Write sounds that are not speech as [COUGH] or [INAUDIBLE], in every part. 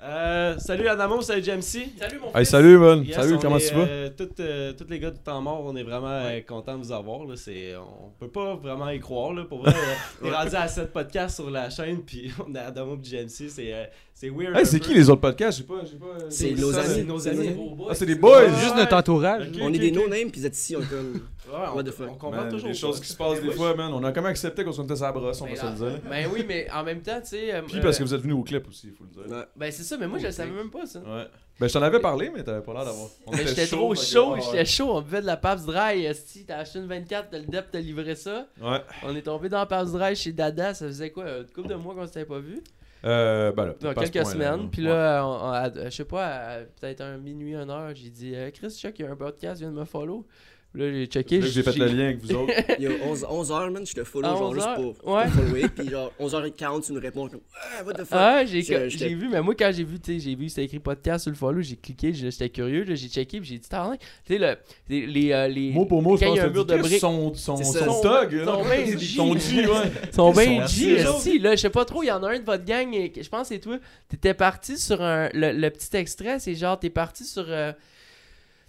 Euh, salut Adamo, salut JMC. Salut mon Hey, fils. salut, man. Yes, salut, on comment tu vas? euh, toutes, euh, tous les gars du temps mort, on est vraiment euh, contents de vous avoir. Là. C'est, on peut pas vraiment y croire. Là. Pour vrai, on est [LAUGHS] rendu à 7 podcasts sur la chaîne, puis [LAUGHS] on a Adamo et JMC. C'est, euh, c'est weird. Hey, c'est qui les autres podcasts? J'ai pas. j'ai pas C'est nos ça, amis. Nos. Ah, c'est des boys! Juste notre entourage. On est des no-names, puis vous êtes ici, on est comme. Ouais, on, What the fuck? on comprend Man, toujours des choses qui se passent des fois, man. On a comment accepté qu'on était sa brosse, on va se le dire. Ben oui, mais en même temps, tu sais. euh, Puis parce que euh, vous êtes venu au clip aussi, il faut le dire. Ouais. Ben c'est ça, mais moi je le savais même pas ça. Ouais. Ben, je t'en avais parlé, mais t'avais pas l'air d'avoir. Mais j'étais trop que- chaud, j'étais chaud, on buvait de la Pabst Dry, esti, t'as acheté une 24, t'as le DEP, t'as livré ça. Ouais. On est tombé dans la Pabst Dry chez Dada, ça faisait quoi, une couple de mois qu'on s'était pas vu? Euh, ben là, Dans quelques semaines, puis là, on- on- à- je sais pas, peut-être un minuit, une heure, j'ai dit euh, Chris, check, il y a un podcast, viens de me follow. Là, j'ai checké. J'ai fait le [LAUGHS] lien avec vous autres. Il y a 11, 11h, man, je te follow, genre 11 juste pour, Ouais. follower, puis genre 11h40, tu nous réponds comme Ah, what the fuck? Ah, j'ai, vu, mais moi quand j'ai vu, tu sais, j'ai vu c'était écrit podcast sur le follow, j'ai cliqué, j'étais curieux, là, j'ai checké, puis j'ai dit, t'as Tu sais, le, les, les, euh, les- Mot pour mot, je pense y a un mur de briques. son, son, son, G. Son G, ouais. [LAUGHS] Ils sont bien Ils sont G, esti, là, je sais pas trop, il y en a un de votre gang, et que- je pense que c'est toi, t'étais parti sur un, le, le petit extrait, c'est genre, t'es parti sur...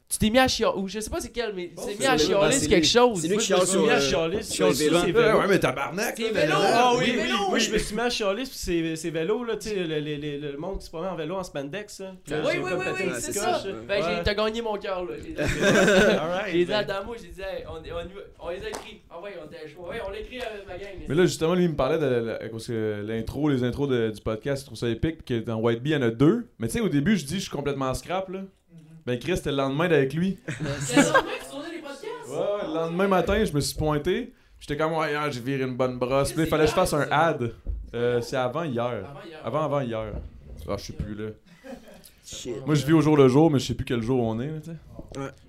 euh, tu t'es mis à chialer, ou je sais pas c'est quel, mais tu t'es mis à chialer quelque chose. C'est lui qui je chiale sur, mis à euh, chialer sur ses Ouais, vélos. ouais, mais tabarnak. C'est vélo, ah oui, Moi, oui. je me suis mis à chialer sur ces, ces vélos, là, tu sais, le, monde qui se promène en vélo en spandex, là. Oui, oui, oui, c'est ça. Ben, t'as gagné mon cœur, là. [LAUGHS] J'ai dit- dit ben. à Damo, j'ai dit, on, les a écrits. Ah ouais, on était chaud. Ouais, on l'écrit avec ma gang. Mais là, justement, lui, il me parlait de la- parce que l'intro, les intros de- du podcast, il trouve ça épique, puis que dans White Bee, il y en a deux. Mais tu sais, au début, je dis, je suis complètement scrap, là. Ben, Chris, c'était le lendemain avec lui. [LAUGHS] C'est le lendemain que tu tournais les podcasts? Ouais, ouais, le lendemain matin, je me suis pointé. J'étais comme, ouais, hier, j'ai viré une bonne brosse. Puis il fallait que je fasse un ad. Euh, c'est avant hier. Avant hier. Avant, hier. Ah, je sais plus, là. Shit. Moi, je vis au jour le jour, mais je sais plus quel jour on est, là, sais.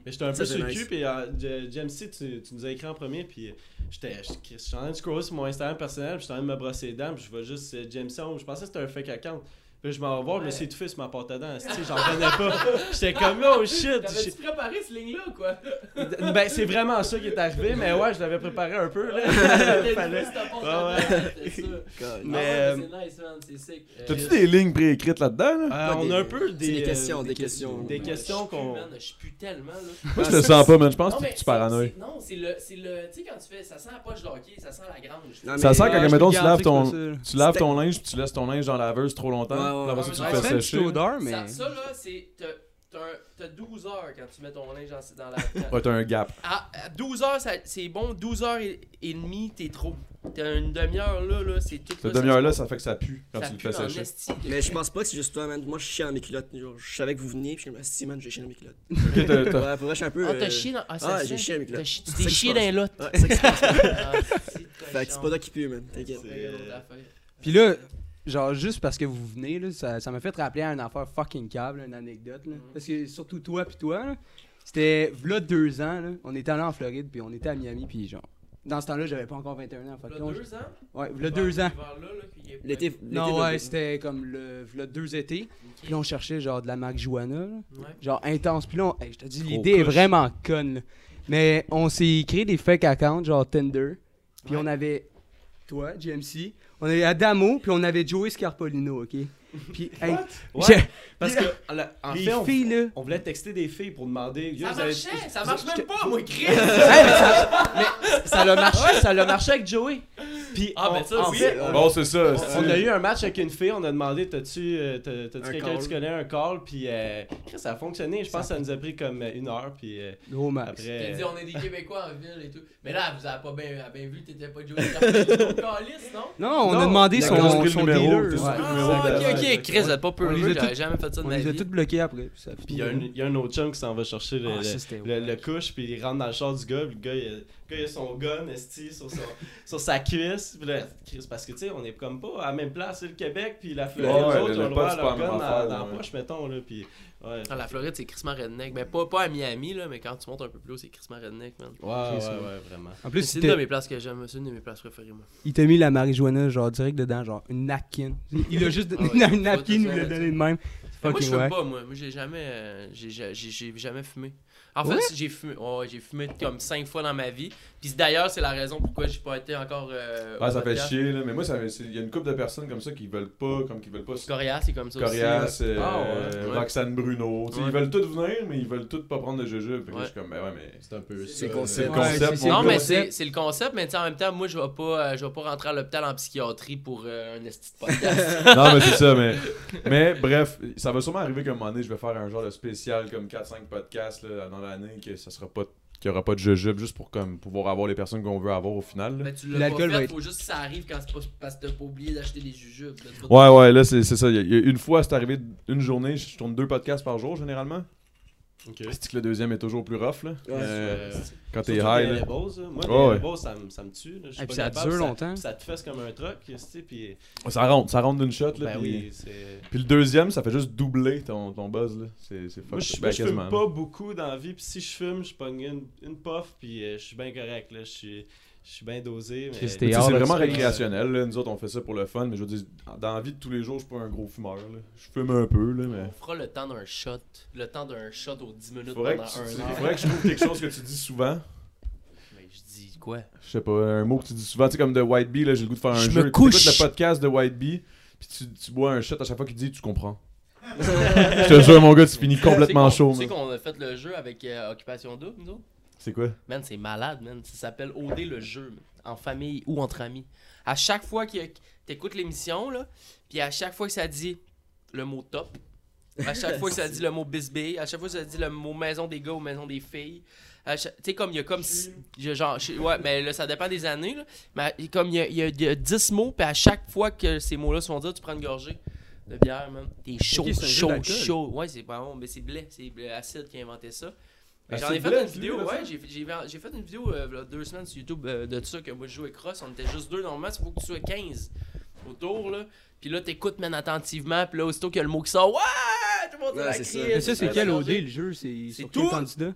Mais j'étais un peu sur le cul, puis euh, J- JMC, tu, tu nous as écrit en premier, puis j'étais j'étais- en train de scroller sur mon Instagram personnel, puis j'étais en train de me brosser les dents, puis je vois juste euh, haut. je pensais que c'était un fake account. Puis là, je m'en vais voir, je me suis étouffé sur ma porte à dents, tu sais, j'en revenais pas. [LAUGHS] J'étais comme, oh shit! T'avais-tu préparé ce ligne-là ou quoi? [LAUGHS] Ben, c'est vraiment ça qui est arrivé, [LAUGHS] mais ouais, je l'avais préparé un peu, là. Fallait. Ouais. Mais, Ah ouais, euh, c'est nice, man, c'est sick. Euh, T'as-tu des lignes préécrites là-dedans, là? Euh, on a un peu des, des euh, questions, des questions. Des questions qu'on. Je pue tellement, là. Moi, je te sens pas, man. Je pense que tu paranoïes. Non, c'est le. C'est le. Tu sais, quand tu fais. Ça sent la poche de hockey, ça sent la grange. Ça sent quand, mettons, tu laves ton linge puis tu laisses ton linge dans la laveuse trop longtemps. Ouais, après ça, ouais. tu Ouais, le Ça fais sécher. petite odeur, mais. Ça, ça, là, c'est. t'as- T'as un- t'as 12 heures quand tu mets ton linge dans, dans la. [LAUGHS] Ouais, t'as un gap. À, à 12 heures, c'est bon. 12 heures et, et demie, t'es trop. T'as une demi-heure là, là, c'est tout. Cette là, demi-heure-là, ça, ça fait que ça pue quand ça tu le fais sécher. Mais je pense pas que c'est juste toi, man. Moi, je chie dans mes culottes. Genre, je savais que vous veniez, puis je me suis dit, si, man, j'ai chié dans mes culottes. Ok, t'as- Ouais, pour vrai, je suis un peu. Ah, euh, t'as chié dans. Ah, Ah, j'ai fait. chié T'as là. chi- Tu t'es chié dans les. Ouais, c'est ça passe. Ah, Fait que c'est pas toi qui pue, man. T'inquiète. Euh, Puis là, genre, juste parce que vous venez, là, ça ça m'a fait rappeler à une affaire fucking câble, une anecdote. Là. Parce que surtout toi puis toi, là, c'était v'là deux ans, là, on était allé en Floride, puis on était à Miami, puis genre, dans ce temps-là, j'avais pas encore 21 ans. Fait là, deux ans? Ouais, v'là deux ans. L'été. Non, ouais, c'était comme le, v'là deux étés. Puis là, on cherchait genre de la marijuana, là. Ouais. genre intense. Puis là, on- hey, je te dis, l'idée est vraiment conne. là. Mais on s'est créé des fake accounts, genre Tinder. Puis Ouais. on avait toi, GMC. On avait Adamo, puis on avait Joey Scarpolino, ok? Puis, [LAUGHS] hey, Ouais, parce que, la- en les fait, on, filles, là. on voulait texter des filles pour demander. Ça vous avez- marchait, ça marche même pas, moi, Chris! Hey, mais ça- Ça l'a marché, ça l'a marché avec Joey. Puis, Ah, on- ben ça, en oui. fait, Bon, c'est ça. on a eu un match avec une fille, on a demandé t'as-tu euh, quelqu'un que tu connais, un call, puis euh, Chris, ça a fonctionné. Je pense que ça nous a pris comme euh, une heure, puis euh, Gros max. Après. dit, on est des Québécois en ville et tout. Mais là, vous avez pas bien bien vu, t'étais pas Joey [LAUGHS] calice, non? Non, on Non, a demandé son, son numéro, ouais. Ah, ok, ok, Chris, vous pas a j'avais jamais fait ça de On ma les a vie. tous bloqués après. Puis, il y, a un- autre chum qui s'en va chercher le, Ah, couche, puis il rentre dans le char du gars, puis le gars, il a, le gars, il a son gun esti, sur sa cuisse. Chris, parce que tu sais, on est comme pas à la même place, c'est le Québec, puis la Floride, Ouais, les ouais, autres, le- ont le droit à leur gun dans, la poche, mettons, là, puis ouais. Ah, la Floride, c'est Christmas Redneck. Mais pas, pas à Miami, là, mais quand tu montes un peu plus haut, c'est Christmas Redneck, man. Ouais, ouais, ça. ouais, vraiment. En plus, C'est une de mes places que j'aime, c'est une de mes places préférées, moi. il t'a mis la marijuana, genre direct dedans, genre une napkin. Il a juste Ah ouais, donné faut un napkin, il l'a donné de même. Moi, je fume ouais. pas, moi. Moi, j'ai jamais, euh, j'ai, j'ai, j'ai- j'ai jamais fumé. En fait, Ouais? j'ai fumé, ouais, j'ai fumé comme cinq fois dans ma vie. Puis d'ailleurs, c'est la raison pourquoi j'ai pas été encore. Euh, Ouais, au ça fait chier, là. Mais moi, il y a une couple de personnes comme ça qui veulent pas, comme qui veulent pas. Corias, c'est comme ça Corias, aussi. euh, Ah, ouais. Ouais. Roxane Bruno. Ouais. Ils veulent tous venir, mais ils veulent tous pas prendre de jujube. Fait que Ouais. je suis comme, ben ouais, mais. C'est un peu C'est le concept. Non, mais c'est c'est le concept, mais en même temps, moi, je vais pas, euh, je vais pas rentrer à l'hôpital en psychiatrie pour euh, un esti de podcast. [LAUGHS] non, mais c'est ça, mais. Mais bref, ça va sûrement arriver qu'à un moment donné, je vais faire un genre de spécial comme 4-5 podcasts là, dans l'année, que ça sera pas. Qu'il y aura pas de jujube juste pour comme pouvoir avoir les personnes qu'on veut avoir au final. là. Mais tu l'as pas va fait, être- faut juste que ça arrive quand c'est pas parce que t'as pas oublié d'acheter des jujubes. là, Ouais, ouais, là, c'est c'est ça. Il y a- il y a une fois, c'est arrivé une journée, je tourne deux podcasts par jour généralement. Ok. C'est que le deuxième est toujours plus rough, là. Ouais. Euh, quand t'es high, là. Moi, Ouais, ouais. les edibles, ça, me- ça me tue. là. Et puis ça capable, dure longtemps. Ça te fesse comme un truc, tu sais, puis... Ça rentre, ça rentre d'une shot, là. Ben puis- oui, c'est... Puis le deuxième, ça fait juste doubler ton, ton buzz, là. C'est c'est Moi, je, Ben, moi, je fume là. pas beaucoup dans la vie, puis si je fume, je pogne une, une puff, puis euh, je suis bien correct, là. Je suis, je suis bien dosé, mais... C'est vraiment récréationnel, là. Nous autres, on fait ça pour le fun, mais je veux dire, dans la vie de tous les jours, je suis pas un gros fumeur, là. Je fume un peu, là, mais. On fera le temps d'un shot. Le temps d'un shot aux 10 minutes Faudrait que, pendant tu- un an. faudrait que je trouve quelque chose que tu dis souvent. Mais je dis quoi? Je sais pas, un mot que tu dis souvent, tu sais, comme de White Bee, là, j'ai le goût de faire un Je jeu. me couche. T'écoutes le podcast de White Bee, puis tu, tu bois un shot à chaque fois qu'il dit, tu comprends. je te jure, mon gars, tu finis complètement Tu chaud, Tu sais qu'on a fait le jeu avec euh, Occupation Double, nous autres? C'est quoi? Man, c'est malade, man. Ça s'appelle OD le jeu, man. en famille ou entre amis. À chaque fois que t'écoutes l'émission, là, puis à chaque fois que ça dit le mot top, à chaque fois que ça dit le mot bisbee, à chaque fois que ça dit le mot maison des gars ou maison des filles, chaque- tu sais, comme il y a comme. genre, ouais, mais là, ça dépend des années, là. Mais comme il y a, y a- il y a 10 mots, puis à chaque fois que ces mots-là sont dits, tu prends une gorgée de bière, man. T'es chaud, Ok, c'est un jeu chaud, chaud. Ouais, c'est pas bon, mais c'est Blais. C'est Acide qui a inventé ça. Mais J'en ai fait une vidéo, ouais, j'ai fait une vidéo euh, deux semaines sur YouTube euh, de ça que moi je jouais avec Ross, on était juste deux normalement, il faut que tu sois 15 autour là. Puis là t'écoutes man attentivement, puis là aussitôt qu'il y a le mot qui sort, ouais, tout le monde Ouais, la c'est ça. Mais ça, c'est tout quel le OD le jeu? C'est C'est sur tout. quel candidat?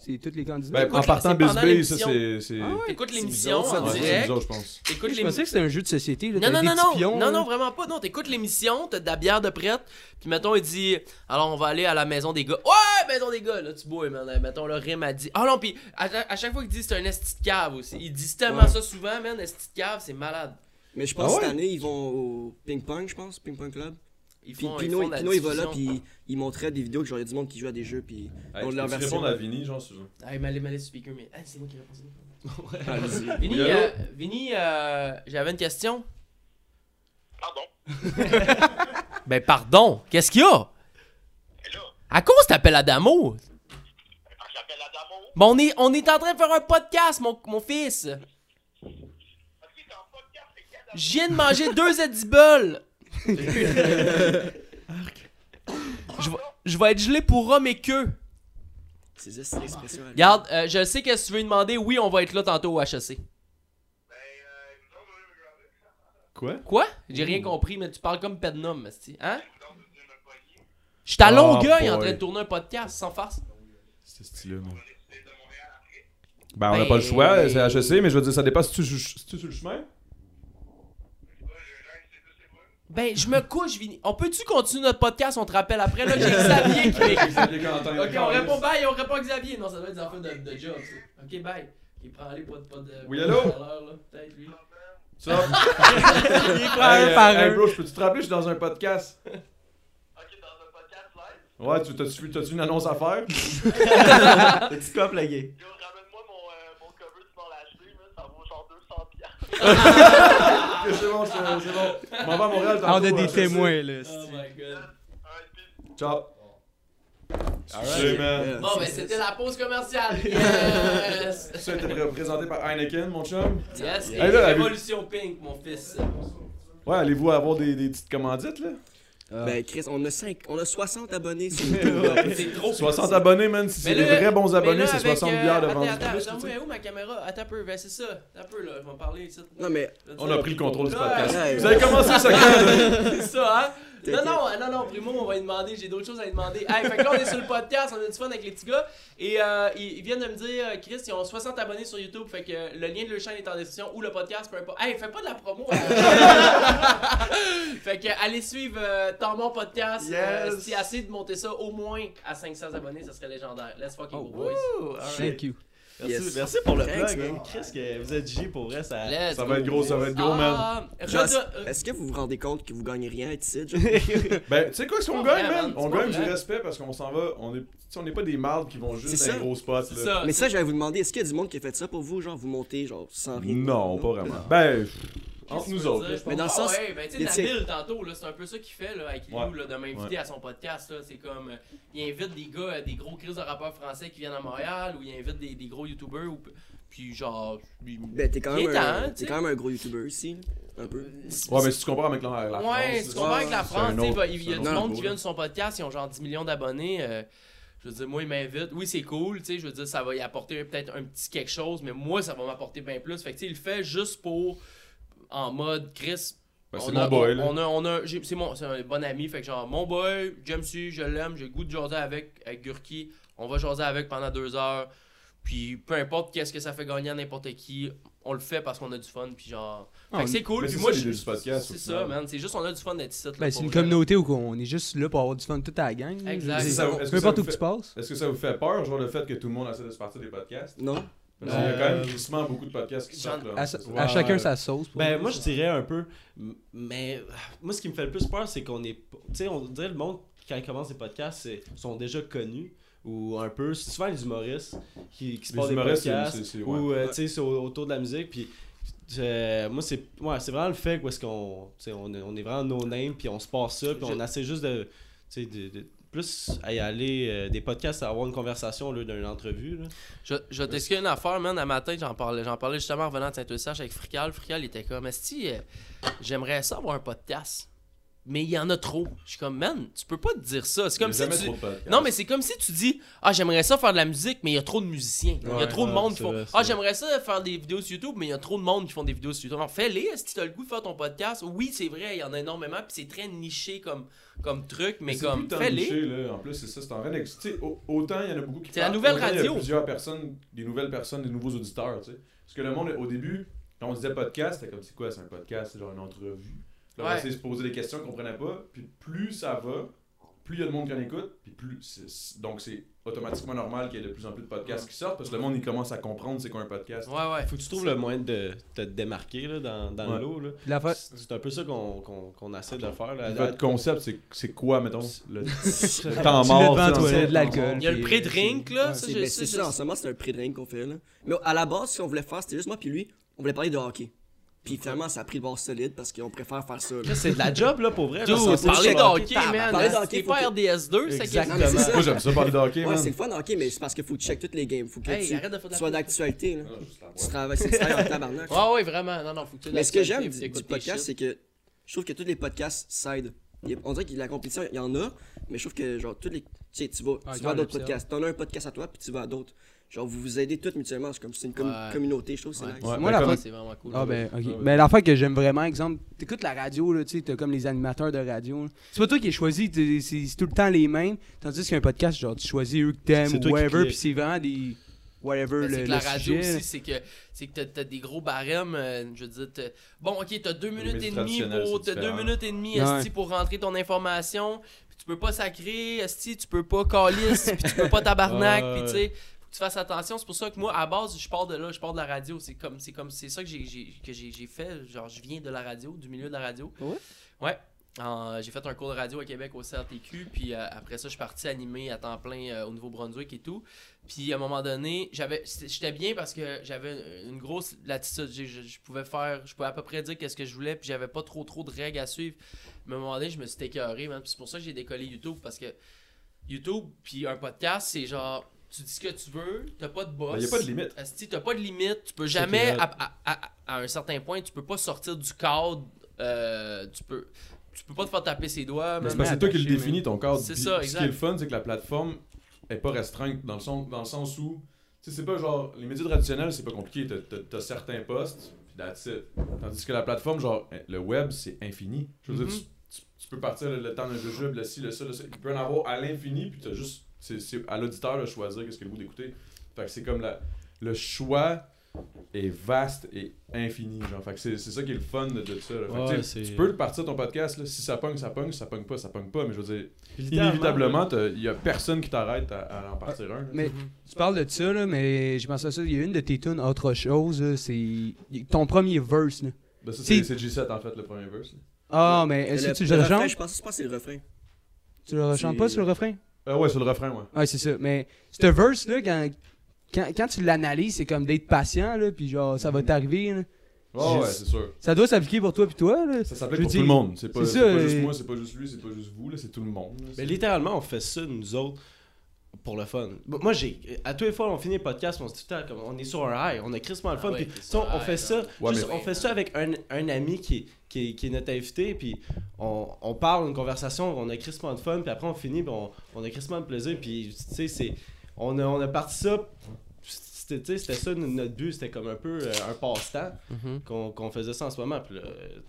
C'est tous les candidats? Ben, en partant Bisbee, ça, c'est. Ah ouais? T'écoutes l'émission en ça, c'est direct, bizarre, je pense. t'écoutes Je pensais que c'était un jeu de société. Là, Non, non, non, non, pions, non, là. non, vraiment pas. Non, t'écoutes l'émission, t'as de la bière de prête, puis mettons, il dit, alors on va aller à la maison des gars. Ouais, maison des gars, là, tu bois, man. Mettons, le rime a dit. Ah non, puis à, à chaque fois qu'il dit c'est un esti de cave aussi. Il dit tellement Ouais. ça souvent, man, esti de cave, c'est malade. Mais je pense Ah que cette année, ils vont au ping-pong, je pense, ping-pong club. Ils Puis font, ils Pino, font Pino, il va là, puis il montrait des vidéos que genre, il y a du monde qui joue à des jeux, puis Hey, on tu leur version. répondre à Vinny, genre, veux? Ah, il m'aller sur speaker, mais. Ah, c'est moi qui ai répondu. [LAUGHS] Vinny, euh, Vinny, euh, j'avais une question. Pardon? [LAUGHS] Ben, pardon, qu'est-ce qu'il y a? À cause t'appelles Adamo? j'appelle Adamo, Bon, on est, on est en train de faire un podcast, mon, mon fils. Je viens de manger deux Edibles. [LAUGHS] je, vais, je vais être gelé pour homme et queue. C'est juste cette expression. elle. Regarde, euh, je sais que tu veux lui demander. Oui, on va être là tantôt au HEC. Ben, euh, Quoi? Quoi? J'ai rien compris, mais tu parles comme Pednum, esti. Hein? Je suis à Oh, Longueuil en train de tourner un podcast, sans farce. C'est stylé, man. Ben, on n'a Ben, pas le choix, c'est HEC, mais je veux dire, ça dépend si tu si tu es sur le chemin. Ouais, je gêne, c'est tout, c'est moi. Ben, je me couche, Vini. On peut-tu continuer notre podcast? On te rappelle après, là, j'ai Xavier qui [LAUGHS] m'écrit. Ok, on répond bye, on répond Xavier. Non, ça doit être des enfants de, de job, ça. Ok, bye. Il prend aller, pas de. Pas de Oui, allô? Peut-être lui. Ça? [LAUGHS] Il prend un par un. bro, je peux-tu te rappeler, je suis dans un podcast. [LAUGHS] Ok, dans un podcast live? Ouais, tu t'as-tu t'as-tu une annonce à faire? Le gay. Yo, ramène-moi mon, euh, mon cover du Mont l'acheter, là, ça vaut genre 200 c'est bon, c'est bon. À Montréal. Ah, on a tantôt, des témoins, là. Oh my god. Ciao. Man. Bon, ben, c'était la pause commerciale. [LAUGHS] Yes! Ça a été pré- présenté par Heineken, mon chum. Yes, et Hey, là, la- Révolution Pink, mon fils. Ouais, allez-vous avoir des, des petites commandites, là? Ben, Chris, on a, 5, on a 60 abonnés sur [LAUGHS] YouTube. C'est trop. 60 abonnés, man. Si c'est des vrais bons abonnés, là, c'est avec, 60 euh, bières de attends, vente. Attends, attends, où ma caméra? Attends un peu, ben c'est ça. Attends un peu, là, je vais en parler ici. Non, mais On a pris le contrôle du podcast. Vous avez commencé ça [LAUGHS] quand? C'est ça, hein? Non, non, non, non, Primo, on va lui demander, j'ai d'autres choses à lui demander. Hey, fait que là, on est sur le podcast, on a du fun avec les petits gars. Et euh, ils, ils viennent de me dire, euh, Chris, ils ont 60 abonnés sur YouTube, fait que euh, le lien de leur chaîne est en description ou le podcast, peu importe. Hey, fais pas de la promo. hein. [LAUGHS] fait que allez suivre euh, ton bon podcast. Yes. Euh, si assez de monter ça au moins à 500 abonnés, ça serait légendaire. Let's fucking Oh, go, boys. Ouh, alright. Thank you. Merci, Yes. merci pour le Thanks, plug, hein. Chris, que vous êtes J pour vrai, ça. Let's Ça go. va être gros, ça va être gros, man. Ah, Reda- Est-ce que vous vous rendez compte que vous gagnez rien à être ici? genre? [LAUGHS] Ben, tu sais quoi, ce qu'on pas gagne, vrai, man? On gagne du respect parce qu'on s'en va. On est, on n'est pas des mardes qui vont juste C'est dans les gros spots. Là. ça. Mais ça, j'allais vous demander, est-ce qu'il y a du monde qui a fait ça pour vous? Genre, vous montez, genre, sans rien? Non, pas vraiment. Ben, entre nous autres, là. Mais dans le Ah sens- ouais, ben, tu sais, Nabil, tantôt, c'est un peu ça qu'il fait, là, avec Ouais. nous, là, de m'inviter à son podcast. C'est comme, euh, il invite des gars, euh, des gros crises de rappeurs français qui viennent à Montréal, ou il invite des, des gros youtubeurs, ou, puis genre, lui- Ben, t'es quand, même un- quand même un gros YouTuber ici, là, un peu. Ouais, mais si tu compares avec la, la France. Ouais, si tu compares avec la France, autre- il y a du monde qui vient de son podcast, ils ont genre 10 millions d'abonnés. euh, je veux dire, moi, il m'invite. Oui, c'est cool, tu sais, je veux dire, ça va y apporter peut-être un petit quelque chose, mais moi, ça va m'apporter bien plus. Fait que, tu sais, il le fait juste pour, en mode, Chris. Ben, on c'est a- mon boy, on, là. on a, on a, c'est mon, c'est un bon ami, fait que genre, mon boy, j'aime su, je l'aime, j'ai le goût de jaser avec, avec Gurki. On va jaser avec pendant deux heures. Puis peu importe qu'est-ce que ça fait gagner à n'importe qui, on le fait parce qu'on a du fun. Puis genre, fait Ah, que c'est cool. Puis c'est moi, ça, je- c'est ça, man. C'est juste, on a du fun d'être ici. là, Ben, c'est une vrai. communauté où on est juste là pour avoir du fun toute la gang. Exact. Peu importe où tu passes. Est-ce que ça vous fait peur, genre, le fait que tout le monde essaie de se partir des podcasts? Non? Parce qu'il y a quand même Euh, crissement beaucoup de podcasts qui sortent, là. À, Ouais. chacun sa sauce. pour Ben, moi, je dirais un peu. Mais euh, moi, ce qui me fait le plus peur, c'est qu'on est. Tu sais, on dirait le monde, quand ils commencent des podcasts, c'est- sont déjà connus. Ou un peu. C'est souvent les humoristes qui, qui se passent des humoristes, c'est- podcasts. Ou, ouais. euh, tu sais, autour de la musique. Puis. moi, c'est ouais, c'est vraiment le fait où est-ce qu'on. tu sais, On, est- on est vraiment no-name, puis on se passe ça, puis on essaie juste de. tu sais, de, de- plus à y aller euh, des podcasts à avoir une conversation lieu d'une entrevue. Là. Je, une affaire, man. À matin, j'en parlais, j'en parlais justement en revenant de Saint-Eustache avec Frical. Frical était comme, Esti, euh, j'aimerais ça avoir un podcast? Mais il y en a trop. Je suis comme, man, tu peux pas te dire ça. C'est comme si tu. Non, mais c'est comme si tu dis Ah, j'aimerais ça faire de la musique, mais il y a trop de musiciens. Il y a Ouais, trop de monde qui font vrai, Ah, j'aimerais ça faire des vidéos sur YouTube, mais il y a trop de monde qui font des vidéos sur YouTube. Alors, fais-les, si tu as le goût de faire ton podcast? Oui, c'est vrai, il y en a énormément, puis c'est très niché comme, comme truc, mais c'est comme, fais-les. niché, là. En plus, c'est ça, c'est en train Autant il y en a beaucoup qui C'est la nouvelle autant Il y radio. a plusieurs personnes, des nouvelles personnes, des nouveaux auditeurs, tu sais. Parce que le monde, au début, quand on disait podcast, c'était comme, c'est quoi, c'est un podcast, c'est genre une entrevue? On Ouais. essayait de se poser des questions qu'on comprenait pas, puis plus ça va, plus il y a de monde qui en écoute, puis plus. c'est- c'est- donc c'est automatiquement normal qu'il y ait de plus en plus de podcasts qui sortent, parce que le monde, il commence à comprendre c'est quoi un podcast. Ouais, ouais. Faut que tu trouves le moyen de te démarquer là, dans, dans Ouais. le lot. Là. Puis la fa- C'est un peu ça qu'on qu'on qu'on essaie de faire. Là. Votre concept, c'est- c'est quoi, mettons? Le, [LAUGHS] temps mort. le toi, de l'alcool. Il y a le puis, pré-drink, là. ouais. ça, C'est je- ben, ça, en ce moment, c'est un pré-drink qu'on fait, là. Mais à la base, ce qu'on voulait faire, c'était juste moi puis lui, on voulait parler de hockey. Puis finalement, ça a pris le bord solide parce qu'on préfère faire ça, là. Là, C'est de la job là, pour vrai. là. Dude, c'est parler de hockey, man. Parler de hockey, pas que- RDS2, c'est Exactement. Moi, j'aime ça parler de hockey, Ouais, man. c'est le fun hockey, mais c'est parce qu'il faut que tu checkes toutes les games. Faut que Hey, tu sois d'actualité, là. Boîte. Tu travailles, c'est travailles en tabarnak. Ouais, ouais, vraiment. Non, non, faut que tu Mais ce que j'aime du, podcast, c'est que je trouve que tous les podcasts s'aident. Il y a- On dirait que la compétition, il y en a, mais je trouve que genre tous les. Tu sais, tu vas, Ah, à d'autres podcasts. T'en as un podcast à toi, puis tu vas à d'autres. Genre, vous vous aidez tous mutuellement. C'est comme c'est une com- Ouais. communauté, je trouve, c'est Ouais. nice. Ouais, Moi, ben, la comme- fois- c'est vraiment cool. Ah ben ok. Ouais, ouais. Ben l'affaire que j'aime vraiment, exemple, t'écoutes la radio là, tu sais, t'as comme les animateurs de radio. C'est pas toi qui es choisi, c'est tout le temps les mêmes. Tandis qu'un podcast, genre tu choisis eux que t'aimes ou whatever, puis c'est vraiment des whatever Ben, le, que la radio sujet, aussi, c'est que c'est que t'as- t'as des gros barèmes. euh, je veux dire, bon, ok, t'as deux minutes et demie pour, t'as deux minutes et demie, pour rentrer ton information. Puis tu peux pas sacrer, esti, tu peux pas calice, puis tu peux pas [LAUGHS] tabarnak, puis tu sais. Que Tu fasses attention, c'est pour ça que moi à base je pars de là, je pars de la radio, c'est comme c'est comme c'est ça que j'ai que j'ai fait, genre je viens de la radio, du milieu de la radio. Ouais? Ouais. J'ai fait un cours de radio à Québec au CRTQ, puis euh, après ça, je suis parti animer à temps plein euh, au Nouveau-Brunswick et tout. Puis à un moment donné, j'avais, j'étais bien parce que j'avais une grosse latitude. Je, je pouvais faire, je pouvais à peu près dire qu'est-ce que je voulais, puis j'avais pas trop trop de règles à suivre. Mais à un moment donné, je me suis écœuré. Puis c'est pour ça que j'ai décollé YouTube parce que YouTube puis un podcast, c'est genre tu dis ce que tu veux, t'as pas de boss. Il n'y Ben, a pas de limite. Asti, t'as pas de limite, tu peux jamais, à, à- à- à un certain point, tu peux pas sortir du cadre, euh, tu peux tu peux pas te faire taper ses doigts. Mais man. c'est toi qui le définis, ton cadre. C'est ça, Ce exact. qui est le fun, c'est que la plateforme est pas restreinte dans le, son- dans le sens où, tu sais, c'est pas genre, les médias traditionnels, c'est pas compliqué. T'as- t'as certains postes, puis that's it. Tandis que la plateforme, genre, le web, c'est infini. Je veux dire, Mhm. tu, tu- tu peux partir le, temps d'un jujube, le ci, le ça, le ça. Il peut en avoir à l'infini, puis t'as juste, c'est c'est à l'auditeur de choisir qu'est-ce qu'il a le goût d'écouter. Fait que c'est comme la, le choix est vaste et infini. Genre. Fait que c'est c'est ça qui est le fun de, de ça. là. Fait que, Ouais, tu peux partir ton podcast, là, si ça pogne, ça pogne, si ça pogne pas, ça pogne pas. Mais je veux dire, inévitablement, il y a personne qui t'arrête à, à en partir un. là. Mais tu parles de ça, là, mais je pense à ça. Il y a une de tes tunes, autre chose, c'est ton premier verse. Là. Ben, ça, Si- c'est c'est G7 en fait, le premier verse. là. Ah, mais est-ce que tu le le refrain, Je pense, je pense que c'est le refrain. Tu le chantes pas sur le refrain? Euh, ouais, sur le refrain, ouais. Ouais, c'est ça. Mais ce verse-là, quand, quand, quand tu l'analyses, c'est comme d'être patient, là, puis genre, ça va t'arriver. là. Ouais, c'est sûr. Ça doit s'appliquer pour toi puis toi. Là. Ça s'applique pour tout le monde. C'est pas, c'est c'est ça, pas juste moi, c'est pas juste lui, c'est pas juste vous, là, c'est tout le monde. là. Mais littéralement, on fait ça, nous autres, pour le fun. Bon, Moi, j'ai. À tous les fois, on finit le podcast, on se dit comme, on est sur un high, on a crissement le fun. Ah ouais, puis, on, fait ça. Ouais, juste, mais- on fait ça avec un, un ami qui, qui, qui est notre invité, puis on, on parle, une conversation, on a crissement de fun, puis après, on finit, puis on, on a crissement de plaisir, puis tu sais, c'est. On a, on a parti ça. C'était tu sais, c'était ça notre but, c'était comme un peu euh, un passe-temps Mhm. qu'on qu'on faisait ça en ce moment. Puis là,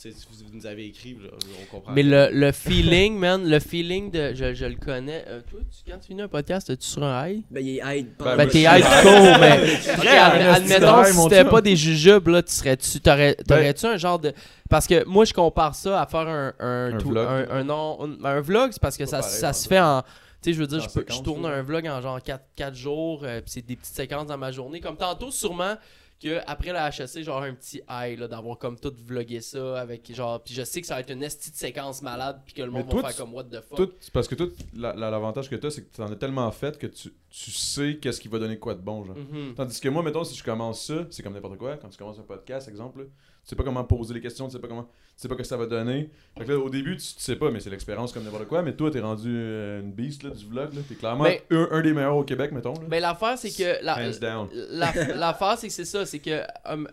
tu sais, si vous nous avez écrit, là, on comprend. Mais le, le feeling, man, le feeling de. Je, je le connais. Euh, toi, tu- quand tu finis un podcast, es-tu sur un high? Ben, il est high. Ben, Ben, t'es high cool, mais. [LAUGHS] Admettons, si c'était pas des jujubes, là, tu serais-tu. T'aurais- Ben- T'aurais-tu un genre de. Parce que moi, je compare ça à faire un. Un, Un tout- vlog. un, un, non- un- un vlog, c'est parce que ça, pareil, ça se fait. fait en. Tu sais, je veux dire, je, peux- je tourne un vlog en genre 4, jours, euh, puis c'est des petites séquences dans ma journée. Comme tantôt, sûrement que après la HSC, genre un petit high, là, d'avoir comme tout vlogué ça avec genre. Puis je sais que ça va être une estie de séquence malade, puis que le Mais monde toi, va faire comme what the fuck. Parce que tout, la- la- l'avantage que t'as, c'est que t'en as tellement fait que tu, tu sais qu'est-ce qui va donner quoi de bon, genre. Mhm. Tandis que moi, mettons, si je commence ça, c'est comme n'importe quoi. Quand tu commences un podcast, exemple, là, tu sais pas comment poser les questions, tu sais pas comment, tu sais pas que ça va donner. Fait que là, au début, tu, tu sais pas, mais c'est l'expérience comme n'importe quoi. Mais toi, t'es rendu euh, une beast là, du vlog, là. T'es clairement Mais- un, un des meilleurs au Québec, mettons. Là. Ben l'affaire c'est que la, Hands down. la- [LAUGHS] l'affaire c'est que c'est ça, c'est que um,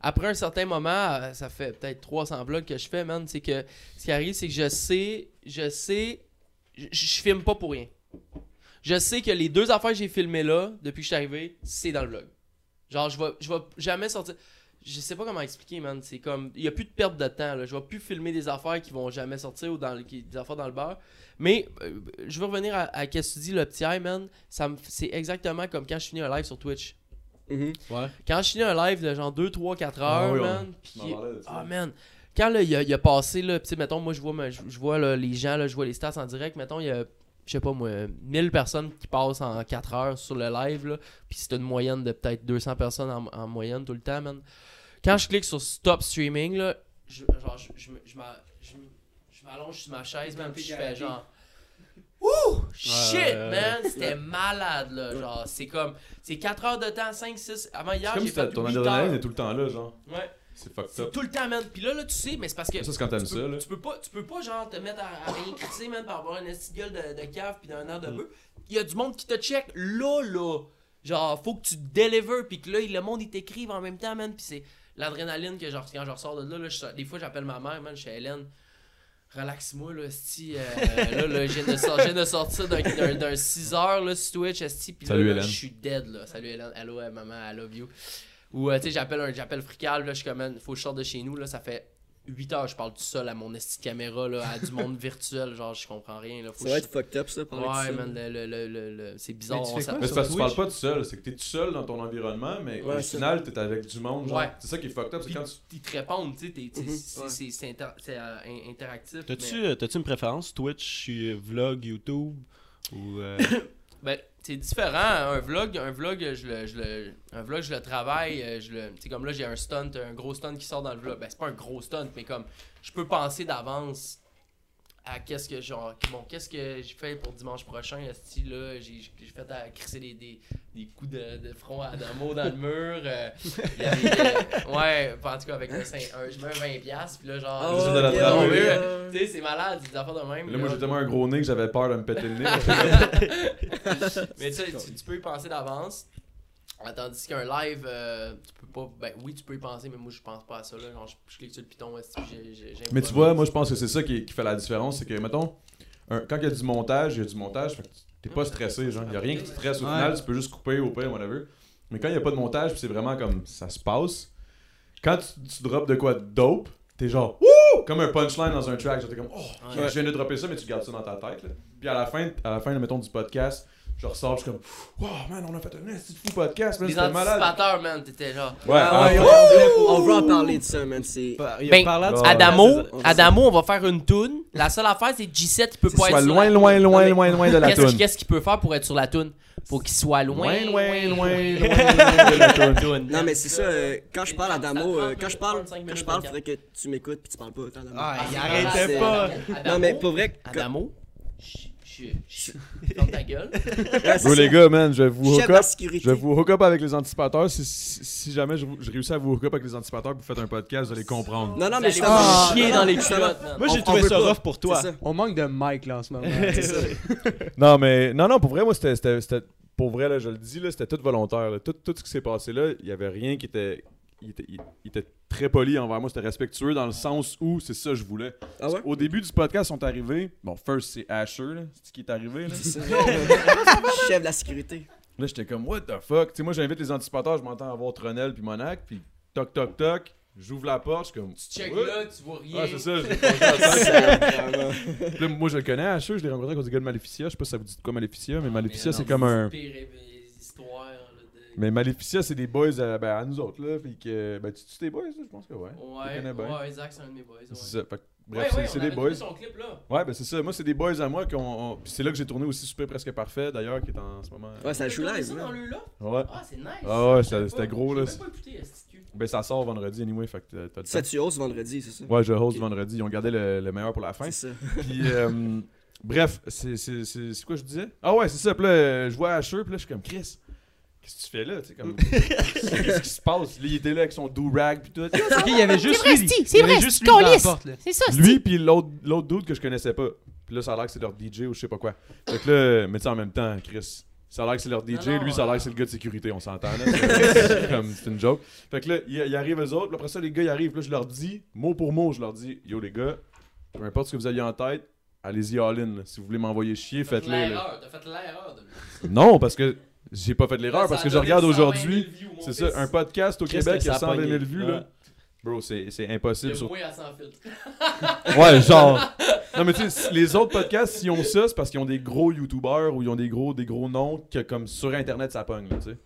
après un certain moment, euh, ça fait peut-être 300 vlogs que je fais, man, c'est que ce qui arrive c'est que je sais, je sais, je, je filme pas pour rien. Je sais que les deux affaires que j'ai filmées là depuis que je suis arrivé, c'est dans le vlog. Genre je vais je vais jamais sortir je sais pas comment expliquer, man. C'est comme. Il y a plus de perte de temps, là. Je vais plus filmer des affaires qui vont jamais sortir ou dans le- des affaires dans le beurre. Mais euh, je veux revenir à, à ce que tu dis, le petit eye, man. Ça me- c'est exactement comme quand je finis un live sur Twitch. Mhm. Ouais. Quand je finis un live de genre 2, 3, 4 heures, Ah oui, man. Ça. ah, man. Quand là, il a, il a passé, là, pis tu sais, mettons, moi, je vois, je, je vois là, les gens, là, je vois les stats en direct. Mettons, il y a, je sais pas moi, 1000 personnes qui passent en 4 heures sur le live, là. Puis c'est une moyenne de peut-être 200 personnes en, en moyenne tout le temps, man. Quand je clique sur Stop Streaming, là, je, genre, je, je, je m'allonge sur ma chaise, man, puis je fais genre. Wouh! Shit, man! C'était malade, là. Genre, c'est comme. C'est 4 heures de temps, 5, 6. Avant hier, j'ai si fait ton 8 adrénaline est tout le temps là, genre. Ouais. C'est fucked up. tout le temps, man. Puis là, là, tu sais, mais c'est parce que. Ça, c'est quand t'aimes ça, peux, là. Tu peux pas, tu peux pas genre te mettre à, à rien crisser, man, pour avoir une petite gueule de, de cave puis d'un air Mm. de bœuf. Il y a du monde qui te check là, là. Genre, faut que tu deliver puis que là, le monde il t'écrive en même temps, man. Puis c'est l'adrénaline que genre, quand je ressors de là, là je des fois j'appelle ma mère, man, je suis Hélène. Relaxe-moi, là, esti. euh, [LAUGHS] là, là, je viens de, sortir d'un- d'un d'un 6 heures, là, sur Twitch, esti. Puis là, là, je suis dead, là. Salut, Hélène. Hello, euh, maman, I love you. Ou, euh, tu sais, j'appelle j'appelle Frical, là, je suis comme, man, faut que je sorte de chez nous, là, ça fait 8 heures, je parle tout seul à mon esti de caméra, là, à du monde [LAUGHS] virtuel, genre, je comprends rien, là. Faut Ça va je- être fucked up, ça, de Ouais, man, le, le, le, le- le- c'est bizarre. Mais tu on fais s'a- quoi, Mais c'est parce que tu parles pas tout seul, c'est que t'es tout seul dans ton environnement, mais Ouais, au final, t'es avec du monde, genre. Ouais. C'est ça qui est fucked up, c'est quand tu. ils te répondent, tu sais, c'est ouais. c'est- c'est inter- c'est, euh, in- interactif. T'as-tu mais- euh, t'as-tu une préférence Twitch, euh, vlog, YouTube ou euh, [COUGHS] Ben, c'est différent. Un vlog, un vlog, je le, je le, un vlog, je le travaille. euh, Je le, comme là, j'ai un stunt, un gros stunt qui sort dans le vlog. Ben, c'est pas un gros stunt, mais comme je peux penser d'avance à qu'est-ce que genre, bon, qu'est-ce que j'ai fait pour dimanche prochain, style là, j'ai j'ai fait à crisser des, des, des coups de, de front à Adamo dans le mur. euh, il y avait, euh, ouais, en tout cas avec un, un- je mets un 20 piastres, puis là genre, Ah, ouais, ouais, tu sais, c'est malade, c'est des affaires de même. Là, moi, là. j'ai tellement un gros nez que j'avais peur de me péter le nez. [LAUGHS] Mais tu, sais, tu, tu peux y penser d'avance. Tandis qu'un live, euh, tu peux pas. Ben oui, tu peux y penser, mais moi je pense pas à ça. Là. Genre, je, je clique sur le piton, j'ai- Mais tu vois, moi, je pense que c'est ça qui, qui fait la différence. C'est que, mettons, un- quand il y a du montage, il y a du montage, fait que t'es pas stressé, genre. Il y a rien qui te stresse. Au Ouais. final, tu peux juste couper au pire, whatever. Mais quand il y a pas de montage, puis c'est vraiment comme ça se passe, quand tu, tu drops de quoi de dope, t'es genre, wouh! Comme un punchline dans un track. Genre, t'es comme, oh, Ouais. je viens de dropper ça, mais tu gardes ça dans ta tête, là. Puis à la fin, à la fin, mettons, du podcast, je ressors, je suis comme, wow, man, on a fait un petit fou podcast, man, Les c'était malade. anticipateurs, man, t'étais là. Ouais, Ah, ah, on, veut, on veut en parler de ça, man. C'est. Il Ben, Ouais. Adamo, Ouais. Adamo, on va faire une toune. La seule affaire, c'est G7, il peut pas être soit sur loin, la loin, toune. loin, loin, loin de la Qu'est-ce qu'il- toune. qu'est-ce qu'il peut faire pour être sur la toune? Faut qu'il soit loin, Loin, loin, loin, loin, loin, loin de la toune. toune. Non, mais c'est ça, euh, quand je parle à Damo, euh, quand je parle, 35 quand je parle, faudrait que tu m'écoutes puis tu parles pas autant. Ah, il c'est arrêtait pas. Non, mais pour vrai, Adamo, je- je- je- ferme ta gueule. Ça. les gars, man, je vais vous hook up. Je vais vous hook up avec les anticipateurs. Si, si, si jamais je, je réussis à vous hook up avec les anticipateurs, vous faites un podcast, vous allez comprendre. Non, non, Vous mais justement, vous chier dans les culottes. Moi, j'ai trouvé ça rough pour toi. On manque de Mike là en ce moment. [LAUGHS] Ça. Non, mais non, non, pour vrai, moi, c'était, c'était, c'était- pour vrai, là, je le dis, là, c'était tout volontaire. là. Tout, tout ce qui s'est passé là, il y avait rien qui était. Il était, il- il était très poli envers moi, c'était respectueux dans le sens où c'est ça que je voulais. Ah ouais? Au début du podcast, ils sont arrivés. Bon, first, c'est Asher, là, c'est ce qui est arrivé. Là, C'est. Chef de la sécurité. Là, j'étais comme, what the fuck? Tu sais, moi, j'invite les anticipateurs, je m'entends avoir Tronel puis Monac, puis toc, toc, toc, j'ouvre la porte, je suis comme. Tu check là, tu vois rien. Ah, c'est ça, j'ai [LAUGHS] moi, je le connais, Asher, je l'ai rencontré quand du gars de Maleficia. Je sais pas si ça vous dit de quoi Maleficia, mais Maleficia, Mais c'est comme un. pire, euh, histoire, Mais Maleficia, c'est des boys à, ben, à nous autres, là. Puis que. Ben, tu tu tes boys, là? Je pense que ouais. Ouais, ouais, Zach, c'est un de mes boys. Ouais. C'est ça. Fait que, bref, c'est- ouais, c'est on des boys. son clip là. Ouais, ben c'est ça. Moi, c'est des boys à moi. qui ont- on- Puis c'est là que j'ai tourné aussi Super Presque Parfait, d'ailleurs, qui est en ce moment. Ouais, ça joue live. ça dans le là? Ouais. Ah, c'est nice. Ah ouais, c'était pas. gros, là. Pas écouté, Ben, ça sort vendredi, anyway. Fait que t'as- Ça, tu oses vendredi, c'est ça? Ouais, je host vendredi. Ils ont gardé le, le meilleur pour la fin. C'est ça. Puis, euh, [LAUGHS] bref, c'est c'est- c'est- c'est quoi je disais? Ah ouais, c'est ça. Puis là, je vois Asher, puis là, je suis comme, Chris, qu'est-ce que tu fais là? Tu sais, comme, [LAUGHS] qu'est-ce qui se passe? Là, il était là avec son do-rag, puis tout. Ok, il y avait juste vrai, lui. C'est y avait vrai, juste c'est lui devant la câlisse. porte, là. C'est ça, Lui, puis l'autre l'autre dude que je connaissais pas. Puis là, ça a l'air que c'est leur DJ ou je sais pas quoi. Fait que là, mais tu sais, en même temps, Chris, ça a l'air que c'est leur DJ, Non, non, lui, ça a l'air euh, que c'est le gars de sécurité, on s'entend là. C'est- [LAUGHS] C'est comme, c'est une joke. Fait que là, il, il arrive eux autres, puis après ça, les gars, ils arrivent, là, je leur dis, mot pour mot, je leur dis, yo les gars, peu importe ce que vous aviez en tête, allez-y all-in. là. Si vous voulez m'envoyer chier, T'as fait faites-le. T'as fait l'erreur de Non, parce que j'ai pas fait l'erreur, parce que je regarde 120 000 aujourd'hui, c'est ça, un podcast au Québec, y a ça a 120 000 pogné. vues, là. Bro, c'est impossible. y a sur- à sans filtre. [LAUGHS] Ouais, genre. [LAUGHS] Non, mais tu sais, les autres podcasts, s'ils ont ça, c'est parce qu'ils ont des gros YouTubers ou ils ont des gros, des gros noms que, comme sur Internet, ça pogne, là, tu sais.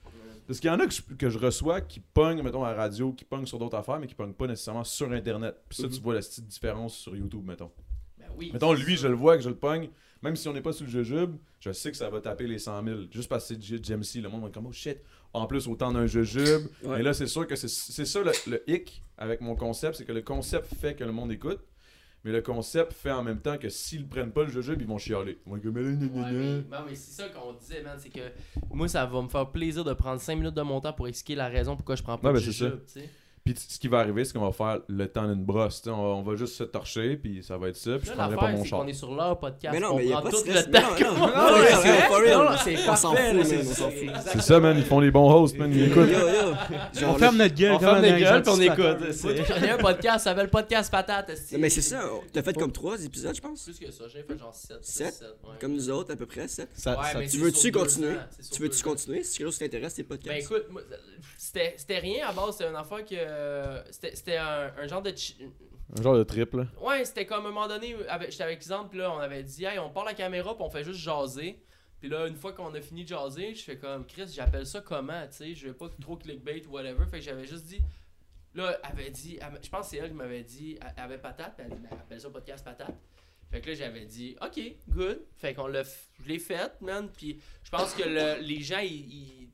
Parce qu'il y en a que je, que je reçois qui pognent, mettons, à la radio, qui pognent sur d'autres affaires, mais qui pognent pas nécessairement sur Internet. Puis ça, tu vois la petite différence sur YouTube, mettons. Ben oui. Mettons, lui, ça. je le vois, que je le pogne, même si on n'est pas sur le jujube, je sais que ça va taper les 100 000. Juste parce que c'est JMC, le monde va être comme, oh shit. En plus, autant d'un jujube. Ouais. Mais là, c'est sûr que c'est ça le, le hic avec mon concept, c'est que le concept fait que le monde écoute. Mais le concept fait en même temps que s'ils prennent pas le jujube, ils vont chialer. Ils vont Mais Ouais, c'est ça qu'on disait, man. C'est que moi, ça va me faire plaisir de prendre 5 minutes de mon temps pour expliquer la raison pourquoi je prends pas Ouais, de ben, jujube. Puis ce qui va arriver, c'est qu'on va faire le temps d'une brosse. On va, on va juste se torcher, puis ça va être ça. Puis je prendrai pas mon char. qu'on est sur leur podcast. Mais non, on mais y a pas tout stress. le temps. non, non, qu'on- non, non, c'est non, c'est On c'est- on s'en fout. C'est ça, man. Ils font les bons hosts, man. Ils écoutent. On ferme notre gueule On ferme les dans gueules puis on écoute. J'en ai un podcast, ça s'appelle Podcast Patate. Mais c'est ça, t'as fait comme trois épisodes, je pense? Plus que ça, j'ai fait genre 7. Sept? 7 ouais. Comme nous autres, à peu près, sept. Tu veux-tu continuer? Tu veux-tu continuer? Si quelque chose t'intéresse, tes podcasts? Ben écoute, c'était rien à base, c'était une affaire que. Euh, C'était c'était un, un genre de. Un genre de triple. Ouais, c'était comme à un moment donné, j'étais avec exemple, là, on avait dit, hey, on part la caméra, puis on fait juste jaser. Puis là, une fois qu'on a fini de jaser, je fais comme, Chris, j'appelle ça comment, tu sais, je vais pas trop clickbait ou whatever. Fait que j'avais juste dit, là, elle avait dit, elle- je pense que c'est elle qui m'avait dit, elle avait patate, elle dit, ben, appelle ça podcast patate. Fait que là, j'avais dit, ok, good. Fait qu'on l'a, je l'ai fait, man. Puis je pense que le- les gens, ils, ils-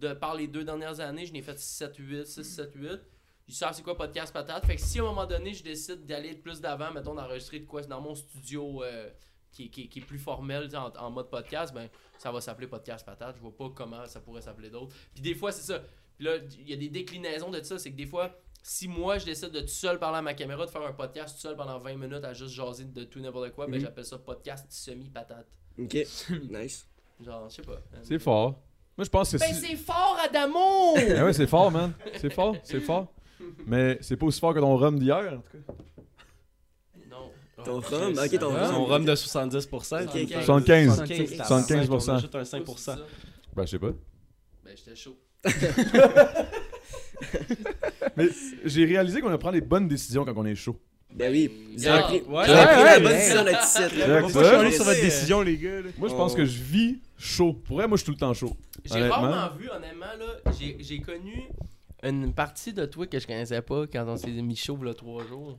de par les deux dernières années, je n'ai fait 7-8, 6-7-8. Ils savent c'est quoi podcast patate. Fait que si à un moment donné, je décide d'aller plus d'avant, mettons, d'enregistrer de quoi dans mon studio euh, qui, est- qui est- qui est plus formel, en, en mode podcast, ben ça va s'appeler podcast patate. Je vois pas comment ça pourrait s'appeler d'autre. Puis des fois, c'est ça. Puis là, il y a des déclinaisons de ça. C'est que des fois, si moi je décide de tout seul parler à ma caméra, de faire un podcast tout seul pendant 20 minutes à juste jaser de tout n'importe quoi, ben Mhm. j'appelle ça podcast semi-patate. Ok, [LAUGHS] nice. Genre, je sais pas. C'est fort. Moi, je pense que Ben si- c'est fort, Adamo! [LAUGHS] Ah ouais, c'est fort, man. C'est fort, c'est fort. [LAUGHS] Mais c'est pas aussi fort que ton rhum d'hier, en tout cas. non. Ton Oh, rhum, ok, ton rhum. Son rhum de 70%. Ok, ok. 75. 75. 75%. On ajoute un 5%. Ben, je sais pas. Ben j'étais chaud. [LAUGHS] Mais j'ai réalisé qu'on prend des bonnes décisions quand on est chaud. Ben oui, vous avez pris, ouais, la bonne décision ici. là. Ça. pas chialer sur votre décision, les gars. Moi, je pense que je vis chaud. Pour vrai, moi, je suis tout le temps chaud. J'ai rarement vu, honnêtement, là, j'ai connu une partie de toi que je connaissais pas quand on s'est mis chaud a trois jours.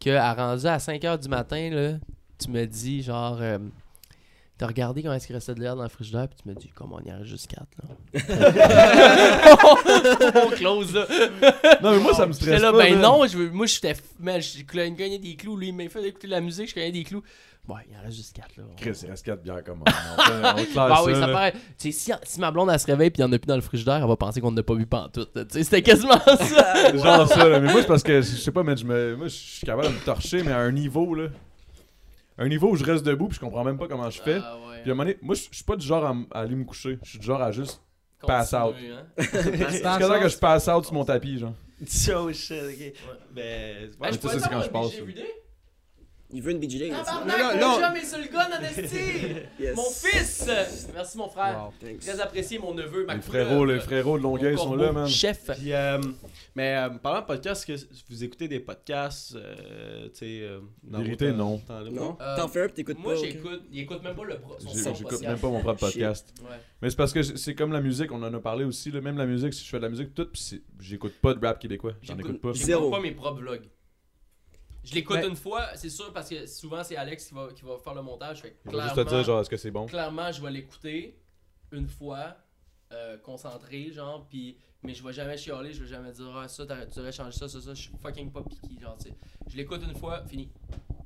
Que à rendu à 5h du matin, là, tu me dis genre euh, T'as regardé comment est-ce qu'il restait de l'air dans le frigidaire puis tu me dis comment on y arrive juste 4 là. on close là. Non, mais moi, ça me stresse là, pas. ben non, je veux, moi j'étais. Je cognais des clous, lui il m'a fait écouter de la musique, je cognais des clous. Bon, il en reste juste 4 là. Chris, il reste 4 bières comme [LAUGHS] on, on, Bah oui, ça paraît. Tu sais, si, si ma blonde elle se réveille puis il y en a plus dans le frigidaire, elle va penser qu'on n'a pas vu pantoute. là. Tu sais, c'était quasiment ça. C'est [LAUGHS] genre ça, là. Mais moi, c'est parce que, je sais pas, mais je me, moi, je suis capable de me torcher, mais à un niveau, là. Un niveau où je reste debout, puis je comprends même pas comment je fais. Ah ouais. Puis à un moment donné, moi, je je suis pas du genre à, aller me coucher. Je suis du genre à juste. pass out. Continue, hein? [LAUGHS] Jusqu'à temps que je passe out sur mon tapis, genre. So [LAUGHS] shit, ok. Ben, Ah, tu je sais, pourrais c'est quand je passe? Il veut une BJ. là, Tabarnak, Non, non, mon non. chum est sur le gun! [LAUGHS] Yes. Mon fils! Merci mon frère. Wow. Très apprécié mon neveu, ma Les frérots, les frérots de Longueuil sont là, man. Chef. Puis, euh, mais euh, parlant de podcast, est-ce que vous écoutez des podcasts, euh, tu sais, euh, dans Vérité, temps- non. Non, t'en fais un pis t'écoutes pas. Moi j'écoute, il écoute même pas le pro. son J'ai- son J'écoute même pas mon propre podcast. Ouais. Mais c'est parce que c'est comme la musique, on en a parlé aussi, là, même la musique, si je fais de la musique toute, puis j'écoute pas de rap québécois, j'en J'écoute- écoute pas. J'écoute pas mes propres vlogs. Je l'écoute Mais- une fois, c'est sûr, parce que souvent c'est Alex qui va, qui va faire le montage. Fait que Je vais juste clairement, te dire, genre, est-ce que c'est bon? clairement, je vais l'écouter une fois, euh, concentré, genre, puis mais je vais jamais chialer, je vais jamais dire, ah, ça, tu devrais changer ça, ça, ça, je suis fucking pas piqué, genre, tu sais. Je l'écoute une fois, fini.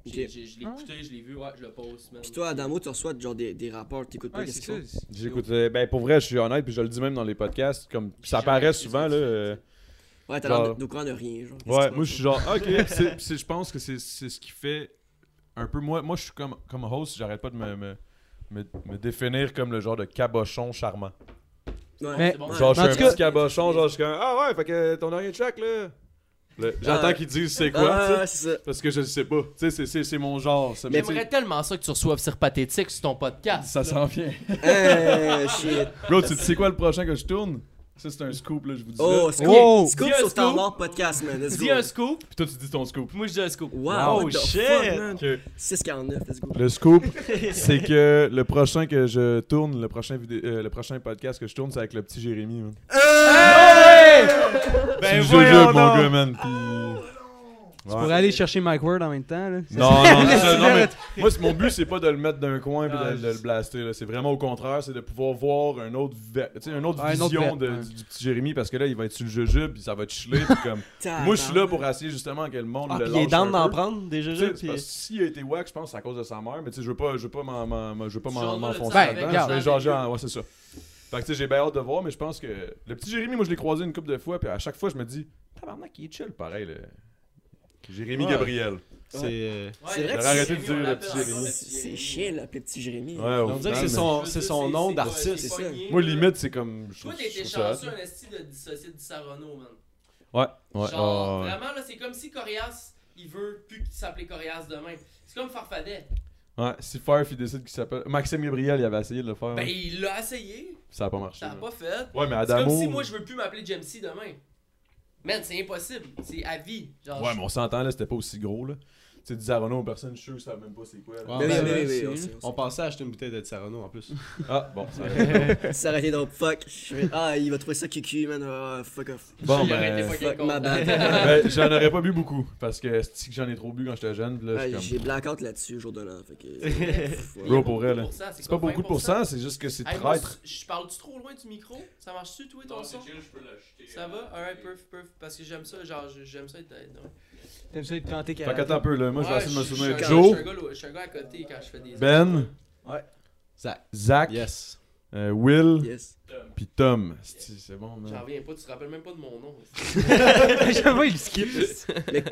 Je l'ai écouté, je l'ai vu, ouais, je le pose. Pis toi, Adamo, tu reçois genre des, des rapports, t'écoutes pas, Ouais, qu'est-ce? J'écoute, ben pour vrai, je suis honnête, puis je le dis même dans les podcasts, comme ça apparaît souvent, là. Ouais, t'as l'air de- d'au courant de rien, genre. Ouais, moi je suis genre, ok, c'est- c'est- je pense que c'est c'est ce qui fait un peu. Moi, moi je suis comme, comme host, j'arrête pas de me, me, me, me définir comme le genre de cabochon charmant. Ouais. Mais- C'est bon, Genre, je suis un cas- petit cabochon, genre, je suis comme, ah ouais, fait que ton rien de chaque là. J'attends Ah. qu'ils disent c'est quoi, Ah, ouais, c'est ça. parce que je sais pas. Tu sais, c'est- c'est c'est mon genre. ça- mais J'aimerais tellement ça que tu reçoives Sir Pathétique sur ton podcast. Ça s'en vient. Eh, shit. Bro, tu sais quoi le prochain que je tourne? Ça, c'est un scoop, là, je vous dis. Oh, là. scoop. Oh! Scoop sur scoop. Standard Podcast, man. Let's Dis go. un scoop, Puis toi, tu dis ton scoop. moi je dis un scoop. Wow, Oh, shit. fuck, man? Ok. 649, let's go. Le scoop, [LAUGHS] c'est que le prochain que je tourne, le prochain, vidéo, euh, le prochain podcast que je tourne, c'est avec le petit Jérémy. Man. Ben C'est voyons jujube, mon gars, man. Puis... Tu pourrais aller chercher Mike Ward en même temps. Là. Non, non, ça, [LAUGHS] non, mais moi, c'est- mon but, c'est pas de le mettre d'un coin et Ah, de, de le blaster. là. C'est vraiment au contraire, c'est de pouvoir voir un autre, ve- tu sais, une autre autre vision verte, de- du, du petit Jérémy parce que là, il va être sur le jujube puis ça va être chiller. puis comme... [LAUGHS] moi, je suis là pour essayer justement que le monde Ah, le puis il est lâche un d'en peu. prendre des c'est Puis... S'il a été wack, je pense que c'est à cause de sa mère, mais tu sais, je veux pas, je veux pas m'en- m'en- m'en- je veux pas m'en- Genre, m'enfoncer là-dedans. regarde. Je vais en- ouais, c'est ça. Fait que tu sais, j'ai bien hâte de voir, mais je pense que le petit Jérémy, moi, je l'ai croisé une couple de fois, puis à chaque fois, je me dis, tabarnak, il est chill, pareil, Jérémy Ouais. Gabriel. C'est. euh, C'est vrai que arrêté de dire le petit Jérémy. le C'est chiant, l'appeler petit Jérémy. Ouais, On dirait que c'est son, c'est son nom d'artiste. Moi, limite, c'est comme. Je Toi, ça chanceux, un esti de dissocier de Sarano, man. Ouais, ouais. Genre, ouais. vraiment, là, c'est comme si Corias, il veut plus qu'il s'appelait Corias demain. C'est comme Farfadet. Ouais, si Farf, il décide qu'il s'appelle. Maxime Gabriel, il avait essayé de le faire. Ben, hein. il l'a essayé, Ça a pas marché. ça a pas fait. Ouais, mais C'est comme Adamo. si moi, je veux plus m'appeler Jamesy demain. Man, c'est impossible. C'est à vie. Genre, Ouais, mais on s'entend là, c'était pas aussi gros là. Tu sais, Dizarono, personne, je suis sûr, que savent même pas c'est quoi. Ouais, Mais oui, oui, on on pensait acheter une bouteille de Sarano en plus. [LAUGHS] Ah, bon, [LAUGHS] ça aurait été donc fuck. Ah, il va trouver ça cucu, man. Ah, fuck off. Bon, ben. Fuck con. ma bad. [LAUGHS] ben, j'en aurais pas bu beaucoup. Parce que c'est que j'en ai trop bu quand j'étais jeune. Là, suis J'ai comme. blackout là-dessus, au jour de l'an. Fait que. Bro, pour vrai, là. Pourcent, C'est pas beaucoup de 20%? pourcents, c'est juste que c'est traître. Je parle-tu trop loin du micro? Ça marche-tu, toi, ton son? Ça va? Alright, perf, perf. Parce que j'aime ça, genre, j'aime ça être. T'aimes ça être canté Fait qu'attends un peu là, moi je vais Ouais, essayer de me souvenir. Joe, Je suis un gars à côté quand je fais des. Ben, Zach. Zach, Yes. euh, Will, Yes. puis Tom. C'est c'est bon, J'en man. reviens pas, tu te rappelles même pas de mon nom. [LAUGHS] J'avoue, il skip.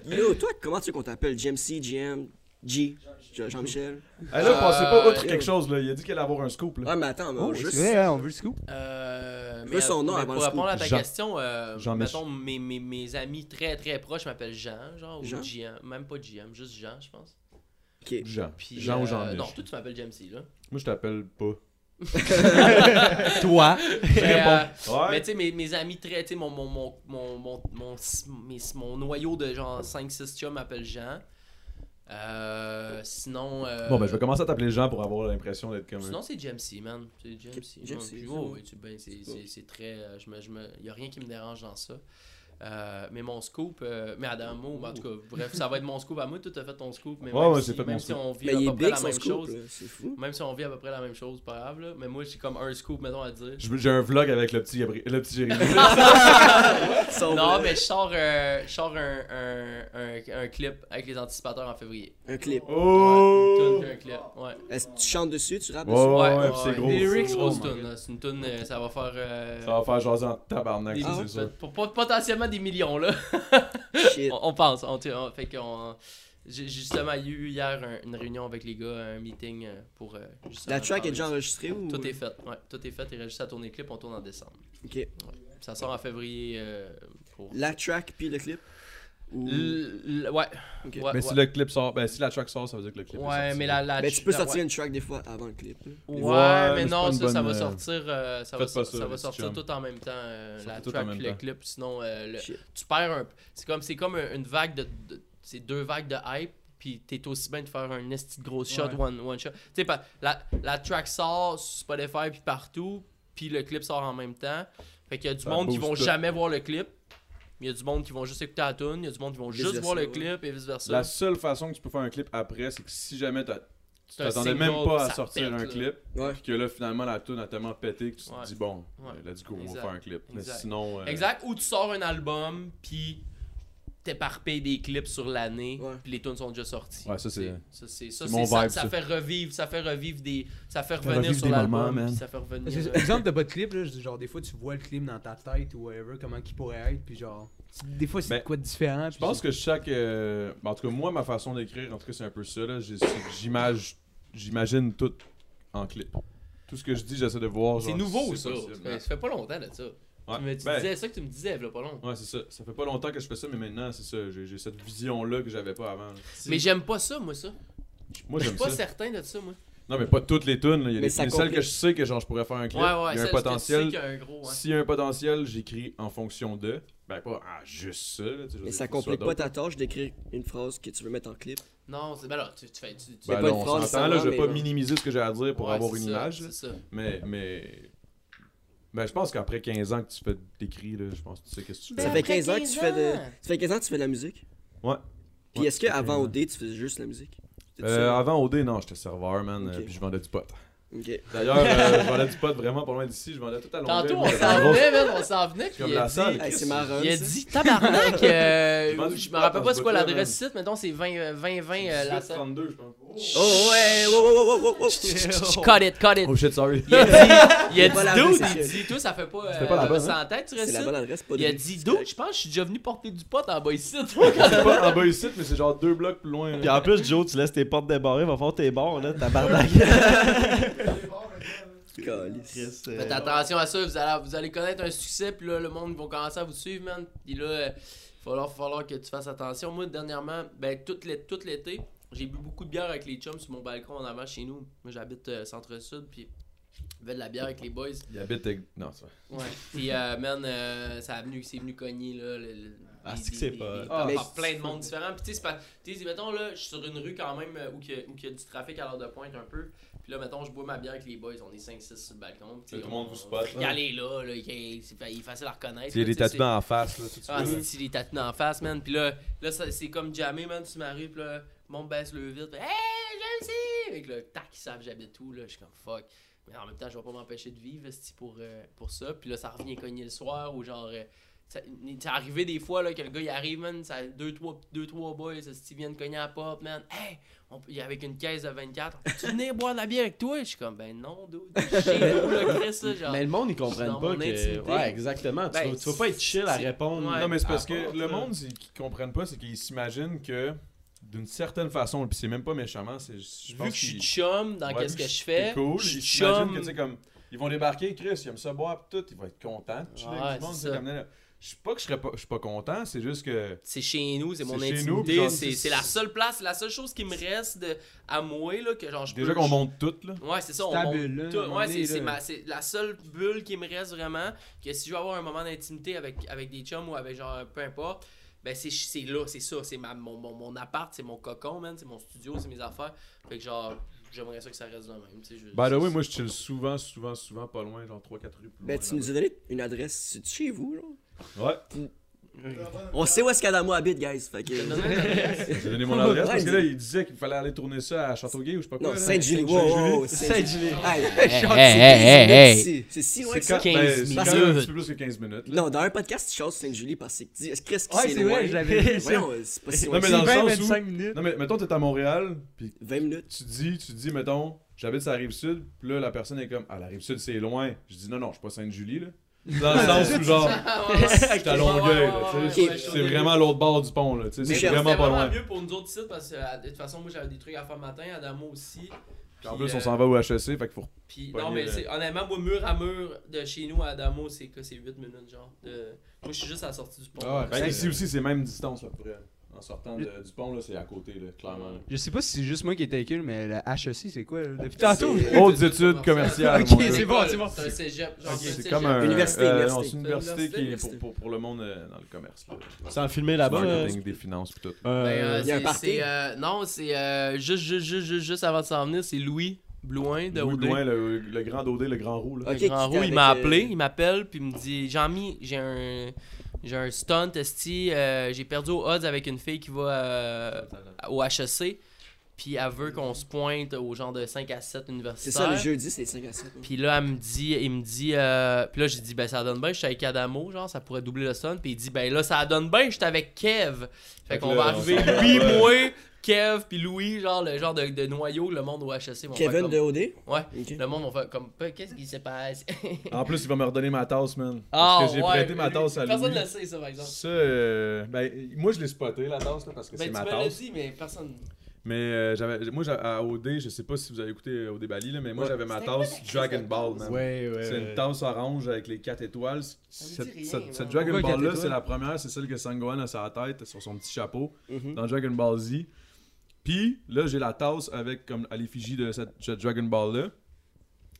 Mais yo, toi, comment tu veux qu'on t'appelle? GMC, GM, G, Je- Jean-Michel? Hey, là, pensez pas outre Euh, quelque chose là. Il a dit qu'il allait avoir un scoop là. Ah, mais attends, mais on Oh, veut juste. vrai, hein, on veut le scoop. Euh, veux son nom mais avant pour le répondre à ta Jean- question, euh, Jean mettons, mes, mes, mes amis très très proches m'appellent Jean, genre, Jean? ou GM, même pas GM, juste Jean, je pense. Ok. Jean. Puis, Jean ou euh, Jean Non, toi tu m'appelles Jamesy, là. Moi je t'appelle pas. [LAUGHS] Toi. Mais, euh, Ouais. Mais tu sais, mes, mes amis très. Tu sais, mon, mon, mon, mon, mon, mon, mes- mon noyau de genre 5-6 chums m'appelle Jean. Euh, sinon. euh, Bon, ben, je vais commencer à t'appeler Jean pour avoir l'impression d'être comme. Sinon, c'est Jamesy, man. C'est Ouais, c'est oh, oui, tu- ben, c'est- c'est c'est très. euh, je me, je me, y a rien qui me dérange dans ça. Euh, mais mon scoop, euh, mais Adamo, en tout cas, bref, ça va être mon scoop à moi. Tout a fait ton scoop, mais Ouais, même, ouais, si, même mon si scoop. on vit Mais à peu près la même scoop, chose, là, c'est fou. même si on vit à peu près la même chose, pas grave, là. Mais moi, j'ai comme un scoop, mettons, à dire. J'ai un vlog avec le petit, Gabri- le petit Jérémy. [LAUGHS] [LAUGHS] Non, vrai- mais je sors, euh, je sors un, un, un, un clip avec les anticipateurs en février. Un clip. Oh! Ouais, une tune un clip, ouais. Est-ce que tu chantes dessus, tu rappes Ouais, dessus? ouais, ouais, puis c'est gros. Lyrics, c'est grosse gros. tune. C'est une tune, euh, ça va faire. Ça va faire jaser en tabarnak, c'est sûr. pour- des millions, là. Shit. on, on pense. On, on- fait qu'on. J'ai justement eu hier un- une réunion avec les gars, un meeting euh, pour. euh, La track est déjà enregistrée ou? Tout est fait, ouais. Tout est fait. Il reste juste à tourner le clip, on tourne en décembre. Ok. Ça sort en février euh, pour. La track puis le clip? Ou- L- l- ouais. Mais ouais. si le clip sort, ben si la track sort, ça veut dire que le clip est Ouais, sorti. mais la. la Ben, tu peux la- sortir ouais. une track des fois avant le clip. là. Ouais, Ouais, mais mais non, ça, va bonne, sortir, euh, ça, va, ça, ça, va sortir tout en même temps, euh, la track puis le temps. clip, sinon euh, le- tu perds un... C'est comme, c'est comme un- une vague de... de- c'est deux vagues de hype, puis t'es aussi bien de faire un esti de grosse shot, Ouais. one, one shot. Tu sais, pas- la, la track sort sur Spotify puis partout, puis le clip sort en même temps. Fait qu'il y a du Ça monde qui vont tout. jamais voir le clip. Il y a du monde qui vont juste écouter la tune, il y a du monde qui vont juste Vice-versa, voir le clip et vice versa. La seule façon que tu peux faire un clip après, c'est que si jamais t'as- tu t'attendais même pas à sortir pète, un là. clip, Ouais. puis que là finalement la tune a tellement pété que tu Ouais. te dis bon, Ouais. euh, let's go, on Exact. va faire un clip. Mais Exact. sinon. euh, Exact. Ou tu sors un album, puis t'éparpilles des clips sur l'année, puis les tunes sont déjà sorties. Ouais, ça, c'est- ça, c'est ça, c'est c'est mon ça, vibe, ça ça. fait revivre, ça fait revivre des, ça fait revenir sur des moments, l'album, ça fait revenir. Euh, exemple, de clip, là, genre des fois tu vois le clip dans ta tête ou whatever, comment il pourrait être, puis genre, des fois c'est Ben, quoi de différent. Je pense que chaque. euh, ben, En tout cas, moi, ma façon d'écrire, en tout cas, c'est un peu ça. là. J'imagine tout en clip. Tout ce que je dis, j'essaie de voir. c'est nouveau ça. possible. Ça fait- ça fait pas longtemps de ça. Ouais. Tu me tu Ben, disais ça que tu me disais, là, pas long. Ouais, c'est ça. Ça fait pas longtemps que je fais ça, mais maintenant, c'est ça. J'ai j'ai cette vision-là que j'avais pas avant. Mais j'aime pas ça, moi, ça. Moi, Je j'aime suis pas certain de ça, moi. Non, mais pas toutes les tunes. là. Il y a Mais des, celles que je sais que genre, je pourrais faire un clip. Ouais, ouais, Il y a un tu sais potentiel. qu'il y a un gros, ouais. S'il y a un potentiel, j'écris en fonction de. Ben, pas ah, juste ça. Là, je Mais ça complique pas ta tâche d'écrire une phrase que tu veux mettre en clip. Non, c'est ben là, tu, tu fais. Tu, tu- Ben, pas là, une on phrase là, je vais pas minimiser ce que j'ai à dire pour avoir une image. là. C'est ça. Mais, mais. Ben, je pense qu'après 15 ans que tu fais d'écrit, là, je pense que tu sais qu'est-ce que tu Ben, Ça fais. fait 15 ans que tu fais de. Ça fait 15 ans que tu fais de la musique? Ouais. Puis Ouais, est-ce que ça fait avant 15 ans. OD tu faisais juste la musique? Euh, avant OD, non, j'étais serveur, man, Ok. euh, puis je vendais du pot. D'ailleurs, euh, [LAUGHS] je vendais du pot vraiment pas loin d'ici, je vendais tout à Longueuil. Tantôt, on s'en venait, man, on s'en venait. puis Comme il la a salle. Hey, c'est marrant. Il a dit tabarnak. [LAUGHS] euh, je me rappelle pas ce c'est quoi l'adresse site, mettons c'est 20 20 20 euh, la 18, 32, je pense. Oh ouais, wow, wow. [LAUGHS] Cut it, cut it. Oh shit, sorry. Il a dit, il a [LAUGHS] dit, dude, c'est il sûr. dit, toi ça fait pas C'était pas la euh, bonne, ça en tête, tu restes C'est la bonne adresse, pas de Il a dit, dude, je pense que je suis déjà venu porter du pot en bas ici. C'est pas en bas ici, mais c'est genre deux blocs plus loin. Puis en plus, Joe, tu laisses tes portes débarrées, va faire tes bords, là. [LAUGHS] Chris, euh, Faites attention à ça, vous allez, vous allez connaître un succès, puis là, le monde va commencer à vous suivre, man. Puis là, euh, il va falloir, falloir que tu fasses attention. Moi, dernièrement, ben, tout l'été, j'ai bu beaucoup de bière avec les chums sur mon balcon en avant chez nous. Moi, j'habite euh, centre-sud, puis je de la bière avec les boys. Il habite. avec- Non, c'est vrai. Ouais. Puis, euh, man, euh, ça a venu, c'est venu cogner, là. le- le- Ah, des- c'est que des- c'est des- pas- des- Ah, par mais- plein de monde différent. Puis, tu sais, c'est pas. Tu sais, mettons, là, je suis sur une rue quand même euh, où il y, a- où il y a du trafic à l'heure de pointe un peu. Puis là, mettons, je bois ma bière avec les boys. On est 5-6 sur le balcon. tu Tout le monde on- vous spot. Il y a les là, là, il est, facile à reconnaître. Il y a des tu tatouages en face, là. tout Ah, c'est les tatous en face, man? Puis là, là ça- c'est comme jamais, man, sur ma rue. Puis là, le monde baisse le vite. Puis, hey, j'aime si! Avec le tac, ils savent j'habite où, là. Je suis comme fuck. Mais en même temps, je vais pas m'empêcher de vivre, pour, euh, pour ça. Puis là, ça revient cogner le soir ou genre. euh, ça- c'est arrivé des fois là, que le gars il arrive, man, ça, deux, trois, deux, trois boys, esti, viennent cogner à la porte, man. Hey! On, il y avec une caisse de 24. Tu [LAUGHS] venir boire de la bière avec toi? Je suis comme, ben non, dude. Je chez nous, là, [LAUGHS] Chris, là, genre. Mais le monde, ils comprennent mon pas que. intimité. Ouais, exactement. Tu, Ben, vas, tu vas pas être chill à répondre. ouais. Non, mais c'est parce que part, le monde, c'est qu'ils comprennent pas, c'est qu'ils s'imaginent que d'une certaine façon, puis c'est même pas méchamment, c'est. Je Vu pense que je suis chum dans Ouais, qu'est-ce vu que je C'est fais, cool. je Ils suis chum. que, tu sais, comme. Ils vont débarquer, Chris, ils aiment ça boire, pis tout, ils vont être contents. chiller Ouais, Je suis pas que je serais pas, je suis pas content, c'est juste que. C'est chez nous, c'est mon intimité, genre, c'est c'est- c'est la seule place, la seule chose qui me reste de, à moi, là, que genre je Déjà peux- qu'on monte tout, là. Ouais, c'est ça, on monte bulle, tout. Ouais, c'est la seule bulle qui me reste vraiment. Que si je veux avoir un moment d'intimité avec, avec des chums ou avec genre peu importe, ben c'est c'est là, c'est ça. C'est ma- mon, mon, mon appart, c'est mon cocon, man. C'est mon studio, c'est mes affaires. Fait que genre, j'aimerais ça que ça reste de même. tu sais, je- By the way, c'est- moi je chill souvent, souvent, souvent pas loin, genre 3-4 rues plus Ben, loin. tu nous as donné une adresse. C'est chez vous, là? Ouais, On sait où est-ce qu'Adamo habite, guys. Fait que. J'ai donné mon [LAUGHS] adresse Ouais, parce que là il disait qu'il fallait aller tourner ça à Châteauguay ou je sais pas quoi. Non. Sainte-Julie. Wow, Sainte-Julie. [LAUGHS] Hey, c'est hey, hey, hey, 15 hey. minutes, C'est si loin C'est que ça. quand, 15 c'est quand minutes. même un petit peu plus que 15 minutes. là. Non, dans un podcast, tu chantes Sainte-Julie parce que c'est. Est-ce que Ouais, c'est loin? ça. Voyons, c'est pas si loin. Non, mais que dans ça. le 20, sens où- 25 minutes. Non mais mettons t'es à Montréal, puis 20 minutes. tu dis, tu dis mettons, j'habite sur la rive sud, puis là la personne est comme ah la rive sud c'est loin. Je dis non non, je suis pas Sainte-Julie là. Dans le sens où genre [LAUGHS] Ah, j'étais [LAUGHS] à Longueuil, là, tu sais, c'est vraiment à l'autre bord du pont là, tu sais, Mais c'est vraiment pas loin. mieux pour nous autres sites parce que euh, de toute façon, moi j'avais des trucs à faire le matin, Adamo aussi. Puis en plus on euh, s'en va au HEC, fait qu'il faut Puis non, mais là. c'est honnêtement, moi, mur à mur de chez nous à Adamo, c'est que c'est 8 minutes, genre. De... Moi, je suis juste à la sortie du pont. Ah ouais, Ben, c'est- ici aussi c'est même distance à peu près. En sortant de- du pont là, c'est à côté là, clairement. là. Je sais pas si c'est juste moi qui étais cul, mais le HEC, c'est quoi? là? Depuis tantôt? Hautes études commerciales. Ok, c'est bon, c'est bon. C'est un cégep, genre. C'est comme un Université, euh, université. non, c'est une université qui est Université. pour, pour, pour le monde euh, dans le commerce. Là. Sans filmer là-bas. euh, Marketing, des finances pis tout. Ben, euh, Il y a un party? euh, non, c'est euh, juste, juste, juste, juste, juste avant de s'en venir, c'est Louis Blouin de Louis. Blouin, le, le grand Dodé, le grand roux. Là. Ok, Le grand roux, il m'a appelé, euh, il m'appelle, puis il me dit Jean-Mi, j'ai un. J'ai un stunt, esti, euh, j'ai perdu au odds avec une fille qui va euh, au HEC, puis elle veut qu'on se pointe au genre de 5 à 7 C'est universitaires. ça, le jeudi, c'est 5 à 7. Puis là, elle me dit, il me dit, euh, puis là, j'ai dit, ben ça donne bien, je suis avec Adamo, genre, ça pourrait doubler le stunt. Puis il dit, ben là, ça donne bien, je suis avec Kev. Fait Fait qu'on va arriver, lui, moi, Kev, puis Louis, genre, le genre de, de noyau, le monde au HEC. vont faire Kevin comme- de OD. Ouais. Le monde va faire comme, qu'est-ce qui se passe? [LAUGHS] En plus, il va me redonner ma tasse, man. Ah, Parce que j'ai ouais, prêté ma tasse à Personne Louis. ne le sait, ça, par exemple. Ça, euh, ben, moi, je l'ai spoté, la tasse, là, parce que Ben, c'est tu ma me l'as tasse. dit, mais personne. Mais euh, j'avais, moi, j'avais- à OD, je sais pas si vous avez écouté euh, OD Bali, là, mais moi, Ouais. j'avais ma tasse Dragon Ball, tasse? man. Ouais, ouais. C'est une tasse orange avec les 4 étoiles. Cette, dit rien, cette- moi. cette Dragon Pourquoi quatre Ball là, étoiles? c'est la première, c'est celle que Sangohan a sur la tête, sur son petit chapeau, Mhm. dans Dragon Ball Z. Puis là, j'ai la tasse avec comme à l'effigie de cette, cette Dragon Ball là.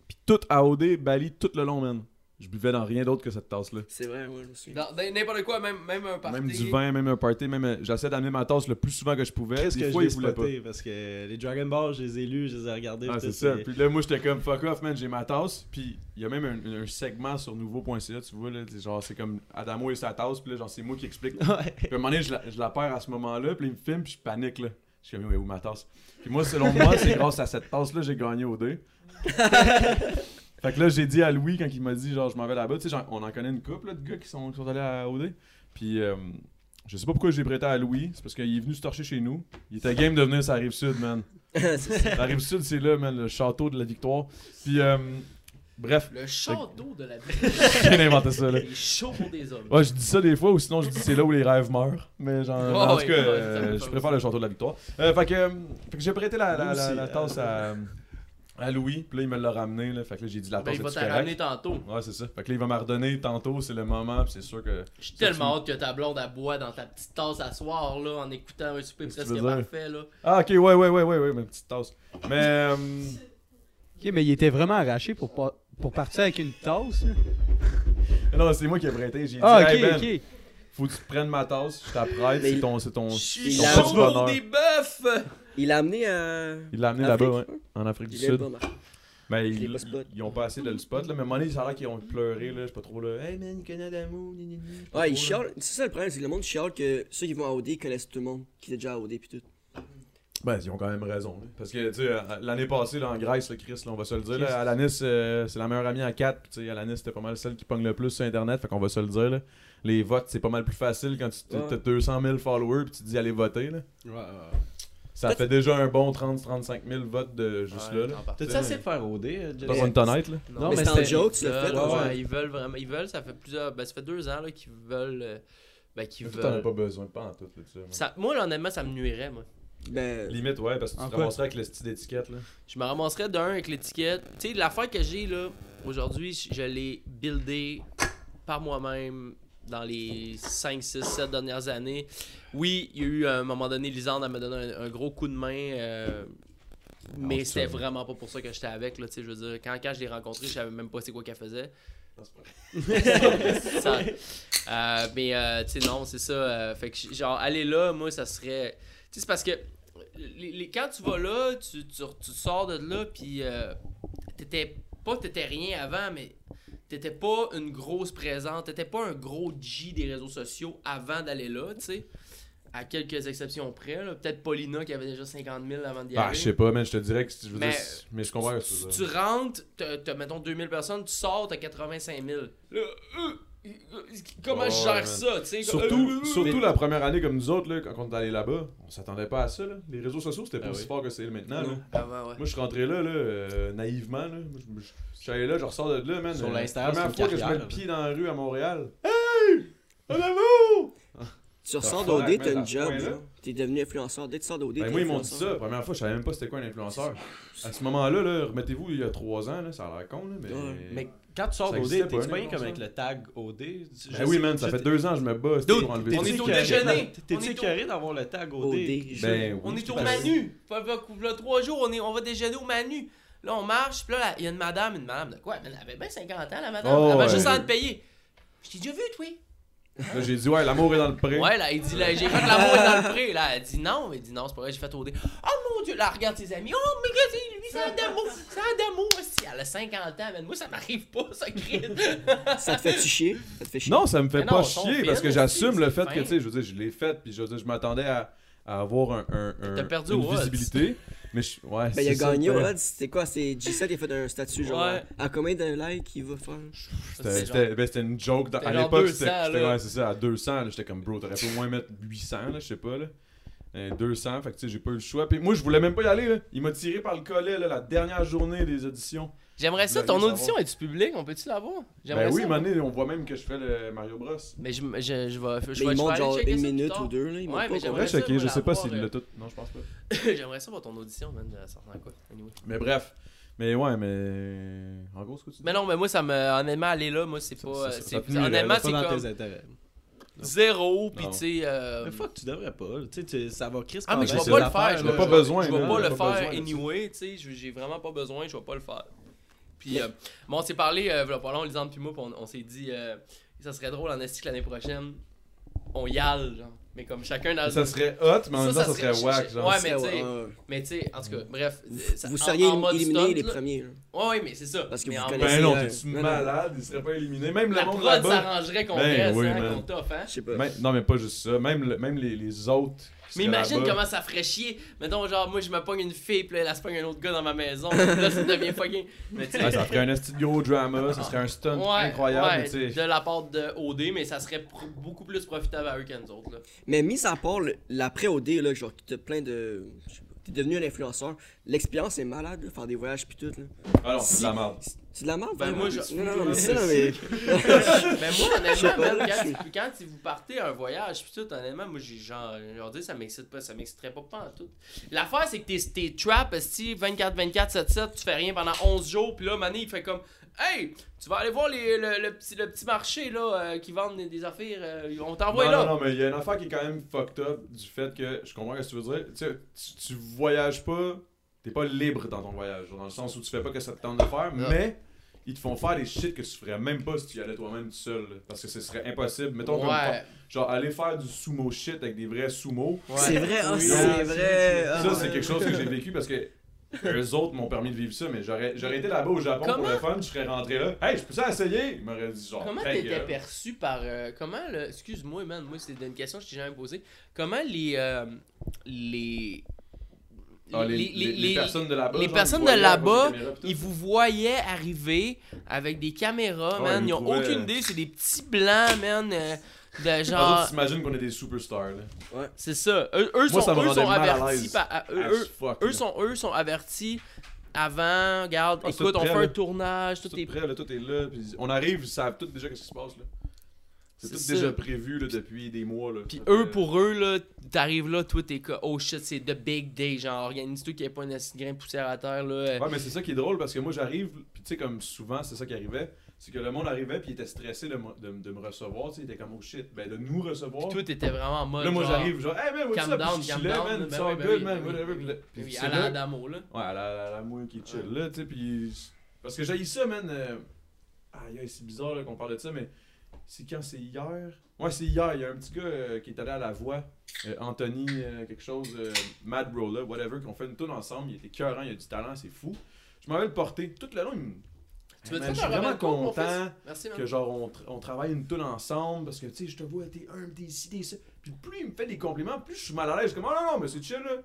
Puis tout à OD, Bali, tout le long, man. Je buvais dans rien d'autre que cette tasse là. C'est vrai, ouais, je me souviens. Dans, dans n'importe quoi, même, même un party. Même du vin, même un party, même euh, j'essaie d'amener ma tasse le plus souvent que je pouvais. Qu'est-ce Des que fois, je ils l'ai voulaient pas. parce que les Dragon Ball, je les ai lus, je les ai regardés. Ah, puis c'est ça. Puis là, moi, j'étais comme fuck off, man, j'ai ma tasse. Puis il y a même un, un segment sur nouveau.ca, tu vois, là. c'est Genre, c'est comme Adamo et sa tasse. Puis là, genre, c'est moi qui explique. [LAUGHS] Puis Ouais. à un moment donné, je la, je la perds à ce moment-là. Puis il me filme, puis je panique, là. Je suis comme, où ma tasse? Puis moi, selon moi, c'est [LAUGHS] grâce à cette tasse-là, j'ai gagné au dé. [LAUGHS] fait que là, j'ai dit à Louis, quand il m'a dit, genre, je m'en vais là-bas, tu sais, on en connaît une couple, là, de gars qui sont, qui sont allés à OD. Puis. euh, je sais pas pourquoi j'ai prêté à Louis, c'est parce qu'il est venu se torcher chez nous. Il était game de venir sur la rive sud, man. [LAUGHS] La rive sud, c'est là, man, le château de la victoire. Puis, euh, bref, Le château de la vie. j'ai inventé ça, là. Il est chaud pour des hommes. Ouais, je dis ça des fois, ou sinon je dis c'est là où les rêves meurent. Mais genre, Ouais, en ouais, tout cas, ouais, euh, je préfère le château de la victoire. Euh, fait que, euh, que j'ai prêté la, la, Moi la, aussi, la euh, tasse à, à Louis, puis là il me l'a ramené, là. Fait que là j'ai dit la Ben, tasse il va correcte? ramener tantôt. Ouais, c'est ça. Fait que là il va me redonner tantôt, c'est le moment, puis c'est sûr que. Je suis tellement hâte que ta blonde à boit dans ta petite tasse à soir là en écoutant un souper presque parfait là. Ah, ok, ouais, ouais, ouais, ouais, ouais, ma petite tasse. Mais. Ok, mais il était vraiment arraché pour, pas- pour partir avec une tasse. là. [LAUGHS] non, c'est moi qui ai prêté. J'ai dit, Ah, ok, hey, ben, ok. faut que tu prennes ma tasse, je t'apprête, c'est ton. C'est ton. Il a- petit bonheur. des bœufs. Il l'a amené à. Il l'a amené là-bas, ouais, en Afrique du Il Sud. Mais est ils, ils ont pas assez de le spot, là. Mais à un moment donné, ça a l'air qu'ils ont pleuré, là. Je sais pas trop, là. Hey man, il connaît d'amour, Ouais, il trop, là. chiale. C'est ça le problème, c'est que le monde chiale que ceux qui vont à OD connaissent tout le monde, qui est déjà à OD pis tout. Ben, ils ont quand même raison. là. Parce que, tu sais, euh, l'année passée, là, en Grèce, là, Chris, là, on va se le dire, là, Alanis, euh, c'est la meilleure amie à 4. Puis, tu sais, Alanis, c'était pas mal celle qui pogne le plus sur Internet. Fait qu'on va se le dire, là. Les votes, c'est pas mal plus facile quand tu Ouais. as 200 000 followers puis tu te dis aller voter, là. Ouais, ouais. Ça fait déjà un bon 30-35 000 votes de juste là, là. T'as-tu assez faire OD, euh, Jess? Pas une honnête, là. Non, mais mais c'est c'était- joke, tu l'as fait. veulent, ouais, ils veulent vraiment, ils veulent, ça fait plusieurs, ben ça fait deux ans là qu'ils veulent, euh, ben qu'ils Toi, t'en as veulent. pas besoin, pas en tout, là, ça, moi. Ça- moi là, honnêtement, ça me nuirait moi. Ben. Limite, ouais, parce que tu te ramasserais avec le style d'étiquette, là. Je me ramasserais d'un avec l'étiquette. Tu sais, l'affaire que j'ai là aujourd'hui, je l'ai buildé par moi-même dans les 5, 6, 7 dernières années. Oui, il y a eu à un moment donné, Lisande, elle m'a donné un, un gros coup de main. euh, mais c'est c'était vraiment pas pour ça que j'étais avec. Là, tu sais, je veux dire, quand, quand je l'ai rencontré, je savais même pas c'est quoi qu'elle faisait. [LAUGHS] Ça- [LAUGHS] euh, mais euh, tu sais, non, c'est ça. euh, fait que genre, aller là, moi, ça serait. Tu sais, c'est parce que les, les- quand tu vas là, tu, tu, tu sors de là, puis euh, t'étais pas, t'étais rien avant, mais t'étais pas une grosse présence, t'étais pas un gros G des réseaux sociaux avant d'aller là, tu sais. À quelques exceptions près. Peut-être Paulina qui avait déjà 50 000 avant d'y Ah, aller. je sais pas, man, je te dirais que je veux Mais- dire, mais je comprends tu veux Tu, rentres, t'as, mettons 2000 personnes, tu sors, t'as 85 000. Là, euh, comment je gère man. ça, tu sais? Surtout, euh, surtout la première année comme nous autres, là, quand on est allé là-bas, on s'attendait pas à ça. Là. Les réseaux sociaux, c'était pas Ah aussi oui. fort que c'est maintenant. Là. Ah ouais. Moi, je suis rentré là, là euh, naïvement. Là. Je, je- je suis allé là, je ressors de là, man. Sur Euh, l'Instagram, première c'est une fois que je mets le pied dans la rue à Montréal. Hey! En amour! Tu ressors d'OD, t'as une job. T'es devenu influenceur. Dès que tu sors d'OD, Ben, moi, ils m'ont dit ça. Première fois, je savais même pas c'était quoi un influenceur. À ce moment-là, là, remettez-vous il y a 3 ans, là, ça a l'air con, là, mais. Ouais. Mais quand tu sors existait t'es pas, un comme avec le tag OD. Ben oui, man, ça fait 2 ans que je me bats pour enlever on est au T'es-tu déjeuner. T'es-tu carré d'avoir le tag OD? OD. Ben, On est au Manu. Là, trois jours, on, est, on va déjeuner au Manu. Là, on marche, puis là, il y a une madame, une madame de quoi? Elle avait bien 50 ans, la madame. Oh, elle avait ouais. juste en te payer. Je t'ai déjà vu, toi? Là, j'ai dit, ouais, l'amour est dans le pré. Ouais, là, il dit, là, j'ai fait l'amour dans le pré. Là, elle dit non. Elle dit non, c'est pas vrai, j'ai fait OD. Oh mon dieu, là, elle regarde ses amis. Oh, mais c'est lui, c'est un d'amour. C'est un d'amour. Si elle a 50 ans, man, moi, ça m'arrive pas, ça crie. Ça te fait-tu chier? Ça te fait chier? Non, ça me fait Mais pas non, chier parce que j'assume le fait fin. que, tu sais, je veux dire, je l'ai fait, puis je veux dire, je m'attendais à, à avoir un, un, un- T'as perdu une au visibilité. Mais je, ouais, Ben, il a c'est gagné au ouais. odds. C'était quoi? C'est G7 qui a fait un statut, genre. Ouais. À combien de likes il va faire? C'était- C'est C'était ben, c'était une joke. dans- à l'époque, 200, c'était ouais, c'est ça, à 200. là, J'étais comme, bro, t'aurais pu au moins mettre 800, là, je sais pas. Là. Euh, 200, fait que tu sais, j'ai pas eu le choix. Puis moi, je voulais même pas y aller. Là. Il m'a tiré par le collet là, la dernière journée des auditions. J'aimerais ça, ton audition est-tu public? On peut-tu l'avoir? Ben oui, donné, on voit même que je fais le Mario Bros. Mais je, je, je vais, je, Mais vais, il monte genre checker une minute ou deux, là. Il Ouais, mais j'aimerais ça, je sais pas s'il euh, l'a tout. Non, je pense pas. [LAUGHS] [LAUGHS] J'aimerais ça voir ton audition, man. Ça ressemble à quoi? Anyway. Mais bref. Mais ouais, mais. En gros, ce que tu dis. Mais non, mais moi, ça me. Honnêtement, aller là, moi, c'est pas. euh, nuirait, honnêtement, c'est pas dans comme tes intérêts. zéro, pis tu sais. euh, Mais fuck, tu devrais pas. Tu sais, ça va crisper. Ah, mais je vais pas le faire. je vais- Pas je- besoin, Je vais pas le faire anyway, tu sais. je- J'ai vraiment pas besoin, je vais pas le faire. Puis, euh, bon, on s'est parlé, euh, voilà pas long, Lisande puis moi, on, on s'est dit, euh, ça serait drôle en esti que l'année prochaine, on y aille, genre. Mais comme chacun dans Ça serait hot, mais en même temps, ça ça serait serait- whack. Genre. Ouais, mais tu sais- ouais. Mais tu sais, en tout cas, bref. euh, ça- Vous en- seriez en mode éliminés stunt, les là. premiers. là. Ouais, ouais, mais c'est ça. Parce que mais vous en connaissez- Ben non, t'es-tu malade? Il serait pas éliminé. Même le La monde prod s'arrangerait qu'on Ben reste, oui, hein, qu'on t'offre, hein. Je sais pas. Même- non, mais pas juste ça. Même, le- même les, les autres. Mais imagine comment ça ferait chier. Mettons, genre, moi, je me pogne une fille, puis là, elle se pogne un autre gars dans ma maison. [LAUGHS] là, ça devient fucking. Mais. Ouais, ça ferait un esti gros drama. Ça serait un stunt Ouais, incroyable. ouais, mais de la part de OD, mais ça serait beaucoup plus profitable à eux qu'à nous autres. Là. Mais mis à part l'après-OD, là, genre, t'as plein de. T'es devenu un influenceur. L'expérience est malade, là, faire des voyages pis tout. Là. Ah non, c'est de la merde. C'est de la merde, Ben, vraiment? moi, je- Non, non, non, mais c'est mais. Mais [LAUGHS] moi, [LAUGHS] honnêtement, quand, suis- tu- quand tu- vous partez à un voyage, puis tout, honnêtement, moi, j'ai genre, leur dire, ça m'excite pas, ça m'exciterait pas, pas en tout. L'affaire, c'est que t'es, t'es trap, si 24-24, 7-7, tu fais rien pendant 11 jours, puis là, Mané, il fait comme, hey, tu vas aller voir les- le, le petit, le petit marché, là, euh, qui vendent des, des affaires, euh, on t'envoie non, là. non, non, mais il y a une affaire qui est quand même fucked up du fait que je comprends ce que tu veux dire. Tu sais, tu, tu voyages pas, t'es pas libre dans ton voyage. Dans le sens où tu fais pas que ça te tente de faire, mais ils te font faire des shit que tu ferais même pas si tu y allais toi-même tout seul. là. parce que ce serait impossible. Mettons comme Ouais, genre aller faire du sumo shit avec des vrais sumo. ouais. C'est vrai, ah, Oui. c'est vrai. Ça, c'est quelque chose que j'ai vécu parce que. Eux autres m'ont permis de vivre ça, mais j'aurais j'aurais été là-bas au Japon Comment? pour le fun, je serais rentré là. Hey, je peux ça essayer? Ils m'auraient dit genre. Comment ta t'étais gueule. perçu par. euh, comment le. Excuse-moi, man, moi, c'est une question que je t'ai jamais posée. Comment les. euh, les. Ah, les, les- les personnes de là-bas. les genre, personnes ils de là-bas. Ils vous voyaient arriver avec des caméras, Ouais, man. ils Ils ont trouvaient- aucune idée. C'est des petits blancs, man. euh, de Eux genre. autres s'imagine qu'on est des superstars. Là. C'est ça. Eux, eux Moi, sont, ça eux avertis. par- à- eux, eux, fuck, eux là. sont, eux sont avertis avant. Regarde, Ah, écoute, on prêt, fait un tournage. Tout Tout est est prêt, là, tout est là. puis on arrive, ils savent tout déjà qu'est-ce qui se passe. Là. C'est tout ça. déjà prévu là, depuis des mois. Là. Puis eux, pour eux, là, t'arrives là, toi, t'es comme, oh shit, c'est the big day. Genre, organise-toi qu'il n'y ait pas une grain de poussière à terre, là. Ouais, mais c'est ça qui est drôle parce que moi j'arrive, puis tu sais, comme souvent, c'est ça qui arrivait. C'est que le monde arrivait, puis il était stressé de, me- de, de me recevoir. Tu sais, il était comme, oh shit, ben de nous recevoir. Puis toi, t'étais vraiment en mode. là, moi genre, j'arrive, genre, hey man, what's up? down, je man, ben it's oui, all ben good, oui, man, ben whatever. oui, Puis oui, à la là-. Ouais, à la, la qui chill là, tu sais, puis. Parce que j'ai ça, man. Aïe, aïe, c'est bizarre qu'on parle de ça, mais c'est quand c'est hier? Ouais, c'est hier. Il y a un petit gars euh, qui est allé à la voix, euh, Anthony, euh, quelque chose, Mad Bro, là, whatever, qu'on fait une tune ensemble. Il était cœurant, il a du talent, c'est fou. Je m'avais le porté. Tout le long, il me. Tu Man, je suis vraiment content? Merci, que genre on, tra- on travaille une tune ensemble parce que tu sais je te vois t'es un t'es ici t'es ça puis plus il me fait des compliments plus je suis mal à l'aise Je suis comme oh non non mais c'est chill là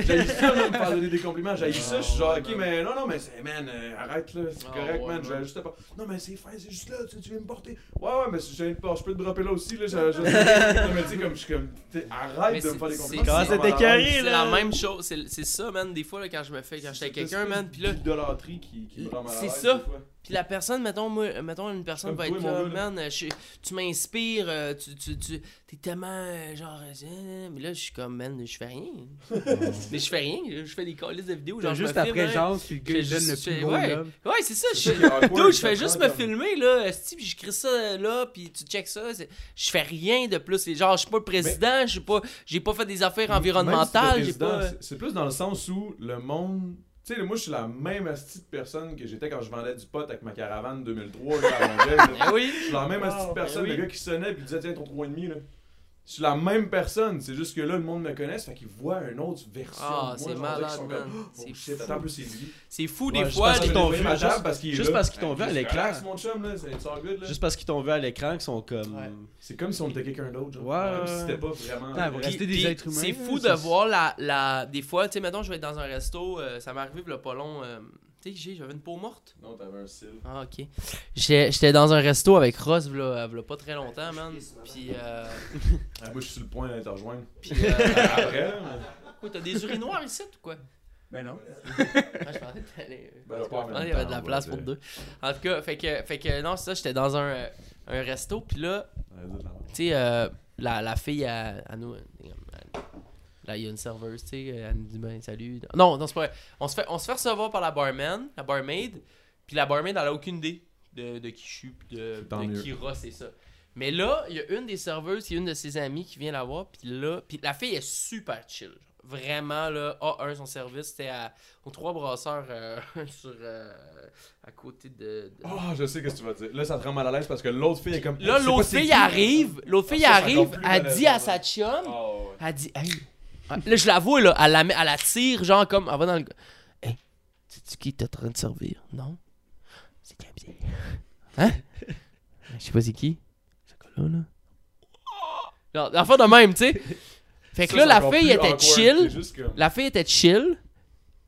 j'ai ça là, me faire donner des compliments j'ai ça je suis genre ok mais non non mais c'est man euh, arrête là c'est Ah, correct ouais, man je vais juste pas non mais c'est fin c'est juste là tu, tu viens me porter ouais ouais mais si je, viens te por- je peux te dropper là aussi là je, je- non, mais tu sais comme je suis comme t'sais, arrête Mais de me c'est- faire des c'est- compliments Comment c'est c'était carré, C'est là? la même chose. C'est c'est ça, man. Des fois, là, quand je me fais, quand j'étais avec quelqu'un, man. Puis là, l'idolâtrie qui, qui me rend C'est ça. Puis la personne, mettons, moi, mettons une personne Comme va être là, man, euh, je- tu m'inspires, euh, tu, tu, tu, t'es tellement, euh, genre, euh, mais là, je suis comme, man, je fais rien. [LAUGHS] mais je fais rien, je fais des calices de vidéos, genre, je me juste filme, après hein. Jean, puis le Je- donne le je- plus ouais. Ouais, c'est ça, je je fais juste me filmer, là, esti, puis j'écris ça là, puis tu check ça. Je fais rien de plus. Genre, je suis pas le président, je suis pas, j'ai pas fait des affaires environnementales, j'ai pas. C'est plus dans le sens où le monde. Tu sais, moi, je suis la même asti de personne que j'étais quand je vendais du pot avec ma caravane 2003 là, à Longueuil, là. [LAUGHS] Ben oui. Je suis la même asti de personne, ben oui. le gars qui sonnait puis disait tiens ton 3,5 là. Je suis la même personne, c'est juste que là le monde me connaît, ça fait qu'il voit une autre version. Ah, c'est malade, man. Oh, C'est fou. attends c'est lui. C'est fou, des fois. qu'ils t'ont vu, juste- parce qu'ils t'ont vu à l'écran. Juste parce qu'ils t'ont vu à l'écran, qu'ils sont comme. C'est comme si on était quelqu'un d'autre, genre. Ouais, Même si ouais. c'était pas vraiment. Des êtres humains, C'est fou de voir la, la. Des fois, tu sais, mettons, je vais être dans un resto, euh, ça m'est arrivé a pas long. Euh, tu sais, j'ai- j'avais une peau morte. Non, t'avais un cil. Ah, ok. J'étais j'étais dans un resto avec Ross, v'là, v'là pas très longtemps, man. Puis, euh, Ah, moi je suis sur le point d'aller te rejoindre. puis euh, Après, [LAUGHS] mais- quoi, t'as des urinoirs ici ou quoi? Ben non. Ah, je pensais que t'allais- Ben, en tout pas en cas, même il y avait de la place pour deux. En tout cas, fait que, fait que non, c'est ça, j'étais dans un, euh, un resto, puis là, tu sais, euh, la, la fille à, nous, euh, elle- là, il y a une serveuse, tu sais, elle nous dit, ben, salut. Non, non, c'est pas vrai. On se fait, on se fait recevoir par la barman, la barmaid, puis la barmaid, elle a aucune idée de, de qui je suis, de, de mieux. qui Ross, c'est ça. Mais là, il y a une des serveuses, qui est une de ses amies qui vient la voir, puis là, puis la fille est super chill. genre. Vraiment, là, A1, son service, c'était à- aux trois brasseurs euh, [LAUGHS] sur, euh, à côté de- de, Ah, je sais ce que tu vas dire. Là, ça te rend mal à l'aise parce que l'autre fille est comme. Là, l'autre fille arrive, l'autre fille Ah, ça, c'est arrive, elle dit à sa chum, Ah, ouais. elle dit, hey. Là, je la vois, là, elle la, elle la tire, genre comme, elle va dans le. Hey, sais-tu qui t'es en train de servir? Non? C'est Gabriel. Hein? Je sais pas c'est qui. Ce gars-là, là. L'enfant de même, tu sais. Fait que Ça, là, la fille était chill. Comme- La fille était chill.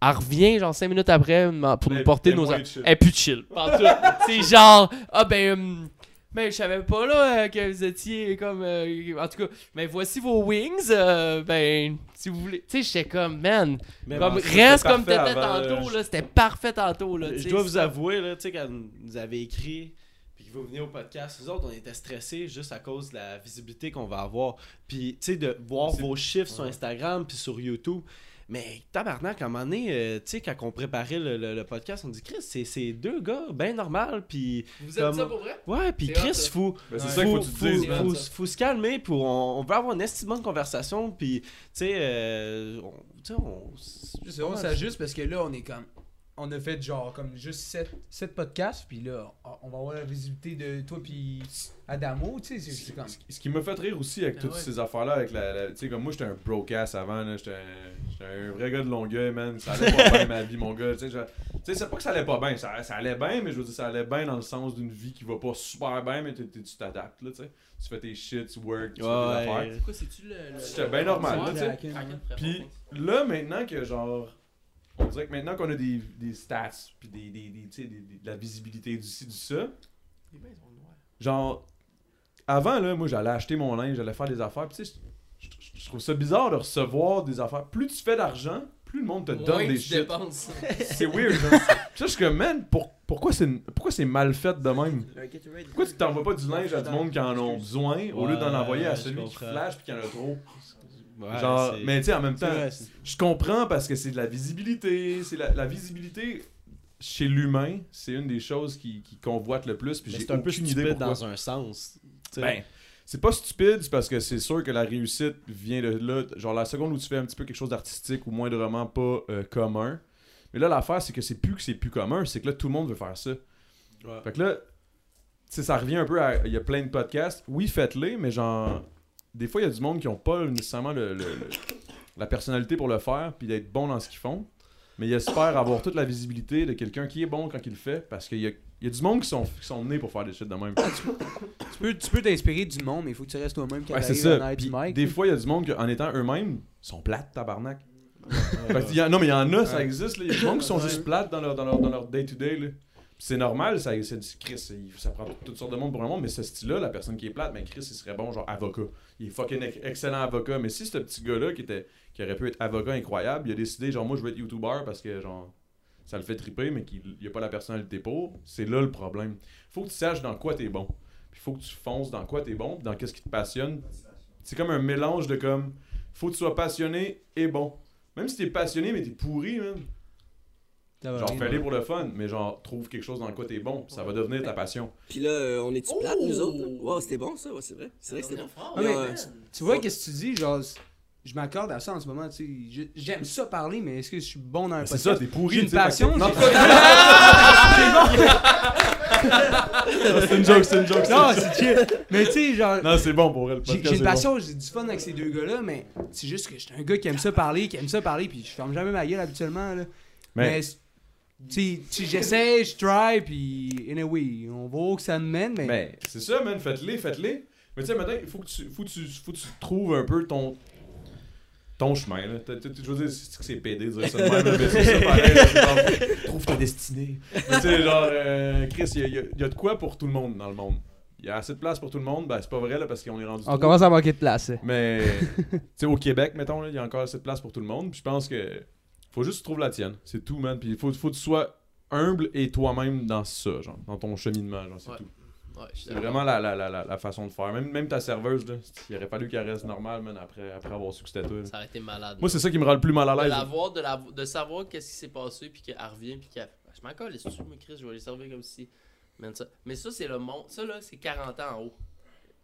Elle revient, genre, 5 minutes après, pour Mais nous porter nos. Elle est plus chill. [LAUGHS] C'est genre, ah ben. Ben, je savais pas là euh, que vous étiez comme. euh, en tout cas, mais voici vos wings. euh, ben, si vous voulez. Tu sais, j'étais comme, man. Mais comme, bon, reste comme t'étais tantôt, là. C'était parfait tantôt, là. tu Je dois vous avouer, là, tu sais, quand vous avez écrit, puis que vous venez au podcast, nous autres, on était stressés juste à cause de la visibilité qu'on va avoir. Puis, tu sais, de voir vos chiffres sur Instagram puis sur YouTube. Mais tabarnak, à un moment donné, euh, tu sais, quand on préparait le, le- le podcast, on dit, Chris, c'est deux gars bien normal, puis Vous êtes ça pour vrai? ouais, puis Chris, ça. faut, Ben, ça faut faut, se calmer, pour on, on veut avoir une estimante de conversation, puis, tu sais, euh, on- on s'ajuste parce que là, on est comme. On a fait genre comme juste 7, podcasts, puis là, on va avoir la visibilité de toi puis Adamo, tu sais, c'est- c'est comme. Ce qui- m'a fait rire aussi avec Ah toutes ouais. ces affaires-là, avec la. la- tu sais, comme moi, j'étais un broadcast avant, là. J'étais un, j'étais un vrai gars de Longueuil, man. Ça allait pas bien, ma vie, mon gars. Tu sais, je- tu sais, c'est pas que ça allait pas bien. Ça, ça allait bien, mais je veux dire, ça allait bien dans le sens d'une vie qui va pas super bien, mais tu t'adaptes, là, tu sais. Tu fais tes shit, tu work, tu fais des affaires. Ouais. Quoi, c'est-tu le. le- C'était le- bien normal, tu sais. Puis là, maintenant que genre. On dirait que maintenant qu'on a des, des stats, puis des, des, des, de la visibilité du ci, du ça, Les mains sont noires. genre. Avant, là, moi, j'allais acheter mon linge, j'allais faire des affaires, puis tu sais, je, je- je trouve ça bizarre de recevoir des affaires. Plus tu fais d'argent, plus le monde te donne des tu shit. dépenses. [LAUGHS] C'est weird, genre. ça, je suis comme, man, pour- pourquoi c'est pourquoi c'est mal fait de même? Pourquoi tu t'envoies pas du linge à du monde qui en ont besoin au lieu d'en envoyer à celui qui flash puis qui en a trop? Ouais, Genre, mais tu sais, en même temps, vrai, je comprends parce que c'est de la visibilité. C'est la, la visibilité chez l'humain, c'est une des choses qui, qui convoite le plus. Puis j'ai c'est un peu aucune idée stupide pourquoi. dans un sens. Ben, c'est pas stupide, c'est parce que c'est sûr que la réussite vient de là. Genre, la seconde où tu fais un petit peu quelque chose d'artistique ou moindrement pas euh, commun. Mais là, l'affaire, c'est que c'est plus que c'est plus commun, c'est que là, tout le monde veut faire ça. Ouais. Fait que là, tu sais, ça revient un peu à. Il y a plein de podcasts. Oui, faites-les, mais genre. Des fois, il y a du monde qui ont pas nécessairement le, le- le- la personnalité pour le faire, puis d'être bon dans ce qu'ils font. Mais ils espèrent avoir toute la visibilité de quelqu'un qui est bon quand il le fait, parce qu'il y a, il y a du monde qui sont, qui sont nés pour faire des shit de même. Tu peux tu peux t'inspirer du monde, mais il faut que tu restes toi-même quand Ouais, c'est ça. Puis du mic. des fois, il y a du monde qui, en étant eux-mêmes, sont plates, tabarnak. Fait que il y a- non, mais il y en a, ça existe. là. Il y a du monde qui sont juste plates dans leur, dans leur, dans leur day-to-day. là. C'est normal, ça, c'est du Chris, ça prend toutes sortes de monde pour le monde, mais ce style-là, la personne qui est plate, ben Chris, il serait bon, genre avocat. Il est fucking ex- excellent avocat. Mais si ce petit gars-là qui, était, qui aurait pu être avocat incroyable, il a décidé, genre, moi, je veux être YouTuber parce que, genre, ça le fait triper, mais qu'il n'y a pas la personnalité pour, c'est là le problème. Faut que tu saches dans quoi t'es bon. Puis faut que tu fonces dans quoi t'es bon, dans qu'est-ce qui te passionne. C'est comme un mélange de comme, faut que tu sois passionné et bon. Même si t'es passionné, mais t'es pourri, man. Ça va Genre, fais-les pour le fun, mais genre, trouve quelque chose dans quoi t'es bon, ça va devenir ta passion. Puis là, euh, on est-tu plate, nous Oh! autres? Wow, c'était bon, ça. Ouais, c'est vrai. C'est vrai que c'était bon. Ah, Ah, mais- ouais. Tu vois, qu'est-ce que tu dis? Genre, je m'accorde à ça en ce moment. tu sais. J'aime ça parler, mais est-ce que je suis bon dans un Mais C'est podcast? ça, t'es pourri. J'ai une passion, [LAUGHS] [LAUGHS] c'est une joke, c'est une joke. c'est Non, une joke. c'est chill. Mais tu sais, genre, Non, c'est bon pour elle. le j'ai podcast, j'ai une bon. passion, j'ai du fun avec ces deux gars-là, mais c'est juste que je suis un gars qui aime ça parler, qui aime ça parler, puis je ferme jamais ma gueule habituellement. Là. Mais- Mais, tu j'essaie, je try, puis anyway, on va où que ça me mène, mais. Ben, c'est ça, man. Faites-les, faites-les. Mais tu sais, maintenant, il faut que tu, faut que tu, faut que tu trouves un peu ton. Ton chemin, là. Je veux dire, c'est que c'est pédé de dire ça de même, là, mais c'est ça pareil. genre, Trouve ta destinée. Mais tu sais, genre, euh, Chris, il y, a- y y de quoi pour tout le monde dans le monde. Il y a assez de place pour tout le monde. Ben, c'est pas vrai, là, parce qu'on est rendu. on trop. commence à manquer de place. Mais, [LAUGHS] tu sais, au Québec, mettons, là, il y a encore assez de place pour tout le monde. Puis je pense que faut juste que tu trouves la tienne. C'est tout, man. Puis il faut, faut que tu sois humble et toi-même dans ça, genre, dans ton cheminement, genre, c'est Ouais. tout. Ouais, C'est vraiment la, la, la, la, façon de faire. Même, même ta serveuse, là, il aurait fallu qu'elle reste normale, man, après, après avoir su que c'était toi. là. Ça aurait été malade. Moi, c'est ça qui me rend le plus mal à de l'aise. la voir, de, la, de savoir qu'est-ce qui s'est passé, puis qu'elle revient, puis qu'elle. Je m'en colle, les mais Chris, je vais les servir comme si. Man, ça. Mais ça, c'est le monde. Ça, là, c'est 40 ans en haut.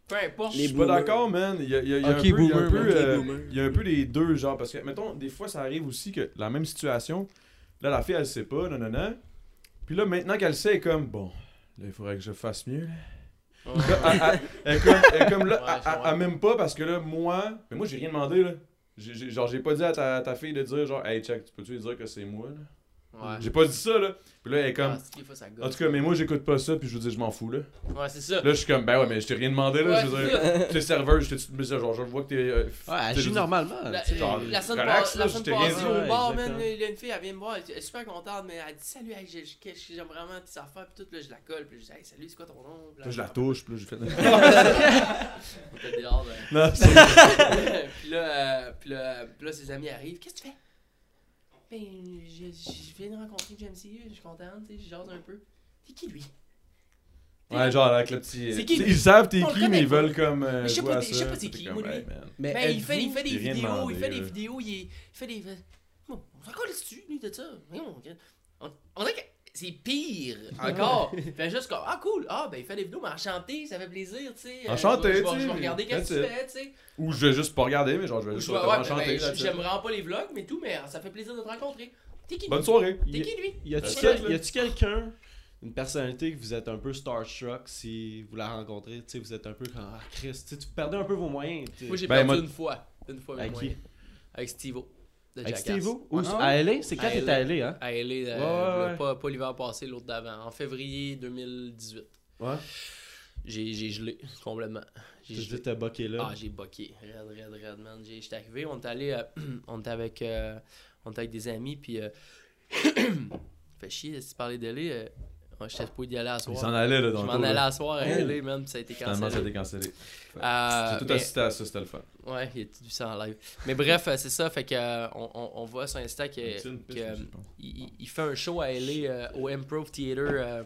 Peu importe. Je suis pas d'accord, man. Il y a, il y a- il y a Ok, un peu, il y a un peu, man. euh, Ok, boomer. il y a un peu les deux, genre, parce que, mettons, des fois, ça arrive aussi que la même situation, là, la fille, elle sait pas, non, non, non. Puis là, maintenant qu'elle sait, elle est comme, bon, là, il faudrait que je fasse mieux, là. Ouais. Là, elle, elle- elle est comme, elle est comme là, Ouais, elle- m'aime pas parce que là, moi, mais moi, j'ai rien demandé, là. J'ai- genre, j'ai pas dit à ta, ta fille de dire, genre, hey, check, tu peux-tu lui dire que c'est moi, là? Ouais. J'ai pas dit ça, là. Puis là, elle est comme, Ah, en tout cas, mais moi, j'écoute pas ça, puis je veux dire, je m'en fous, là. Ouais, c'est ça. Là, je suis comme, ben ouais, mais je t'ai rien demandé, là. Ouais, je veux dire, t'es serveur, je t'ai ça, genre, je vois que t'es. euh, Ouais, agis je- normalement. La, je t'ai rien passée dit. au bar, man, il y a une fille, elle vient me voir, elle est super contente, mais elle dit salut, j'aime vraiment tes affaires, puis tout, là, je la colle, puis je dis hey, salut, c'est quoi ton nom? Là, je la elle- touche, puis là, [LAUGHS] dehors, ben. non, c'est- [LAUGHS] puis, là, euh, puis, là, puis là, ses amis arrivent. Qu'est-ce que tu fais? Ben, je, je viens de rencontrer James C. Je suis contente, tu sais, je jase un peu. T'es qui lui? Ouais, genre, avec le petit. C'est qui? Ils savent t'es On le qui, connaît mais ils pas. veulent comme. euh, Mais je sais jouer pas à t'es- je ça, sais pas c'est puis qui, comme, moi, lui. hey, man. Mais Ben, il fait, il fait des J'ai rien vidéos, demandé, il fait des là. vidéos, il, est- il fait des. Bon, on s'en colle dessus, lui, de ça. Voyons, on, on dirait c'est pire [LAUGHS] encore. il fait juste comme, ah cool, ah ben il fait des vidéos, mais enchanté, ça fait plaisir, tu sais. Euh, Enchanté, je vais- je vais- tu sais, Je vais regarder qu'est-ce que tu fais, tu sais. Ou je vais juste pas regarder, mais genre, je vais juste je vais- te ouais, enchanter. ben. J'aime vraiment pas les vlogs, mais tout, mais ça fait plaisir de te rencontrer. T'es qui lui? Bonne soirée. T'es qui lui? Y a-tu quel- quelqu'un, une personnalité que vous êtes un peu starstruck si vous la rencontrez, tu sais, vous êtes un peu comme ah Chris, tu sais, tu perdais un peu vos moyens. tu sais. Moi j'ai Ben, perdu moi- une fois. Une fois qui? moi. Avec Steve-O. Avec? Où, Ah, à LA? C'est quand t'étais à LA, hein? À LA, euh, Ouais, ouais, ouais. Pas, pas l'hiver passé, l'autre d'avant. En février 2018. Ouais. J'ai j'ai gelé complètement. J'ai gelé. t'as bucké là. Ah, j'ai boqué. Red, red, red, man. J'ai- J'étais arrivé, on est allé, euh, [CLEARS THROAT] on était avec, euh, on était avec des amis, puis. Euh, [CLEARS THROAT] fait chier, si tu parlais euh, Moi, j'étais pas d'y aller à soir. s'en allait là Je dans le m'en allais à soir à LA, man, puis ça a été Finalement, ça a cancellé. été cancellé. Euh, J'ai tout mais- assisté à ça, c'était le fun. Ouais, il a tout vu ça en live. Mais bref, euh, c'est ça, fait que euh, on, on, on voit sur Insta que, C'est une piste, que, je pense. il, il- il fait un show à LA euh, au Improv Theater. euh,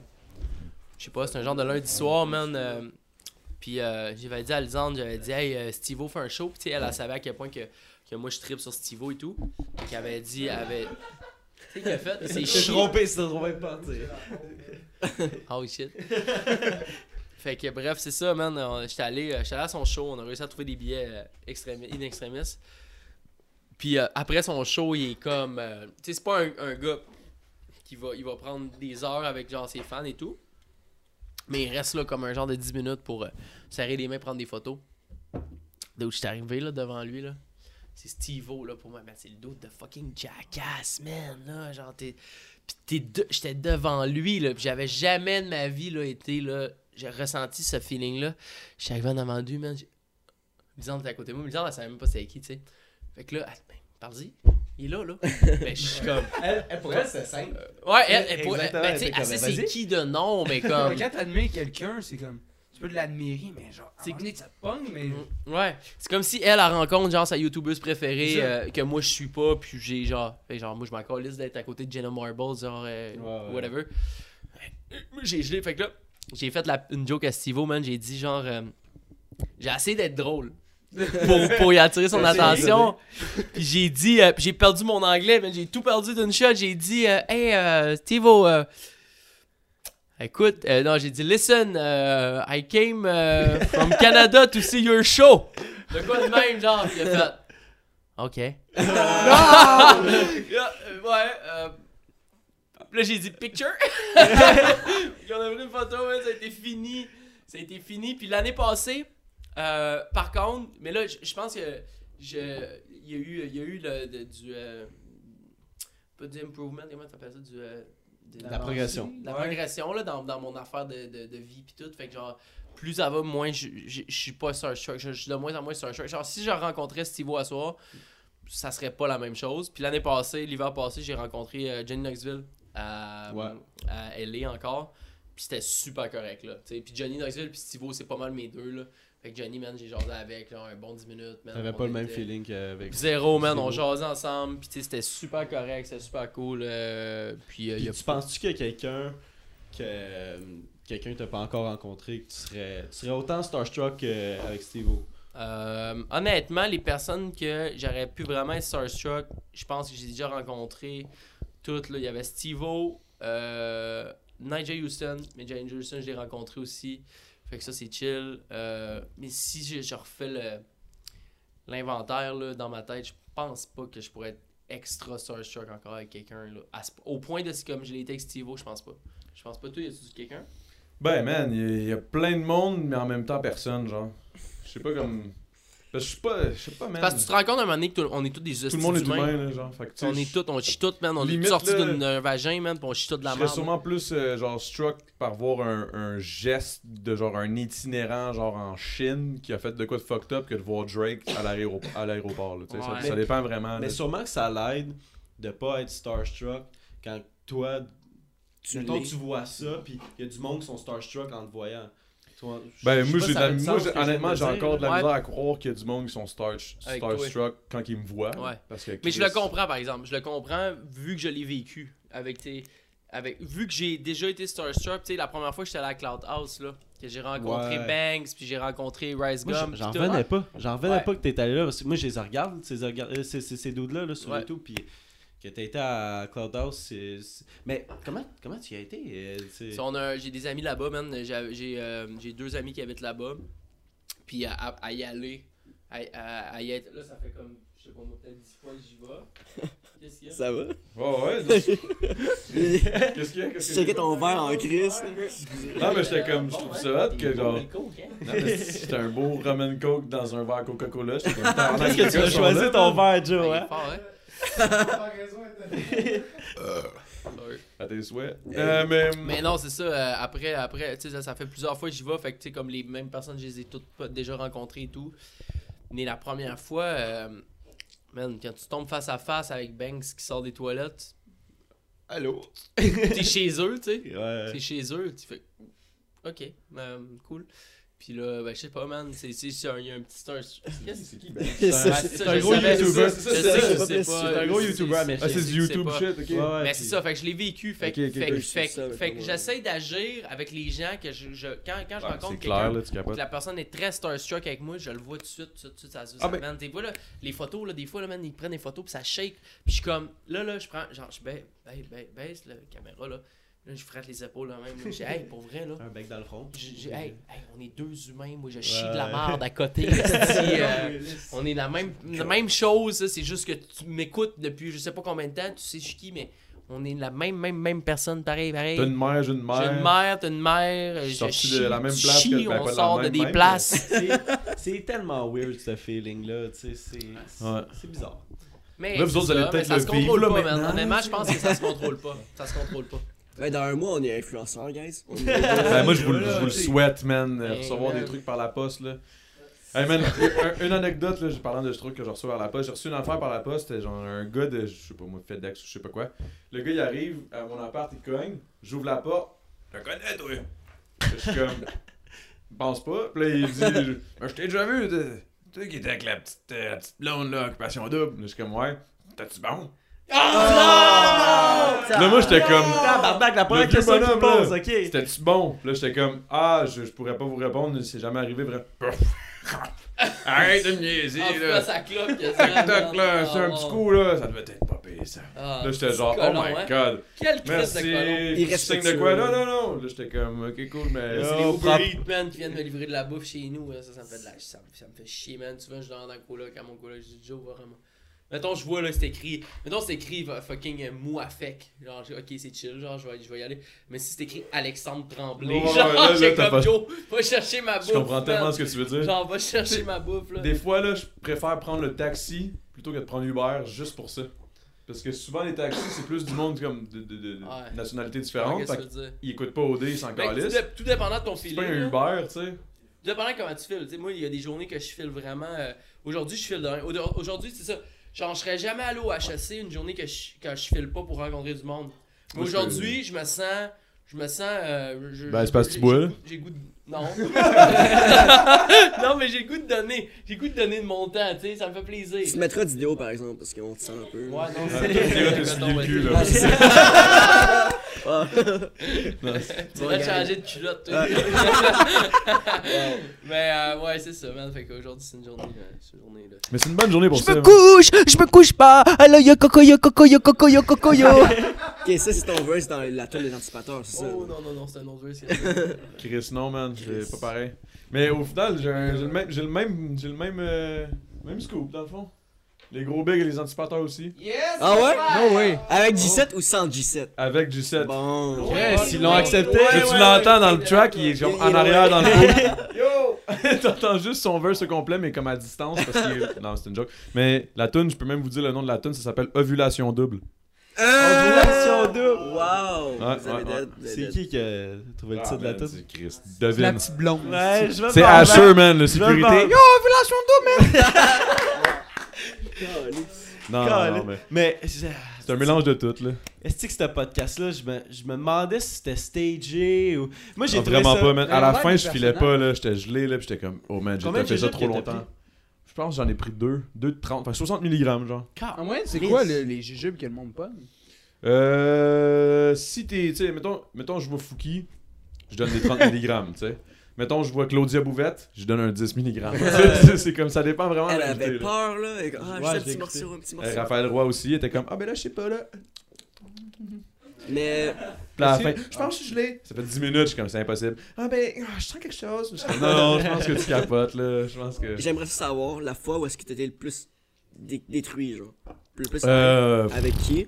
je sais pas, c'est un genre de lundi soir, man. euh, puis euh, j'avais dit à Lisande, j'avais dit, hey, Steve-O fait un show. Puis tu sais, elle, elle savait à quel point que, que moi je tripe sur Steve-O et tout. Puis elle avait dit, elle avait. Tu sais, qu'il a fait, [LAUGHS] c'est chiant. trompé, c'est trompé de partir. [LAUGHS] Oh shit. [LAUGHS] fait que bref, c'est ça, man. On- J'étais allé, euh, j'étais allé à son show, on a réussi à trouver des billets euh, in extremis. Puis euh, après son show, il est comme. tu sais, c'est pas un, gars qui va, il va prendre des heures avec genre ses fans et tout. Mais il reste là comme un genre de 10 minutes pour serrer les mains, prendre des photos. D'où j'étais arrivé là devant lui là. C'est Steve-O là pour moi, man, c'est le dos de fucking jackass, man, là, genre t'es Pis t'es de- j'étais devant lui, là. Pis j'avais jamais de ma vie, là, été, là. J'ai ressenti ce feeling-là. J'étais arrivé en avant de lui, man. Lisande était à côté de moi. Lisande, elle savait même pas c'était qui, tu sais. Fait que là, elle, ben, parle-y. Il est là, là. [LAUGHS] ben, je suis comme. Elle, elle, pour elle, c'est simple. Ouais, elle, elle, pourrait- Exactement, ben, elle tu sais, elle sait c'est qui de nom, mais comme. Quand t'admires quelqu'un, c'est comme. Tu peux l'admirer, mais genre. C'est que ça te pogne, mais. Ouais, c'est comme si elle, elle rencontre genre sa youtubeuse préférée ça. euh, que moi je suis pas, puis j'ai genre, fait genre moi je m'en calisse d'être à côté de Jenna Marbles, genre euh, Ouais, ouais. whatever. J'ai gelé, fait que là, j'ai fait la, une joke à Steve man, j'ai dit genre, euh, j'ai essayé d'être drôle pour, pour y attirer son [LAUGHS] attention. Puis j'ai dit, euh, j'ai perdu mon anglais, mais j'ai tout perdu d'une shot. J'ai dit, euh, hey euh, Steve, euh, écoute, euh, non, j'ai dit, listen, euh, I came euh, from Canada to see your show. De quoi de même, genre, il a fait. Ok. Là, [LAUGHS] euh, ouais, euh, là, j'ai dit picture. Puis on a pris une photo, ouais, ça a été fini. Ça a été fini. Puis l'année passée, euh, par contre, mais là, je pense que je, il y a eu, il y a eu le, de- du. pas du improvement, comment t'appelles ça Du. De- La progression. la progression là, dans, dans mon affaire de, de, de vie pis tout. Fait que genre, plus ça va, moins je je- je suis pas starstruck. Je je suis de moins en moins starstruck. Genre, si je rencontrais Steve à soir, ça serait pas la même chose. Puis l'année passée, l'hiver passé, j'ai rencontré euh, Jenny Knoxville à, Ouais. à LA encore. Puis c'était super correct là. t'sais. Puis Johnny Knoxville puis Steve c'est pas mal mes deux là. Fait que Johnny, man, j'ai jasé avec un bon 10 minutes. man. T'avais pas le même feeling qu'avec. Zéro, man. On jasait ensemble. Sais, c'était super correct, c'était super cool. euh, puis euh, Puis y a tu penses-tu qu'il y a quelqu'un que euh, quelqu'un que t'as pas encore rencontré que tu serais tu serais autant starstruck qu'avec Steve Euh, honnêtement, les personnes que j'aurais pu vraiment être starstruck, je pense que j'ai déjà rencontré toutes. Là. Il y avait Steve-O, euh, Nigel Houston, mais Nigel Houston, je l'ai rencontré aussi. Fait que ça, c'est chill. Euh, mais si je, je refais l'inventaire dans ma tête, je pense pas que je pourrais être extra starstruck encore avec quelqu'un. Au point de ce comme je l'ai été avec Steve-O, je pense pas. Je pense pas. Toi, y a-tu quelqu'un? Ben, man, il y, y a plein de monde, mais en même temps, personne, genre. Je sais pas comme. Parce que je sais pas, je sais pas, man. Parce que tu te rends compte à un moment donné que tout- on est tous des Tout le monde est humain, là, genre. Fait que, On est je- tous, on chie tous, man. On est tous sortis là, d'un vagin, man, pis on chie tous de Je la serais merde. sûrement plus euh, genre struck par voir un, un geste de genre un itinérant genre en Chine qui a fait de quoi de fucked up que de voir Drake à l'aéro- à l'aéroport. là, ça- dépend vraiment. Mais là. sûrement que ça l'aide de pas être starstruck quand toi Tu mettons, tu vois ça puis il y a du monde qui sont starstruck en te voyant. Toi, Ben, moi, j'ai honnêtement, j'ai dire, encore de la Ouais. misère à croire qu'il y a du monde qui sont starstruck quand ils me voient. Ouais. Parce que Mais je le comprends, par exemple. Je le comprends vu que je l'ai vécu. Avec tes. Avec, vu que j'ai déjà été starstruck, tu sais, la première fois que j'étais allé à Cloud House, là, que j'ai rencontré Ouais. Banks, puis j'ai rencontré Rise Moi, Gum. j'en revenais pas. J'en revenais Ouais. pas que t'étais allé là. Parce que moi, je les regarde, ces, orga- ces, ces, ces dudes-là là, sur Ouais. YouTube. Puis que t'as été à Cloud House. c'est- c'est- Mais comment, comment tu y as été euh, c'est- Si on a- J'ai des amis là-bas, man. J'ai j'ai, euh, j'ai deux amis qui habitent là-bas. Puis à, à- à y aller, à, à- à y être. Là, ça fait comme, je sais pas, moi, peut-être 10 fois que j'y vais. [LAUGHS] Qu'est-ce qu'il y a? Ça va? Ouais, ouais. [LAUGHS] Qu'est-ce qu'il y a? Tu checkais ton verre en crise. Non, mais j'étais comme, je trouve ça hot que genre. Coke, hein? Non, mais c'était un beau rum and coke dans un verre Coca-Cola. J'étais comme, [LAUGHS] Qu'est-ce que tu as choisi ton verre, Joe, est hein? Sorry. À tes souhaits. Euh, mais. Mais non, c'est ça. euh, après, après tu sais, ça, ça fait plusieurs fois que j'y vais. Fait que, tu sais, comme les mêmes personnes, je les ai toutes déjà rencontrées et tout. Mais la première fois, euh, man, quand tu tombes face à face avec Banks qui sort des toilettes, Allô? T'es chez eux, tu sais. Ouais. T'es chez eux, tu fais. Ok, euh, cool. Puis là, ben, je sais pas, man. C'est, un, il y a un petit. C'est un, qu'est-ce C'est qui, ben? Ouais, Ça, c'est c'est ça, un je gros YouTuber, c'est un gros YouTuber c'est- américain. Ah, c'est du YouTube shit, ok. Mais puis- c'est ça, fait que je l'ai vécu. Fait, que- j'essaie d'agir avec les gens que je. je- quand quand je Ouais, rencontre C'est quelqu'un. tu que la personne est très starstruck avec moi, je le vois tout de suite, tout de suite, ça, ça, Ah, ben- man, fois, là, les photos, là, des fois, là, man, ils prennent des photos, puis ça shake, puis je suis comme, là, là, je prends, genre, je baisse, baisse la caméra, là, là, je frappe les épaules, là, même, là, je dis, hey, pour vrai, là, Un bec dans le front. j'ai- j'ai- hey, hey, on est deux humains, moi, je chie Ouais. de la merde à côté, [LAUGHS] euh, [LAUGHS] on est la même, la même chose, là, c'est juste que tu m'écoutes depuis je sais pas combien de temps, tu sais je suis qui, mais on est la même, même, même personne, pareil, pareil. T'as une mère, j'ai une mère. J'ai une mère, t'as une mère, suis je sorti chie, de la même place que- ben, on pas de la sort de même, des même, places. [LAUGHS] C'est- tellement weird ce feeling-là, tu sais, c'est Ouais. c'est bizarre. Mais Là, vous autres, vous allez ça, se contrôle pas, là, man. maintenant. Honnêtement, je pense que ça se contrôle pas. Ça se contrôle pas. Ben, dans un mois, on est influenceurs, guys. On est- [LAUGHS] Ben, moi, je vous, le- je vous le souhaite, man. Ben, recevoir man. des trucs par la poste, là. Hey, man, un- une anecdote, là, parlant de ce truc que je reçois par la poste. J'ai reçu une affaire par la poste, genre un gars de, je sais pas moi, FedEx ou je sais pas quoi. Le gars, il arrive à mon appart, il cogne, j'ouvre la porte. Je te connais, toi. Je suis comme, pense pas. Puis là, il dit, je, Ben, je t'ai déjà vu, toi, qui étais avec la petite, euh, la petite blonde, là, occupation double. Je suis comme, ouais, t'as-tu bon? Là, moi, j'étais comme, Tabarnak, la première question que tu poses, ok. c'était-tu bon? Là, j'étais comme, ah, je, je pourrais pas vous répondre, c'est jamais arrivé, vrai. [LAUGHS] Arrête de me niaiser, En là. à cloque, Tac, là, c'est un petit coup, là, ça devait être pas pire, ça. Ah, Là, j'étais genre, oh my god. Quel crise Merci. de colon. Tu signes de quoi? Non, non, non. Là, j'étais comme, ok, cool, mais. C'est les Uber man, qui viennent me livrer de la bouffe chez nous. là. Ça, ça me fait de la... ça, me- ça me fait chier, man. Souvent, je dors dans le coloc à mon coloc. Je dis, Joe, vraiment. Mettons, je vois là, c'est écrit. Mettons, c'est écrit fucking euh, mou à fec. Genre, ok, c'est chill, genre, je vais, je vais y aller. Mais si c'est écrit Alexandre Tremblay, Ouais, genre, j'ai comme pas- Joe, va chercher ma bouffe. Je comprends man. tellement ce que tu veux dire. Genre, va chercher ma bouffe, là. Des fois, là, je préfère prendre le taxi plutôt que de prendre Uber juste pour ça. Parce que souvent, les taxis, c'est plus du monde comme de, de, de- de Ouais. nationalités Ouais, différentes. dire? qu'ils écoutent pas OD, ils s'en tout, calissent. dé- tout dépendant de ton C'est feeling. pas un. Uber, tu sais. Tout dépendant comment tu files. Moi, il y a des journées que je file vraiment. euh, Aujourd'hui, je file de rien. Au- Aujourd'hui, c'est ça. Genre, je serais jamais allé au HEC une journée que je, que je file pas pour rencontrer du monde. Mais aujourd'hui, je me sens. Je me sens. euh, je- Ben, c'est parce que tu bois, là. J'ai goût de. Non. [LAUGHS] [LAUGHS] non, mais j'ai le goût de donner. J'ai le goût de donner de mon temps, tu sais, ça me fait plaisir. Tu te mettras d'idéo, par exemple, parce qu'on te sent un peu. Ouais, non, souillé le cul, là. [LAUGHS] C'est. Ah. Tu devrais changer de culotte, toi. Mais euh, ouais, c'est ça, man. Fait qu'aujourd'hui, c'est une journée. euh, c'est une journée là. Mais c'est une bonne journée pour ça. man. couche, je me couche pas. Alors yo coco yo coco yo coco yo coco yo. Ok, ça, c'est ton verse dans la tune des anticipateurs, c'est ça? Oh non, non, non, c'est un autre verse. Chris, non, man, c'est pas pareil. Mais au final, j'ai le même, j'ai le même, j'ai le même, euh, même scoop, dans le fond. Les gros bigs et les anticipateurs aussi. Yes! Ah ouais? No way. Avec G7 ou sans G7? Avec G7. Bon. Yes, ils l'ont accepté. Tu l'entends dans le track, il est comme en arrière dans le. [LAUGHS] Yo! [LAUGHS] T'entends juste son verse au complet, mais comme à distance. Parce que... [LAUGHS] Non, c'est une joke. Mais la tune, je peux même vous dire le nom de la tune, ça s'appelle Ovulation Double. Double. Wow! C'est qui qui a trouvé le titre de la man, tune? c'est Chris. La Devine. petite blonde. C'est Asher, man, le sécurité. Yo, Ovulation Double, man! [LAUGHS] Non, non, non, mais Mais c'est c'est un mélange de tout, là. Est-ce que ce podcast-là, je me, je me demandais si c'était stagé ou. Moi, j'ai Non, trouvé vraiment ça... pas, man. À la fin, je filais pas, là. J'étais gelé, là. Puis j'étais comme, oh man, j'ai fait ça trop longtemps. Je pense que j'en ai pris deux. Deux de 30. Enfin, 60 mg, genre. En moyenne, c'est Chris. quoi le- les jujubes que le monde pas Euh. Si t'es. Tu sais, mettons, mettons, je vois Fouki, je donne des 30 [LAUGHS] mg, tu sais. Mettons, je vois Claudia Bouvette, je donne un 10 mg. [LAUGHS] c'est comme ça dépend vraiment. Elle avait là. peur, là. et comme, Ah, Ouais, juste un je petit morceau, un petit Euh, morceau. Raphaël Roy aussi, il était comme, ah ben là, je sais pas, là. Mais Puis à la Si- fin, je pense que je l'ai. Ça fait 10 minutes, je suis comme, c'est impossible. Ah ben, ah, je sens quelque chose. Je suis comme, non, non, je pense que tu capotes, là. Je pense que. j'aimerais savoir la fois où est-ce que t'étais le plus dé- détruit, genre. Le plus Euh. avec qui?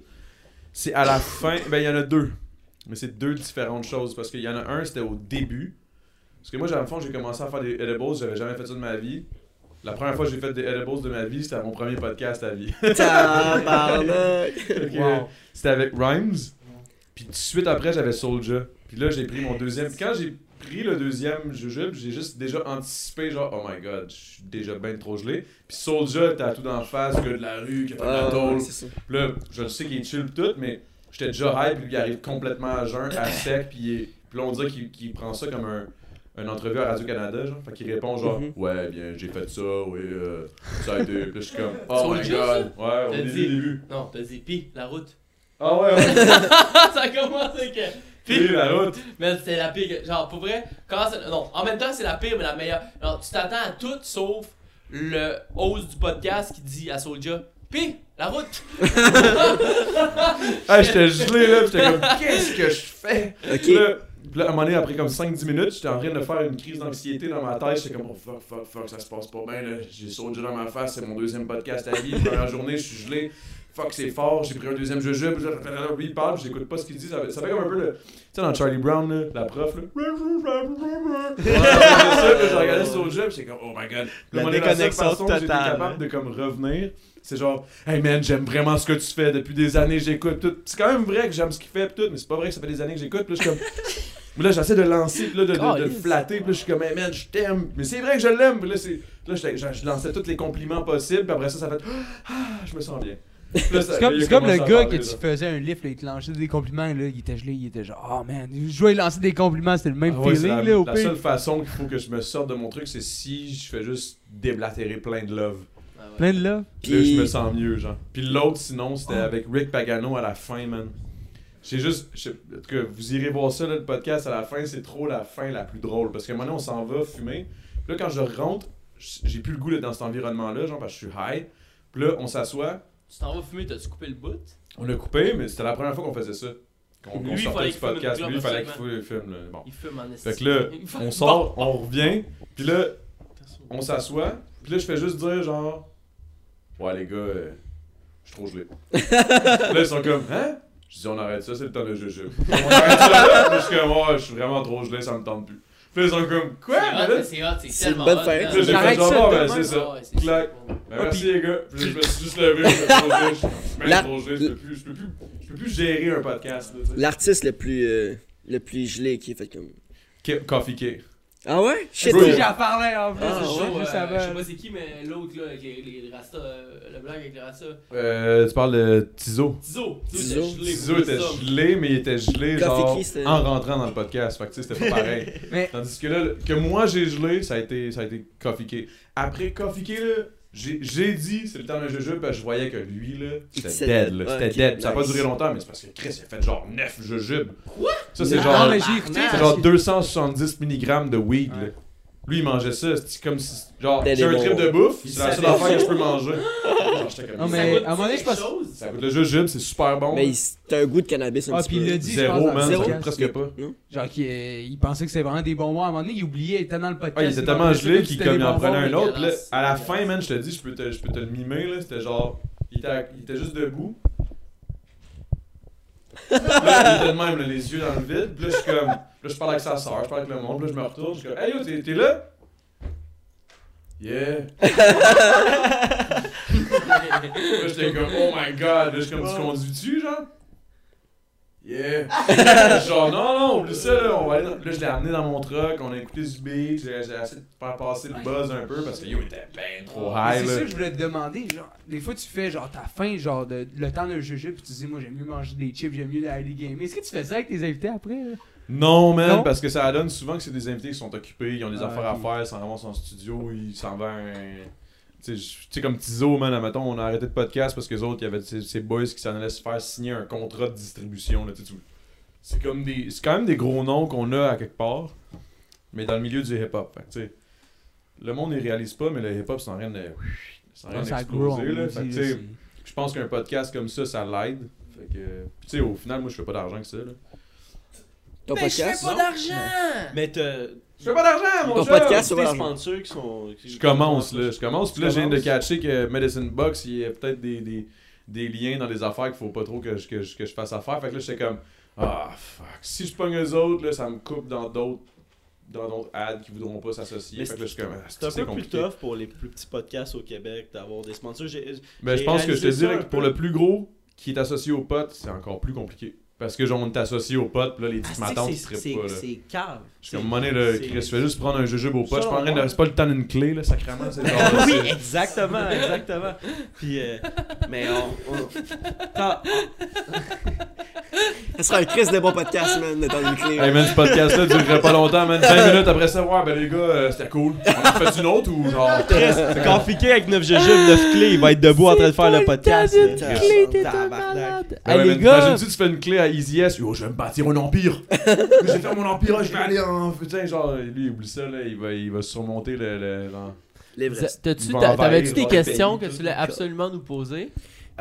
C'est à la fin. Ben, il y en a deux. Mais c'est deux différentes choses. Parce qu'il y en a un, c'était au début. Parce que moi, dans le fond, j'ai commencé à faire des edibles. J'avais jamais fait ça de ma vie. La première fois que j'ai fait des edibles de ma vie, c'était à mon premier podcast à vie. [LAUGHS] C'était avec Rhymes. Puis tout de suite après, j'avais Soulja. Puis là, j'ai pris mon deuxième. Puis quand j'ai pris le deuxième jujube, j'ai juste déjà anticipé, genre, oh my god, je suis déjà bien trop gelé. Puis Soulja, t'as tout d'en face, gars de la rue, fait de la Ah, tôle. c'est ça. Puis là, je le sais qu'il est chill pis tout, mais j'étais déjà hype, puis il arrive complètement à jeun, à sec, puis, il est- puis là on dirait qu'il qu'il prend ça comme un, une entrevue à Radio-Canada, genre. Fait qu'il répond genre, Mhm. ouais, bien, j'ai fait ça, oui, euh, ça a été. Puis là, je suis comme, oh my Soulja, god. Ouais, au T'as début, dit- début. Non, t'as dit, pis, la route. Ah ouais, ouais. [LAUGHS] ça a commencé que. Puis la route. Mais c'est la pire. que- Genre, pour vrai, quand c'est- Non, en même temps, c'est la pire, mais la meilleure. Alors, tu t'attends à tout sauf le host du podcast qui dit à Soulja Pis, la route. [LAUGHS] Ah, j'étais gelé là, pis j'étais comme, qu'est-ce que je fais? Ok. Puis là, là, à un moment donné, après comme 5-10 minutes, j'étais en train de faire une crise d'anxiété dans ma tête. J'étais comme, oh fuck, fuck, fuck, ça se passe pas bien. là. J'ai sauté dans ma face, c'est mon deuxième podcast à vie. Première journée, je suis gelé. Fuck, c'est fort. J'ai pris un deuxième jujube. Puis lui, il parle, j'écoute pas ce qu'il dit. Ça, fait- ça fait comme un peu le. Tu sais, dans Charlie Brown, là, la prof, là. Je [LAUGHS] regardais sur le jeu, j'étais comme, oh my god. La Puis à un moment donné, seule déconnexion que j'étais totale, capable hein. de comme revenir. C'est genre, hey man, j'aime vraiment ce que tu fais depuis des années, j'écoute tout. C'est quand même vrai que j'aime ce qu'il fait, tout, mais c'est pas vrai que ça fait des années que j'écoute. Puis là, je suis comme. [LAUGHS] Mais là, j'essaie de le lancer, puis là, de, de- de le flatter, puis là, je suis comme, hey man, je t'aime. Mais c'est vrai que je l'aime, puis là, c'est. Là, je lançais tous les compliments possibles, puis après ça, ça fait. [GASPS] Ah, je me sens bien. C'est comme, le gars parler, que tu faisais un lift, là, il te lançait des compliments, là, il était gelé, il était genre, oh man, je vais lancer des compliments, c'était le même Ah ouais, feeling, la, là, au la pire. seule façon qu'il faut que je me sorte de mon truc, c'est si je fais juste déblatérer plein de love. Plein de love? Puis là, je me sens mieux, genre. Puis l'autre, sinon, c'était avec Rick Pagano à la fin, man. J'ai juste. en tout cas, vous irez voir ça, là, le podcast à la fin, c'est trop la fin la plus drôle. Parce qu'à un moment donné, on s'en va fumer. Puis là, quand je rentre, j'ai plus le goût d'être dans cet environnement-là, genre, parce que je suis high. Puis là, on s'assoit. Tu t'en vas fumer, t'as-tu coupé le bout? On a coupé, mais c'était la première fois qu'on faisait ça. Qu'on sortait du qu'il fume podcast. Lui, il fallait qu'il fume le. Bon. Il fume en Fait que là, on sort, on revient, puis là, on s'assoit, puis là, je fais juste dire genre, ouais, les gars, euh, je suis trop gelé. [LAUGHS] là, ils sont comme, hein? Je dis, on arrête ça, c'est le temps de jujube. [LAUGHS] on arrête ça là, puis je suis comme, ouais, je suis vraiment trop gelé, ça me tente plus. Puis ils sont comme, quoi? C'est une bonne fête. Là, j'ai fait genre, ben, c'est ça. Clac. merci les gars. Puis je me suis juste levé, je je peux plus, gérer un podcast, l'artiste le plus, euh, le plus gelé qui est fait comme. Coffee Cake. Ah ouais? Shit. Si j'en parlais en plus, Ah, je sais, euh, je pas c'est qui, mais l'autre là, avec les, les, les rastas, euh, le blague avec les rastas. Euh, tu parles de Tizo. Tizo. Tizo. Tizo était gelé. Tizo pour était ça. gelé, mais il était gelé genre en rentrant dans le podcast. Fait que tu sais, c'était pas pareil. [LAUGHS] Mais- Tandis que là, que moi j'ai gelé, ça a été, ça a été Coffee. Après Coffee là, j'ai j'ai dit c'est le temps d'un jujube parce que je voyais que lui, là, c'était C'est dead. là, C'était dead. Ça a pas duré longtemps, mais c'est parce que Chris il a fait genre 9 jujubes. Quoi? Ça, c'est Non, genre, mais j'ai écouté. c'est Ah, genre parce que- 270 mg de weed. là. Lui, il mangeait ça. C'est comme si. Genre, C'était j'ai un trip de bouffe, Il c'est la seule affaire que je peux manger. Genre, j'étais comme, Non, Ça mais à un moment donné, je pense-. Ça goûte le jujube, c'est super bon. Mais il- c'est un goût de cannabis un Ah, petit puis il peu. l'a dit, Zéro, man, ça Zéro? goûte presque pas. Genre qu'il euh, il pensait que c'était vraiment des bonbons. À un moment donné, il oubliait, il était dans le podcast. Ah, il était il tellement gelé qu'il c'était il en prenait un autre. Puis là, dégueulasse. à la fin, man, je te dis, je peux te, je peux te le mimer, là. C'était genre. Il était, il juste debout. [LAUGHS] là, il était de même, là, les yeux dans le vide. Puis là, je suis comme. Là, je parle avec sa soeur, je parle avec le monde. Puis là, je me retourne. Je suis comme, hey yo, t'es t'es là? Yeah. [LAUGHS] Là, j'étais comme, oh my god. Là, je suis comme, tu conduis-tu, genre? Yeah. [LAUGHS] genre, non, non, oublie ça, là. On va aller dans- Là, je l'ai amené dans mon truck. On a écouté du beat. J'ai j'ai essayé de faire passer le buzz un peu parce que yo, il était ben trop Mais high, C'est ça là. que je voulais te demander, genre, des fois tu fais genre ta faim, genre de, le temps d'un jujube, puis tu dis moi j'aime mieux manger des chips, j'aime mieux aller gamer. Est-ce que tu fais ça avec tes invités après là? Non, man, Non? parce que ça donne souvent que c'est des invités qui sont occupés, ils ont des Ah, affaires à faire, ils s'en ramassent en studio, ils s'en vont un. Tu sais, je- tu sais, comme Tizo, man, admettons, on a arrêté de podcast parce que les autres, il y avait ces, boys qui s'en allaient se faire signer un contrat de distribution, là, C'est comme des. C'est quand même des gros noms qu'on a à quelque part, mais dans le milieu du hip-hop. Fait que, tu sais, le monde ne réalise pas, mais le hip-hop, c'est en train de. C'est en train d'exploser, je pense qu'un podcast comme ça, ça l'aide. Fait que. Puis, tu sais, au final, moi, je fais pas d'argent que ça, là. Ton Mais je fais pas d'argent! Mais t'as. Je fais pas d'argent, mon Ton chum! podcast, va sponsors qui sont. qui- Je commence là, je commence. Puis là, je viens de catcher que Medicine Box, il y a peut-être des, des, des liens dans les affaires qu'il faut pas trop que je, que, je, que je fasse affaire. Fait que là, j'étais comme, ah fuck. Si je pogne eux autres, là, ça me coupe dans d'autres dans d'autres ads qui voudront pas s'associer. Mais Fait que là, je suis comme, ah, C'est un peu plus compliqué. tough pour les plus petits podcasts au Québec d'avoir des sponsors. Mais je pense que je te dirais que pour peu. le plus gros qui est associé au pote, c'est encore plus compliqué. Parce que genre, on est associé au pote, puis là, les petites Ah, matantes, c'est- ils pas cave. Je suis comme, monnaie, là, Chris, fais juste prendre un jujube au pote. Je suis pas en train de. C'est pas le temps d'une clé, là, sacrément. C'est genre. oui, exactement, exactement. Puis, euh, mais on. Ça sera un Chris de bon podcast, man, de une clé. Hey man, ce podcast-là durerait pas longtemps, man. 20 minutes après ça, ouais, ben les gars, euh, c'était cool. On en fait une autre ou genre? [LAUGHS] Quand Fiquet avec 9 jujubes, 9 clés, il va être debout en train de faire le podcast. D'une clé, t'es un malade. Hey, les gars, T'imagines-tu, tu fais une clé à Easy S, yo, je vais me bâtir un empire. [LAUGHS] je vais faire mon empire, je vais aller en. Putain, genre, lui, il oublie ça, là, il va, il va surmonter le. le, envahir, t'avais-tu des questions que tu voulais absolument nous poser?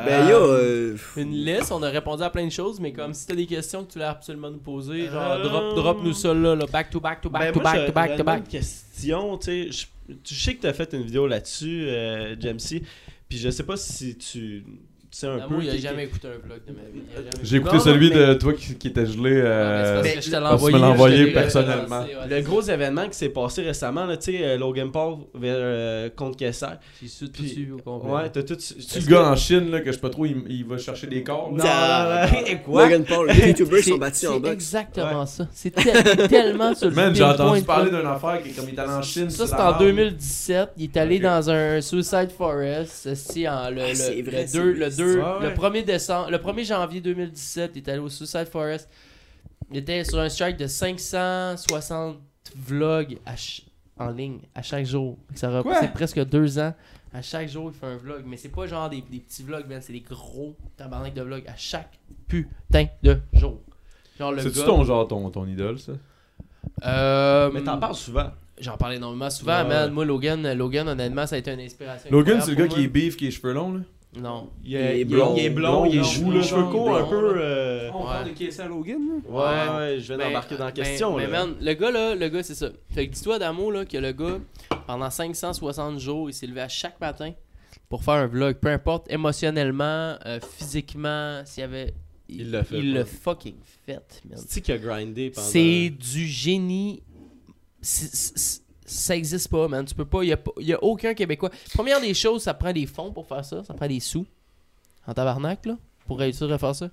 Ben yo, euh, Une liste, on a répondu à plein de choses, mais comme si t'as des questions que tu voulais absolument nous poser, genre Euh, drop, drop nous ça là, là, back to back to back Ben, to moi, back to back to back. question, tu sais, je- tu sais que t'as fait une vidéo là-dessus, euh, Jamesy, puis je sais pas si tu tu sais un Ah, peu... moi, il a jamais écouté un vlog de ma vie. J'ai écouté Non, celui mais- de toi qui, qui était gelé. Ah, mais Euh... c'est parce que je te l'ai tu envoyé. personnellement. relancé, ouais, Le c'est gros ça. événement qui s'est passé récemment, là, tu sais, euh, Logan Paul vers, euh, contre Kessler. J'ai su tout suivi au complet. Ouais, t'as tout... C'est le gars en Chine, là, que je sais pas trop, il, il va chercher des corps. Non, là. non, non, et quoi? Logan Paul, les YouTubers C'est- sont battus en C'est boxe. exactement ça. C'est tel- tellement sur le Man, j'ai entendu parler d'une affaire qui est comme il est allé en Chine. Ça, c'est en barre. 2017. Il est allé dans un Suicide Forest. ceci en le, Ah, le, c'est vrai, le c'est 2, vrai, le, c'est 2, ça. le Ouais. 1er décembre, le 1er janvier 2017, il est allé au Suicide Forest. Il était sur un strike de 560 vlogs ch- en ligne à chaque jour. Ça représente presque deux ans. À chaque jour, il fait un vlog. Mais c'est pas genre des, des petits vlogs. C'est des gros tabarnak de vlogs à chaque putain de jour. Genre le C'est-tu ton genre, ton, ton idole, ça? Euh, Mais t'en parles souvent. J'en parle énormément souvent, Ouais. man. Moi, Logan, Logan, honnêtement, ça a été une inspiration. Logan, c'est le gars qui est beef, qui est cheveux longs, là. Non. Il est, Il est blond. il est blond, il est les cheveux blond, courts un peu... euh, On parle de KSL Logan, là? Ouais, ouais, je viens Ben, d'embarquer dans la question. Mais, là. man, le gars, là, le gars, c'est ça. Fait que dis-toi, Damo, là, que le gars, pendant 560 jours, il s'est levé à chaque matin pour faire un vlog. Peu importe, émotionnellement, euh, physiquement, s'il y avait. Il l'a fait, Il l'a fucking fait, man. C'est qui a grindé pendant... C'est du génie. Ça existe pas, man. Tu peux pas. Il y a, aucun Québécois. Première des choses, ça prend des fonds pour faire ça. Ça prend des sous. En tabarnak, là. Pour réussir à faire ça.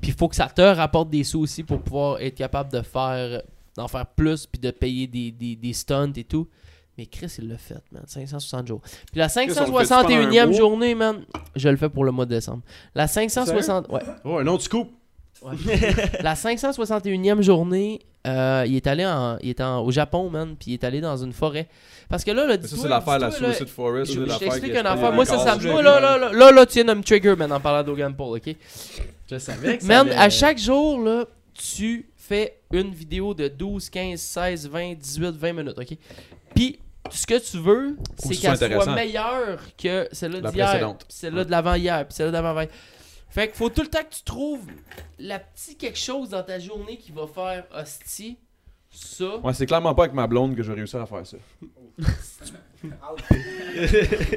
Puis il faut que ça te rapporte des sous aussi pour pouvoir être capable de faire. d'en faire plus. Puis de payer des, des, des stunts et tout. Mais Chris, il l'a fait, man. 560 jours. Puis la on le fait-tu pendant 561e un mois? journée, man. Je le fais pour le mois de décembre. La 560. Ouais. Oh, un autre scoop! [LAUGHS] La 561e journée, euh, il est allé en, il est en- au Japon, man, puis il est allé dans une forêt. Parce que là, le Ça, c'est l'affaire, la Suicide Forest. Je, t'explique une affaire. Moi, ça, ça me. là, là, là, là, là, tu viens de me trigger, man, en parlant de Logan Paul, ok? Je savais que ça Man, avait- à chaque jour, là, tu fais une vidéo de 12, 15, 16, 20, 18, 20 minutes, ok? Puis, ce que tu veux, c'est que ce qu'elle soit meilleure que celle-là d'hier, celle-là de l'avant-hier, puis celle-là d'avant-hier. Fait qu'il faut tout le temps que tu trouves la petite quelque chose dans ta journée qui va faire hostie, ça. Ouais, c'est clairement pas avec ma blonde que je vais réussir à faire ça. [LAUGHS]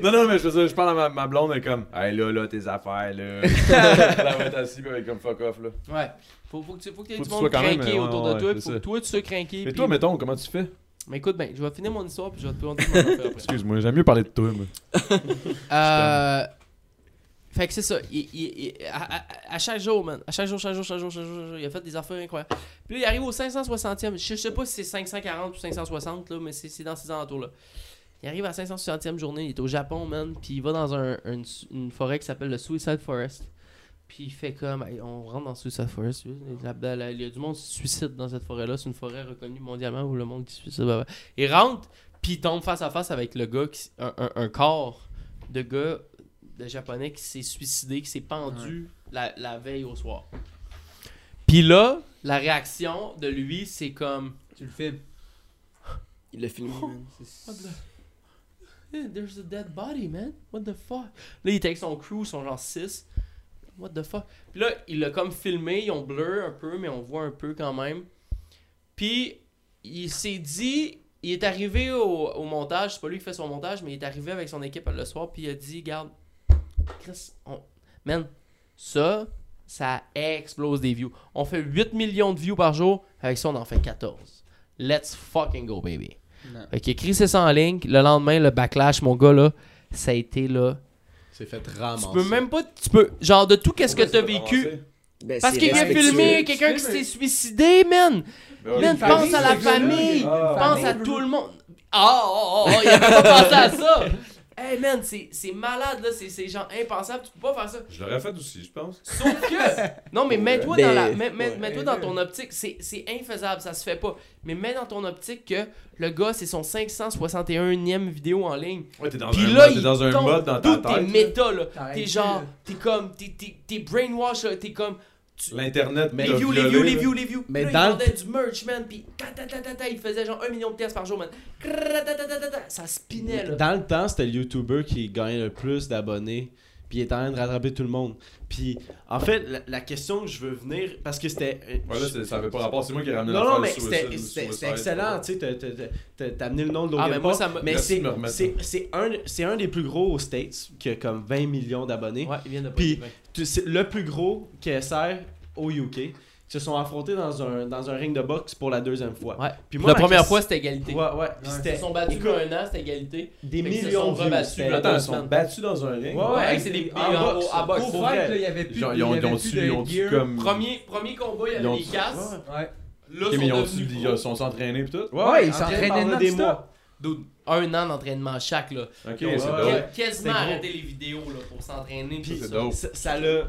non, non, mais je, veux dire, je parle à ma, ma blonde, elle est comme, hey là, là, tes affaires, là. [LAUGHS] elle va être assise, puis elle est comme fuck off, là. Ouais. Faut, faut que tu faut que aies Faut du que tu monde craqué ouais, autour ouais, de toi, faut ça. que toi tu sois craqué. Mais toi, mettons, comment tu fais? Mais écoute, ben, je vais finir mon histoire puis je vais te demander mon [LAUGHS] affaire après. Excuse-moi, j'aime mieux parler de toi, moi. Euh, fait que c'est ça. Il- il- à, à- chaque jour, man. À chaque jour, chaque jour, chaque jour, chaque jour, il a fait des affaires incroyables. Puis là, il arrive au 560e. Je, sais pas si c'est 540 ou 560, là, mais c'est dans ces alentours-là. Il arrive à la 560e journée. Il est au Japon, man. Puis il va dans un- une, forêt qui s'appelle le Suicide Forest. Puis il fait comme, on rentre dans Suicide Forest. là, Il y a du monde qui se suicide dans cette forêt-là. C'est une forêt reconnue mondialement où le monde se suicide. Il rentre, puis il tombe face à face avec le gars, qui, un- un corps de gars de japonais qui s'est suicidé, qui s'est pendu la, la veille au soir. Puis là, la réaction de lui, c'est comme. Tu le filmes. Il l'a filmé, man. [LAUGHS] What the- Eh, There's a dead body, man. What the fuck? Là, il était avec son crew, ils sont genre 6. What the fuck? Puis là, il l'a comme filmé, ils ont blur un peu, mais on voit un peu quand même. Puis, il s'est dit, il est arrivé au, au montage, c'est pas lui qui fait son montage, mais il est arrivé avec son équipe le soir, puis il a dit, garde, Chris, on... man, ça, ça explose des views. On fait 8 millions de views par jour, avec ça, on en fait 14. Let's fucking go, baby. Non. Fait qu'il écrit ça en ligne. Le lendemain, le backlash, mon gars, là, ça a été là. C'est fait Tu ramasser. peux même pas. Tu peux. Genre, de tout qu'est-ce que t'as vécu. Ben, Parce qu'il a filmé quelqu'un qui s'est suicidé, man. Man, pense à la famille. Pense à tout le monde. Ah, oh, oh, oh, il avait pas pensé à ça. [LAUGHS] Hey man, c'est c'est malade là, c'est c'est genre impensable, tu peux pas faire ça. Je l'aurais fait aussi, je pense. Sauf que. [LAUGHS] Non, mais mets-toi dans la. Mets, mets- ouais. mets-toi dans ton optique. C'est c'est infaisable, ça se fait pas. Mais mets dans ton optique que le gars, c'est son 561e vidéo en ligne. Ouais, t'es dans Puis un là, mode, t'es dans un mode dans ta tête. méta là. T'es genre. là. T'es comme. T'es- T'es t'es brainwash là. T'es comme. Tu- L'internet, Les t'a views, les views, les views, les views. Mais Mais là, dans il le- vendait du merch, man. Puis, il faisait genre un million de tests par jour, man. Ça spinait, là. Dans le temps, c'était le YouTuber qui gagnait le plus d'abonnés. Puis il est en train de rattraper tout le monde. Puis en fait, la, la question que je veux venir. Parce que c'était. euh, Ouais, là, c'est- ça avait pas rapport. C'est moi qui ai ramené Non, non, mais c'était excellent. Tu sais, t'as- amené le nom de Ah, Logan mais moi, ça me- Mais c'est un, des plus gros aux States, qui a comme 20 millions d'abonnés. Ouais, il vient de Puis- C'est le plus gros qui sert au UK. Ils se sont affrontés dans un, dans un ring de boxe pour la deuxième fois. Ouais. Puis la ma première question- fois, c'était égalité. Ouais, ouais. Puis Ils se sont battus écoute, un an, c'était égalité. des se millions sont de rebattus. Attends, ils deux sont battus dans un ring. Ouais, ouais, Hey, c'est des en en boxe, haut, en boxe. pour Pour vrai. fight, il y avait plus Ils ont, de- ils ont, ils ont avait tué, plus de ils ont tué gear. comme. Premier, premier combat, il y Ils avait ont- des casses. Ouais. Là, ils, ont sont sont s'entraînés pis tout. Ouais, ils s'entraînaient des mois. Un an d'entraînement chaque, là. Ok, Ils ont c'est ouais. dope. quasiment arrêté les vidéos là, pour s'entraîner. Puis ça. l'a.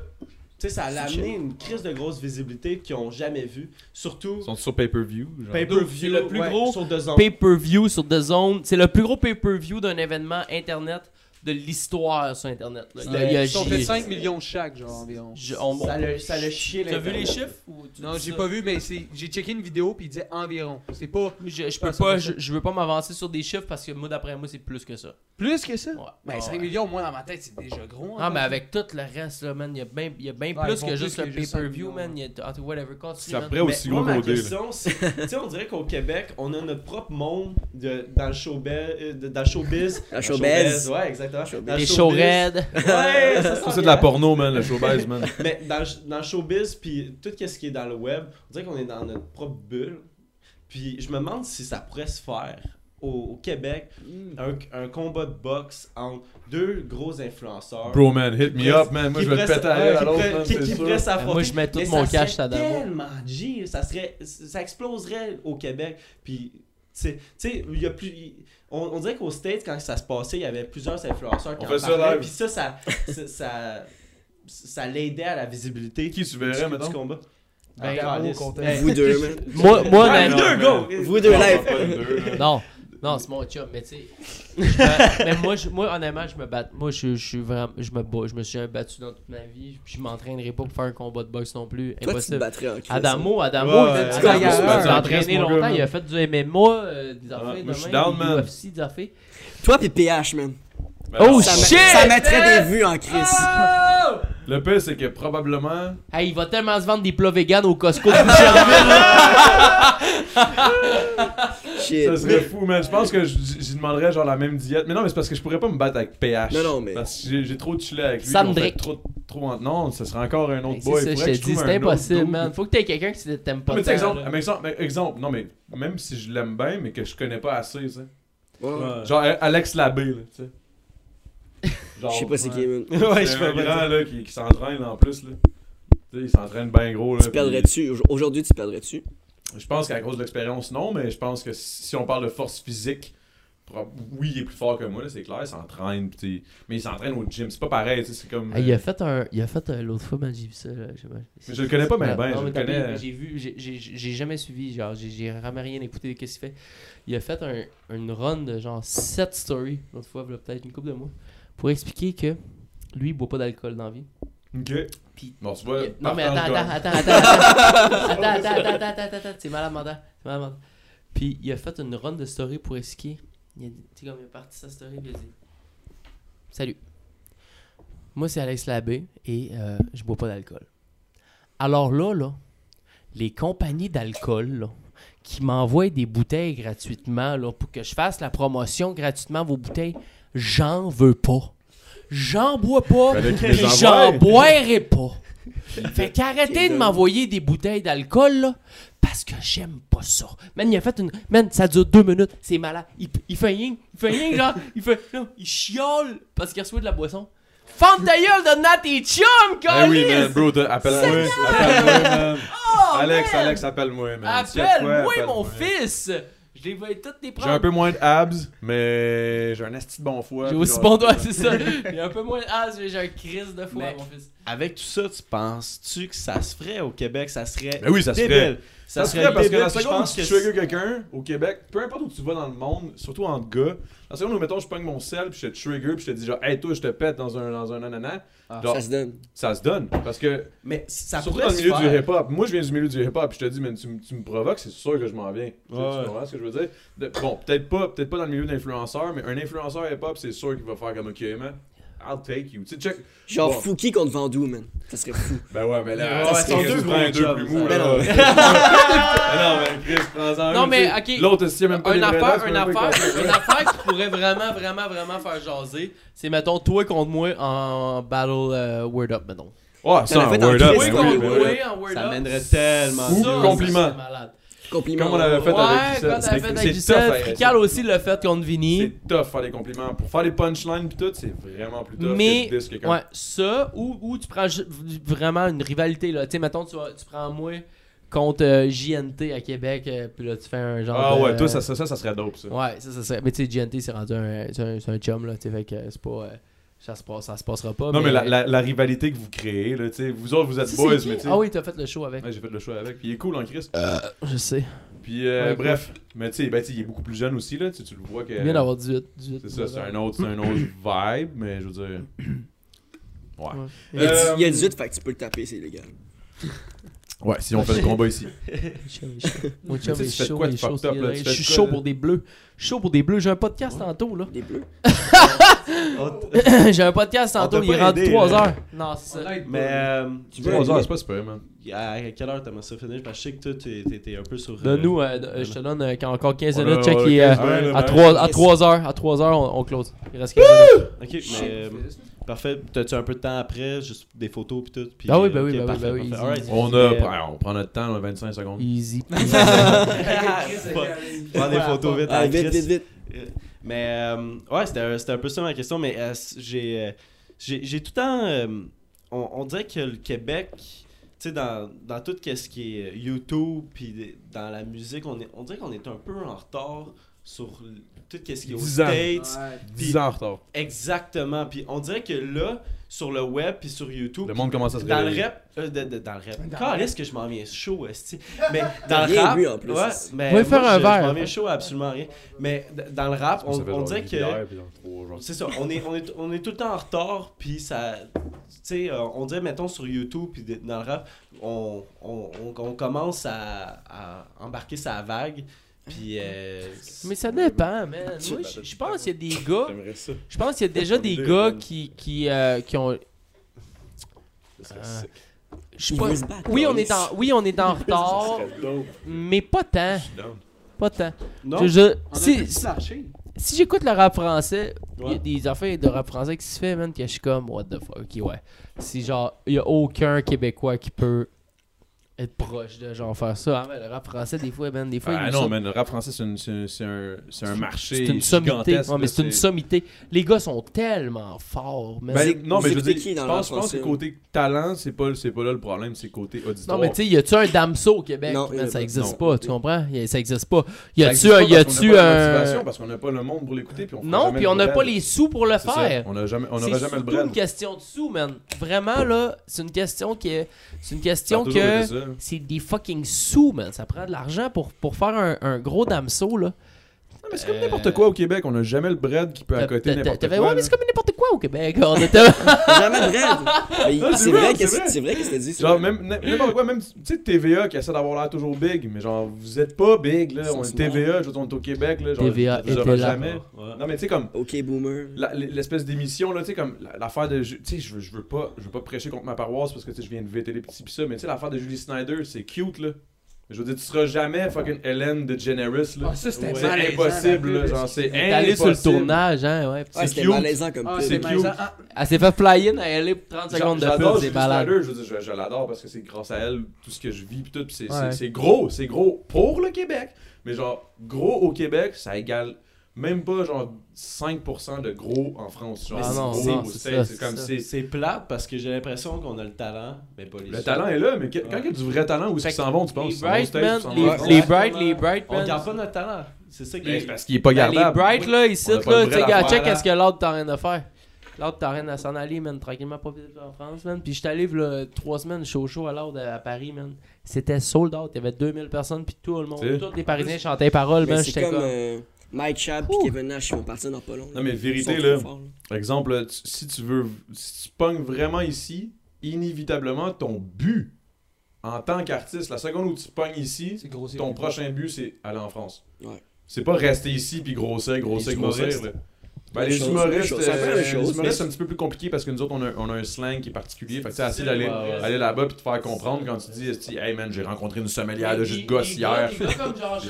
Tu sais, ça a amené une crise de grosse visibilité qu'ils ont jamais vue. Surtout Ils sont sur pay-per-view. genre. pay-per-view. C'est le plus ouais, gros sur The Zone. Pay-per-view sur The Zone. C'est le plus gros pay-per-view d'un événement internet de l'histoire sur internet. là. Il Ils ont fait j'ai- 5 millions chaque, genre, environ. je- on- Ça l'a ça l'a chié T'as vu les l'Internet. chiffres? Ou tu Non, dis j'ai ça? pas vu, mais c'est- j'ai checké une vidéo puis il disait environ. C'est pas Je, je Ah, peux ça pas, va je, je veux pas m'avancer sur des chiffres parce que moi d'après moi c'est plus que ça. plus que ça? Ouais. Ben, Ah, 5 ouais. millions, moi, dans ma tête, c'est déjà gros. Ah hein. mais avec tout le reste là man, il y a bien il y a bien Ouais, plus ils font que plus juste le juste pay-per-view 5 man, il y a en tout- whatever continue, C'est man. après aussi Mais moi, gros ma qu'au dé. là. question, c'est. tu sais, on dirait qu'au Québec, on a notre propre monde de, dans, le showbiz, euh, dans le showbiz. La [LAUGHS] Dans le showbiz. Ouais, exactement. Showbiz. Le Les showbiz. shows raides. Ouais, ça c'est de la porno, man, le showbiz, man. [LAUGHS] Mais dans, le- dans le showbiz, puis tout ce qui est dans le web, on dirait qu'on est dans notre propre bulle. Puis je me demande si ça pourrait se faire au, au Québec, un, un combat de boxe entre deux gros influenceurs. Bro, man, hit me up, man. Moi, je vais te pourraient péter à l'autre, qui- qui sûr. pourraient s'affronter. Moi je mets tout Mais mon ça cash là-dedans. tellement G, ça serait ça exploserait au Québec. Puis tu sais- tu sais, il y a plus il- on, on dirait qu'aux States quand ça se passait, il y avait plusieurs influenceurs qui On en fait parlaient. Puis ça ça ça, ça, ça l'aidait à la visibilité Qui tu du, verrais, du mettons? combat. Ben, Ah, Vous deux, man. [LAUGHS] Moi moi Ouais, vous deux, go! Vous deux live. Non, non, c'est mon chum, mais tu sais. mais moi, je- moi, honnêtement, je me bats. Moi, je, je suis vraiment. Je me bats. Je me suis battu dans toute ma vie. Puis je m'entraînerai pas pour faire un combat de boxe non plus. Toi, tu te Impossible. battrais en crise. Adamo, Adamo, Ouais, il a- ouais. il s'est Ouais, entraîné longtemps. gars, Il a fait du MMA, euh, des affaires moi, de je suis même, down, des man. UFC, des affaires. Toi pis PH, man. Ben Oh. Ça, met- Shit, ça mettrait des vues en crise. Oh! Le pire, c'est que probablement. Hey, il va tellement se vendre des plats vegan au Costco de Boucherville. [LAUGHS] [LAUGHS] Shit. Ça serait fou, man. Je pense que j'y demanderais genre la même diète. Mais non, mais c'est parce que je pourrais pas me battre avec PH. Non, non, mais- Parce que j'ai- trop de chillé avec lui. Sam Drake. Trop, trop en- Non, ce serait encore un autre boy. C'est ça, je te dis, c'est impossible, man. Faut que t'aies quelqu'un qui t'aime pas mais tu sais, tant, exemple, exemple, non, mais même si je l'aime bien, mais que je connais pas assez, tu sais. Genre euh, Alex Labbé, là, tu sais. Genre, [LAUGHS] Je sais pas c'est qui, man. Ouais, je fais grand, là, qui, qui s'entraîne en plus, là. Tu sais, il s'entraîne bien gros, là. Tu puis- perdrais-tu Aujourd'hui, tu perdrais-tu? Je pense qu'à cause de l'expérience, non, mais je pense que si on parle de force physique, oui, il est plus fort que moi, c'est clair, il s'entraîne, mais il s'entraîne au gym, c'est pas pareil, c'est comme... Il a fait un. Il a fait un- l'autre fois, j'ai vu ça. Là, je, Mais je le connais pas Ouais, ben, je mais le connais- bien, J'ai vu, j'ai- jamais suivi, genre, j'ai vraiment rien écouté de qu'est-ce qu'il fait. Il a fait un, une run de genre 7 stories, l'autre fois, peut-être une couple de mois, pour expliquer que lui, il boit pas d'alcool dans la vie. Ok. Puis- Bon, tu vois, Il- non, mais attends, attends, attends, attends, attends, attends, attends, attends, attends, attends, attends, c'est malade c'est malade. Puis il a fait une run de story pour expliquer. Il a dit, tu sais, comme il parti sa story, il a dit Salut. Moi, c'est Alex Labbé et euh, je bois pas d'alcool. Alors là, là, les compagnies d'alcool, là, qui m'envoient des bouteilles gratuitement, là, pour que je fasse la promotion gratuitement vos bouteilles, j'en veux pas. J'en bois pas, j'en boirai pas. Fait qu'arrêtez de m'envoyer des bouteilles d'alcool, là, parce que j'aime pas ça. Man, il a fait une. Man, ça dure deux minutes, c'est malade. Il, il fait rien, il fait rien, genre, il fait. Non, il chiole parce qu'il reçoit de la boisson. Femme ta gueule, donne-la à tes chums, Ben oui, man, bro, appelle-moi, appelle-moi, man. Oh, Alex, man! Alex, appelle-moi, man. S'il y a de quoi, Appelle-moi, mon appelle-moi. fils! Je les voyais toutes les J'ai prendre. un peu moins de abs, mais j'ai un asti de bon foie. J'ai aussi bon doigt, c'est ça. J'ai un peu moins de as, mais j'ai un crise de foie, Mais- mon fils. Avec tout ça, tu penses-tu que ça se ferait au Québec? Ça serait Ben oui, ça se débile. ferait. Ça, Ça se serait ferait parce que la seconde où pense tu que triggers quelqu'un au Québec, peu importe où tu vas dans le monde, surtout entre gars, la seconde où mettons je pogne mon sel puis je te trigger puis je te dis genre hey toi je te pète dans un dans un ananas, genre, Ça se donne. ça se donne parce que Mais ça surtout pourrait dans le se milieu du faire. hip hop. Moi je viens du milieu du hip hop puis je te dis mais tu, tu me provoques, c'est sûr que je m'en viens. Tu- Ouais. Tu comprends ce que je veux dire? De- Bon, peut-être pas peut-être pas dans le milieu d'influenceurs, mais un influenceur hip hop, c'est sûr qu'il va faire comme OK man. I'll take you. Tu sais, check. Genre Bon. Fouki contre Vendoux, man. Ça serait fou. [LAUGHS] Ben ouais, mais là, Ouais, ça c'est serait deux gros prends un deux jobs, plus ça. mou. Ben là. non. Ah [LAUGHS] [LAUGHS] non, mais Chris, prends-en Non, mais, ok. L'autre, c'est même pas Une affaire, une c'est même pas affaire, une affaire qui pourrait vraiment, vraiment, vraiment faire jaser, c'est mettons toi contre moi en battle euh, word up, mettons. Ouais, ça, en word up. Toi ben contre ben moi en word Ça up. mènerait tellement ça, compliment. Compliment. Comme on avait fait Ouais, avec fait C'est- tough, hein, Frical aussi le fait contre Vinny. C'est tough faire des compliments. Pour faire des punchlines pis tout, c'est vraiment plus tough Mais, que de ouais, ça, ou, ou tu prends vraiment une rivalité, là. Tu sais, mettons, tu, tu prends moi contre euh, JNT à Québec, euh, puis là, tu fais un genre. Ah de- ouais, toi, ça, ça, ça, ça serait dope, ça. Ouais, ça, ça serait. Mais tu sais, JNT, c'est rendu un, c'est un, c'est un chum, là. Tu sais, fait que c'est pas. euh, ça, se passe, ça se passera pas. Non, mais la, la, la rivalité que vous créez, là, tu sais, vous autres, vous êtes boys, mais tu sais. Ah oui, t'as fait le show avec. Ouais, j'ai fait le choix avec. Puis il est cool en Christ. Je sais. Puis euh, Ouais, bref, mais tu sais, ben, tu sais, il est beaucoup plus jeune aussi, là. Tu sais, tu le vois que. Il vient d'avoir 18. 18 C'est ça, c'est un autre, c'est un autre [CLEARS THROAT] vibe, mais je veux dire. [CLEARS THROAT] Ouais. Il y a Euh, dix- il y a 18, fait que tu peux le taper, c'est illégal. [LAUGHS] Ouais, si on fait le combat ici. Mon chum est chaud, il est chaud, Je suis chaud pour des bleus. Je suis chaud pour des bleus. J'ai un podcast tantôt, là. Des bleus? [LAUGHS] [LAUGHS] J'ai un podcast tantôt, t'a il est rendu aidé, 3 là. heures. Non, c'est ça. Mais euh, Tu Trois veux heures, c'est pas super, man. à quelle heure t'aimerais ça finir? Parce que je sais que toi, t'es- un peu sur. euh, Donne-nous, euh, euh, je te donne euh, encore 15 On a- minutes. Check, on a il est, euh, 15 minutes, à ouais. 3 à 3 heures. À 3 heures, on, on close. Il reste 15 minutes. Ok, mais. Parfait. T'as-tu un peu de temps après, juste des photos pis tout? Puis, Ah oui, ben oui, ok, ben oui, parfait, ben oui, parfait. On a. Mais, ouais, on prend notre temps, 25 secondes. Easy. [LAUGHS] [LAUGHS] Prends des photos vite. Ah, vite, vite, vite. Euh, Mais euh, ouais, c'était un- c'était un peu ça ma question. Mais euh, j'ai euh, j'ai tout le temps. euh, on, on dirait que le Québec, tu sais, dans, dans tout ce qui est YouTube, puis dans la musique, on, est, on dirait qu'on est un peu en retard sur tout ce qui est aux 10 ans. States. 10 ans en retard. Exactement. Puis on dirait que là, sur le web, puis sur YouTube. Le monde commence à se Dans le rap, euh, de- de- dans le rap. Dans Quand le est-ce que je m'en viens chaud, esti? Mais [LAUGHS] dans le rap, bu, en plus. ouais, mais moi, faire un je, verre. je m'en viens chaud à absolument rien. Mais dans le rap, on, on dirait que c'est ça, on est, on, est, on est tout le temps en retard, puis ça. Tu sais, euh, on dirait, mettons, sur YouTube, puis dans le rap, on, on, on, on commence à, à embarquer sa vague, puis. euh, Mais ça dépend, man. Moi, je- je pense qu'il y a des gars. J'aimerais ça. Je pense qu'il y a déjà des gars qui, qui, euh, qui ont. Je pas. Oui, on est en, oui, on est en retard, mais pas tant. Pas tant. Non, Je- si, si, j'écoute le rap français, il y a des affaires de rap français qui se fait, man, que je suis comme, what the fuck, ok, ouais. Si genre, il y a aucun Québécois qui peut être proche de genre faire ça. Ah, mais le rap français, des fois, man, des fois, Ah non, mais le rap français, c'est une- c'est c'est un, c'est un marché. c'est une sommité. Ouais, mais c'est une sommité. Les gars sont tellement forts, man. Ben, non, mais je veux dire, qui je dans le pense, je pense que côté talent, c'est pas, c'est pas là le problème, c'est côté auditoire. Non, mais tu sais, y a-tu un Damso au Québec? Non, il y en Man, a ça existe Non. pas, tu comprends? Y a- Ça existe pas. Y a-tu un. Y a-tu n'a pas la un. Parce qu'on n'a pas le monde pour l'écouter. puis on Non, puis on n'a pas les sous pour le C'est faire. On C'est n'aura jamais le bread. une question de sous, man. Vraiment, là, c'est une question qui est. C'est une question que. C'est des fucking sous, man. Ça prend de l'argent pour, pour faire un, un gros Damso, là. Mais c'est comme n'importe quoi au Québec. On [LAUGHS] n'a jamais le bread qui peut accoter n'importe quoi. Ouais, mais c'est comme n'importe quoi au Québec. On était- Jamais. Mais Non, c'est vrai, vrai, c'est vrai. c'est vrai qu'est-ce que dit. Genre, même n'importe quoi, même, tu sais, TVA qui essaie d'avoir l'air toujours big, mais genre, vous êtes pas big, là. On est TVA, je veux dire, on est au Québec, là. Genre, TVA était là. Non, mais tu sais, comme, Ok, boomer. l'espèce d'émission, là, tu sais, comme la- l'affaire de. Tu sais, je veux, je veux pas je veux pas prêcher contre ma paroisse parce que, tu sais, je viens de vêter les petits pis ça, mais tu sais, l'affaire de Julie Snyder, c'est cute, là. Je veux dire, tu seras jamais fucking Hélène DeGeneres, là. Ah, ça, c'était c'est malaisant, impossible, là. Genre, c'est T'es allé sur le impossible. tournage, hein, ouais. Ouais, c'est c'était cute. malaisant comme Ah, pub. c'est cute. malaisant. Ah, Elle s'est fait fly-in à LA pour 30 secondes de J'adore pub, c'est Julie malade. Snyder, je veux dire, je, je l'adore parce que c'est grâce à elle tout ce que je vis pis tout, Ouais. c'est gros, c'est gros pour le Québec, mais genre gros au Québec, ça égale même pas genre 5% de gros en France. Genre, Ah c'est comme c'est plate parce que j'ai l'impression qu'on a le talent, mais pas les Le talent est là, mais que- quand il y a du vrai talent, où est-ce qu'ils s'en vont, tu penses? Les Bright, man, les. France? les Bright, les Bright, On garde pas notre talent. C'est ça qui Ben, est. parce qu'il est pas Ben, les gardable. Bright, là, ici, là, tu sais, check qu'est-ce que l'autre t'as rien à faire. L'autre t'as rien à s'en aller, man, tranquillement, pas vite en France, man. Puis j'étais allé, là, trois semaines, show show à l'autre à Paris, man. C'était sold out, il y avait 2000 personnes, puis tout le monde, tous les Parisiens chantaient les paroles, Mais man. J'étais comme comme. euh, Mike Chab et Kevin Nash vont partir dans pas long. Non, mais vérité, là, par exemple, si tu veux, si tu pognes vraiment ici, inévitablement, ton but en tant qu'artiste, la seconde où tu pognes ici, grossier. ton prochain but, c'est aller en France. Ouais. C'est pas rester ici puis grossir, grossir, grossir. Ben, les chose, humoristes. C'est euh, même les chose, humoristes, mais- c'est un petit peu plus compliqué parce que nous autres, on a, on a un slang qui est particulier. Fait que tu sais, assez C'est- d'aller ouais, ouais. aller là-bas puis te faire comprendre quand tu dis, hey man, j'ai rencontré une sommelière de jus de gosse hier. [LAUGHS]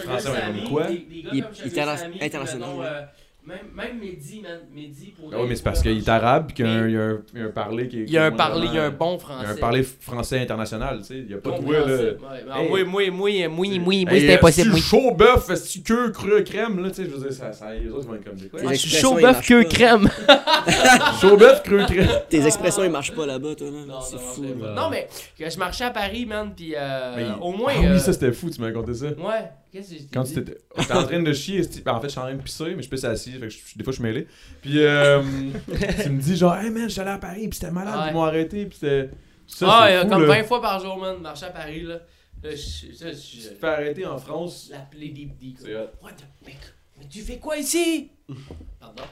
Français, on est comme quoi? international, Même, même Mehdi, man. Mehdi pour. Ah oui, mais c'est parce qu'il est arabe puis qu'il y a un- il y a un- il y a un parler qui est. Il y a un parler, il y a un bon Il y français. a un parler français international, tu sais. Il y a pas de Compréhensible. là. Ouais, mais Hey. Moi, moi, moi, moi, moi, moi, Hey, c'est euh, impossible. si moi. chaud bœuf, est-ce que creux crème, là, tu sais, je veux dire, ça, ça, les autres vont être comme des quoi? Je suis chaud ils bœuf queue pas. crème? [LAUGHS] [LAUGHS] Chaud bœuf, creux crème. Tes expressions, ils marchent pas là-bas, toi, là. Non, C'est non, fou. c'est là. pas- Non, mais je marchais à Paris, man, puis euh, Mais- au moins. Ah euh, oui, ça c'était fou, tu m'as raconté ça. Ouais, qu'est-ce que j'ai Quand tu étais t'étais en train de chier, ben, en fait, je suis en train de pisser, mais je pisse assis, fait que je- des fois je suis mêlé. Puis euh, tu me dis genre, hey man, je suis allé à Paris, puis c'était malade, Ouais. ils m'ont arrêté, puis c'était. Ça, Ah, c'est fou, comme là. 20 fois par jour, man, marcher à Paris, là. Là, je. ça, je- Tu te fais arrêter en France. L'appeler. C'est hot. What the mec? Mais tu fais quoi ici? Pardon.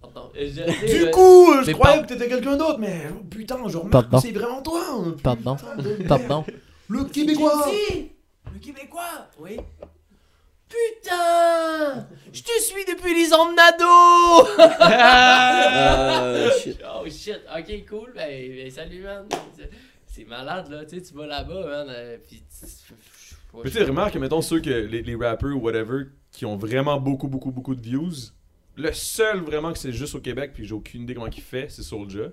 Pardon. Euh, je- Du euh, coup, euh, je mais croyais par- que t'étais quelqu'un d'autre, mais oh, putain, je remarque c'est vraiment toi. hein, Pardon. [LAUGHS] Pardon. Le Québécois. Le Québécois? Oui. Putain! Je te suis depuis les emmenado! Euh, [LAUGHS] shit. oh shit, ok, cool. Ben, ben, salut, man. C'est- malade, là. Tu sais, tu vas là-bas, man. euh, Pis. tu- Mais tu sais, remarque, mettons ceux que les, les rappers ou whatever qui ont vraiment beaucoup, beaucoup, beaucoup de views. Le seul vraiment que c'est juste au Québec, puis j'ai aucune idée comment il fait, c'est Soulja.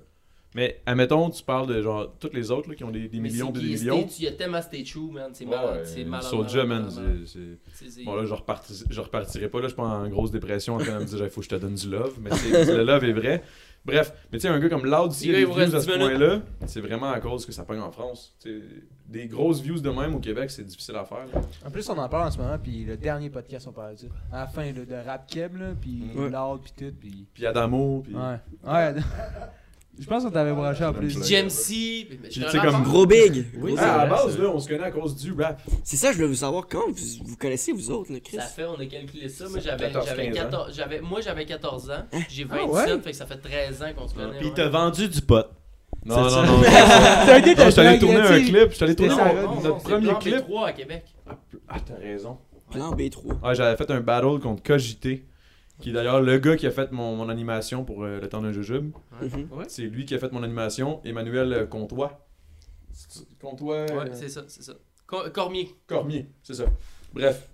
Mais admettons, tu parles de genre tous les autres là, qui ont des, des millions c'est de qui, millions. Il y a tellement Stay True, man. C'est malade. ouais, C'est malade. Soulja, man, malade. c'est- c'est. C'est- c'est- Bon là, je, reparti- je repartirai pas, là, je suis pas en grosse dépression en train de me dire, il faut que je te donne du love, mais le love est vrai. Bref, mais tu sais, un gars comme Loud, s'il y a des views à ce 10 minutes. point-là, c'est vraiment à cause que ça pogne en France. Tu sais, des grosses views de même au Québec, c'est difficile à faire. là. En plus, on en parle en ce moment, puis le dernier podcast, on parlait de ça. À la fin, là, de Rap Keb, là, puis Ouais. Loud, puis tout, puis... Puis Adamo, puis. Ouais. Ouais. [LAUGHS] Je pense qu'on t'avait branché en plus. GMC. comme Gros big. Oui, Ah, à la big. base, là, on se connaît à cause du rap. C'est ça, je voulais vous savoir quand vous, vous connaissez, vous autres, là, Chris? Ça fait, on a calculé ça. Moi, j'avais, 14, j'avais 15 ans. 14, j'avais, moi, j'avais 14 ans. J'ai Ah 27, ouais? fait que ça fait 13 ans qu'on se connaît. Puis il ouais. t'a vendu du pot. Non, C'est non, ça. non. [LAUGHS] non. T'as je suis allé tourner un clip. Je suis allé tourner notre c'est premier Plan clip. B3 à Québec. Ah, t'as raison. Plan B3. Ouais, j'avais fait un battle contre Cogité, qui est d'ailleurs le gars qui a fait mon, mon animation pour euh, Le temps d'un jujube. Mhm. C'est lui qui a fait mon animation, Emmanuel euh, Comtois. C'est- Comtois. Ouais, euh, c'est ça, c'est ça. Cor- Cormier. Cormier, c'est ça. Bref.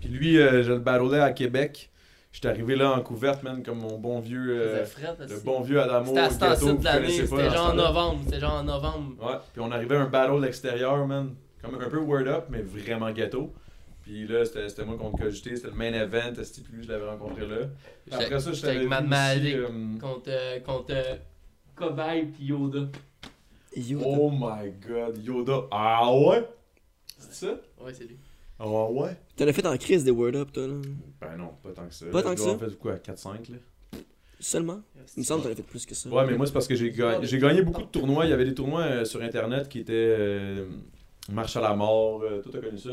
Puis lui, euh, je le battlais à Québec. J'étais arrivé là en couverte, man, comme mon bon vieux. euh, fret, le bon vieux Adamo. C'était à ce gâteau, temps-ci vous de l'année. C'était genre en novembre. C'était genre en novembre. Ouais, puis on arrivait à un battle extérieur, man. Comme un peu word up, mais vraiment ghetto. Puis là, c'était c'était moi contre Cogité, c'était le main event, c'était plus, je l'avais rencontré là. Après ça, j'étais avec Mad Magic euh, contre, euh, contre euh, Cobaye pis Yoda. Yo, Oh my god, Yoda. Ah ouais? C'est ça? Ouais, c'est lui. Ah ouais? T'en as fait en crise des Word Up, toi, là. Ben non, pas tant que ça. Pas tant que ça? faire quoi, 4-5 là? Seulement? Il me semble que t'en as fait plus que ça. Ouais, mais moi, c'est parce que j'ai gagné, j'ai gagné beaucoup de tournois. Il y avait des tournois euh, sur internet qui étaient euh, Marche à la mort. euh, toi, t'as connu ça?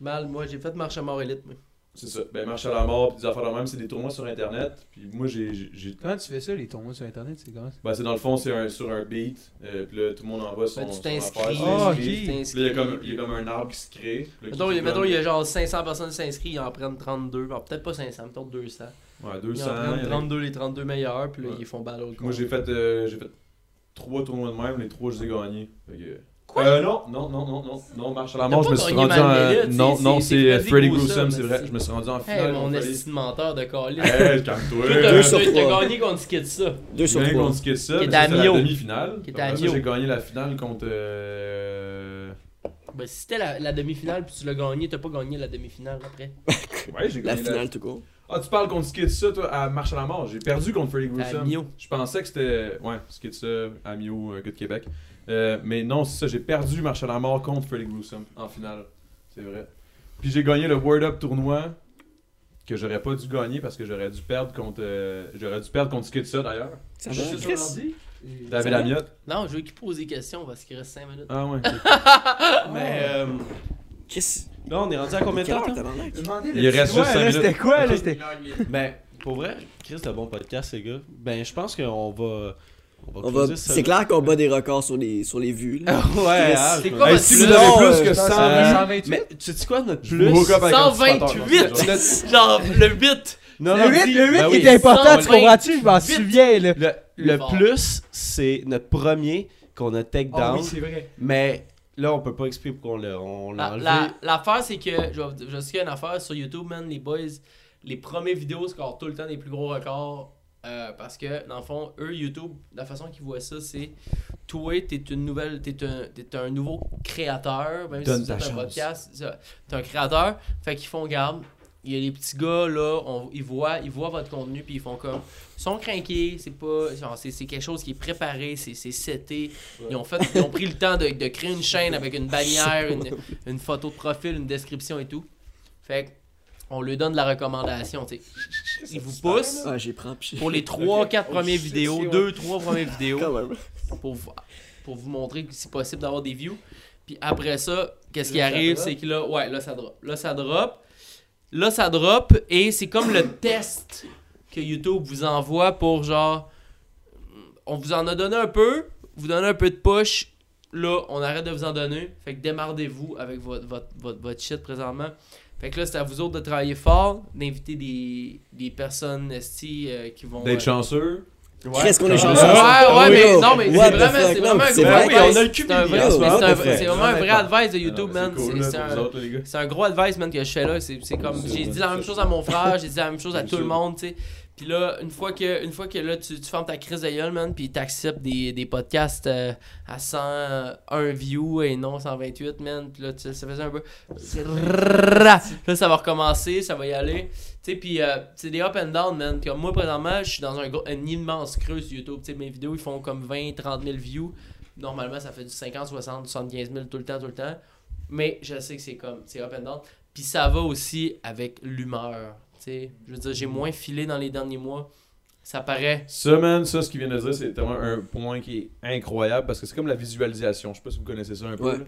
Mal, moi, j'ai fait marche à mort élite, moi. C'est ça. Ben, Marche à la mort, puis des affaires de même, c'est des tournois sur internet. Puis moi, j'ai. Comment tu fais ça, les tournois sur Internet, c'est comment? Ben, c'est dans le fond, c'est un, sur un beat. euh, puis là, tout le monde envoie son. Ben, tu t'inscris. Ah, ok. Puis là, il y, a comme, il y a comme un arbre qui se crée. là, Mettons, il y a- donne- mettons, il y a genre 500 personnes qui s'inscrivent, ils en prennent 32. Bon, peut-être pas 500, mettons 200. Ouais, Ils 200. en prennent il y en a- 32, les 32 meilleurs, puis là, Ouais. ils font battle. Moi, j'ai fait, euh, j'ai fait trois tournois de même, les trois, je les ai gagnés. Fait que- Quoi? Euh, non, non, non, non, non, non, marche à la mort, je me suis rendu en. Non, c'est- non, c'est euh, Freddy Gruesome, Gruesome, c'est vrai. Je me suis rendu en Hey, finale. mon contre Freddy. esti de menteur de calice. Hey, calme-toi. T'as- Deux sur t'as trois. gagné contre Skid ça. Deux sur J'ai gagné trois. contre Skid ça, Qui ça, à la Mio. demi-finale. Qui à Mio. j'ai gagné la finale contre. euh, Ben, si c'était la, la demi-finale, puis tu l'as gagné, t'as pas gagné la demi-finale après. [LAUGHS] Ouais, j'ai La gagné finale, tout court. Ah, tu parles contre Skitsa, toi, à Marche à la mort. J'ai perdu contre Freddy À Gruesome. Mio. Je pensais que c'était. Ouais, Skitsa, Amio, un gars de Québec. Euh, mais non, c'est ça, j'ai perdu Marche à la mort contre Freddy Gruesome en finale. C'est vrai. Puis j'ai gagné le Word Up tournoi que j'aurais pas dû gagner parce que j'aurais dû perdre contre. euh, j'aurais dû perdre contre Skitsa d'ailleurs. Ça Je va, suis sur Chris? l'ordi. Ça David va? Lamiotte. Non, je veux qu'il pose des questions parce qu'il reste 5 minutes. Ah ouais. [LAUGHS] Mais euh, Chris, là, on est rendu à combien de temps? Il reste juste cinq minutes. C'était quoi, là? [LAUGHS] C'était... Ben, pour vrai, Chris, c'est un bon podcast, les gars. Ben, je pense qu'on va. On va, On va... closer ça C'est clair qu'on bat des records sur les, sur les vues. Là. [LAUGHS] ouais, C'est je quoi si plus? vous avez Non, plus euh, que je 100 pense- Euh, 128. Mais tu sais quoi, notre plus? vous hook up avec un 128! petit [LAUGHS] Genre, le 8! Non, Le non, 8, dis- le 8 ben qui oui. est important, tu 128. comprends-tu? Je m'en souviens, là. Le, le plus, c'est notre premier qu'on a take Ah down. oui, c'est vrai. mais là, on peut pas expliquer pourquoi on l'a on l'a L'affaire, c'est que, je vais je vais expliquer une affaire sur YouTube, man, les boys, les premières vidéos scorent tout le temps des plus gros records. Euh, parce que, dans le fond, eux, YouTube, la façon qu'ils voient ça, c'est toi, t'es une nouvelle, t'es un, t'es un nouveau créateur, même Donne si fais un podcast, t'es un créateur. Fait qu'ils font garde. Il y a les petits gars là, on- ils, voient, ils voient votre contenu puis ils font comme. Ils sont craqués, c'est pas. c'est, c'est quelque chose qui est préparé, c'est, c'est seté. Ils ont fait. Ils ont pris le temps de, de créer une [LAUGHS] chaîne avec une bannière, une, une photo de profil, une description et tout. Fait que, on lui donne de la recommandation, tu sais. [LAUGHS] Il vous pousse Ah, j'ai pris puis pour les [LAUGHS] 3-4 Oh, premières vidéos, ouais. 2-3 premières vidéos pour, vous- pour vous montrer que c'est possible d'avoir des views. Puis après ça, qu'est-ce qui arrive, c'est que là, ouais, là ça drop. Là ça drop. Là ça drop et c'est comme le [COUGHS] test que YouTube vous envoie pour genre on vous en a donné un peu, vous donnez un peu de push, là on arrête de vous en donner. Fait que démardez-vous avec votre, votre, votre, votre shit présentement. Fait que là c'est à vous autres de travailler fort, d'inviter des, des personnes esti, euh, qui vont D'être euh, chanceux. Qu'est-ce qu'on est Ouais, chanceux? ouais, mais Yo, non, mais c'est vraiment, c'est un c'est gros vrai, advice. on a le C'est un vrai- mais vraiment un advice de YouTube, man. C'est un- gros advice, man, que je fais là. C'est c'est comme. J'ai dit la même chose à mon frère, j'ai dit la même chose à tout le monde, tu sais. Puis là, une fois que, là, tu, tu fermes ta crise de gueule, man, puis t'acceptes des, podcasts euh, à 101 views et non 128, man. Puis là, ça faisait un peu. Là, ça va recommencer, ça va y aller. Tu sais, puis euh, c'est des up and down, man. Comme moi, présentement, je suis dans un, gros- un immense creux sur YouTube. Mes vidéos, ils font comme 20, 30 000 views. Normalement, ça fait du 50, 60, 75 000 tout le temps, tout le temps. Mais je sais que c'est comme, c'est up and down. Puis ça va aussi avec l'humeur. Tu sais, je veux dire, j'ai moins filé dans les derniers mois. Ça paraît. Ça, man, ça, ce qu'il vient de dire, c'est tellement un point qui est incroyable parce que c'est comme la visualisation. Je sais pas si vous connaissez ça un peu. Ouais.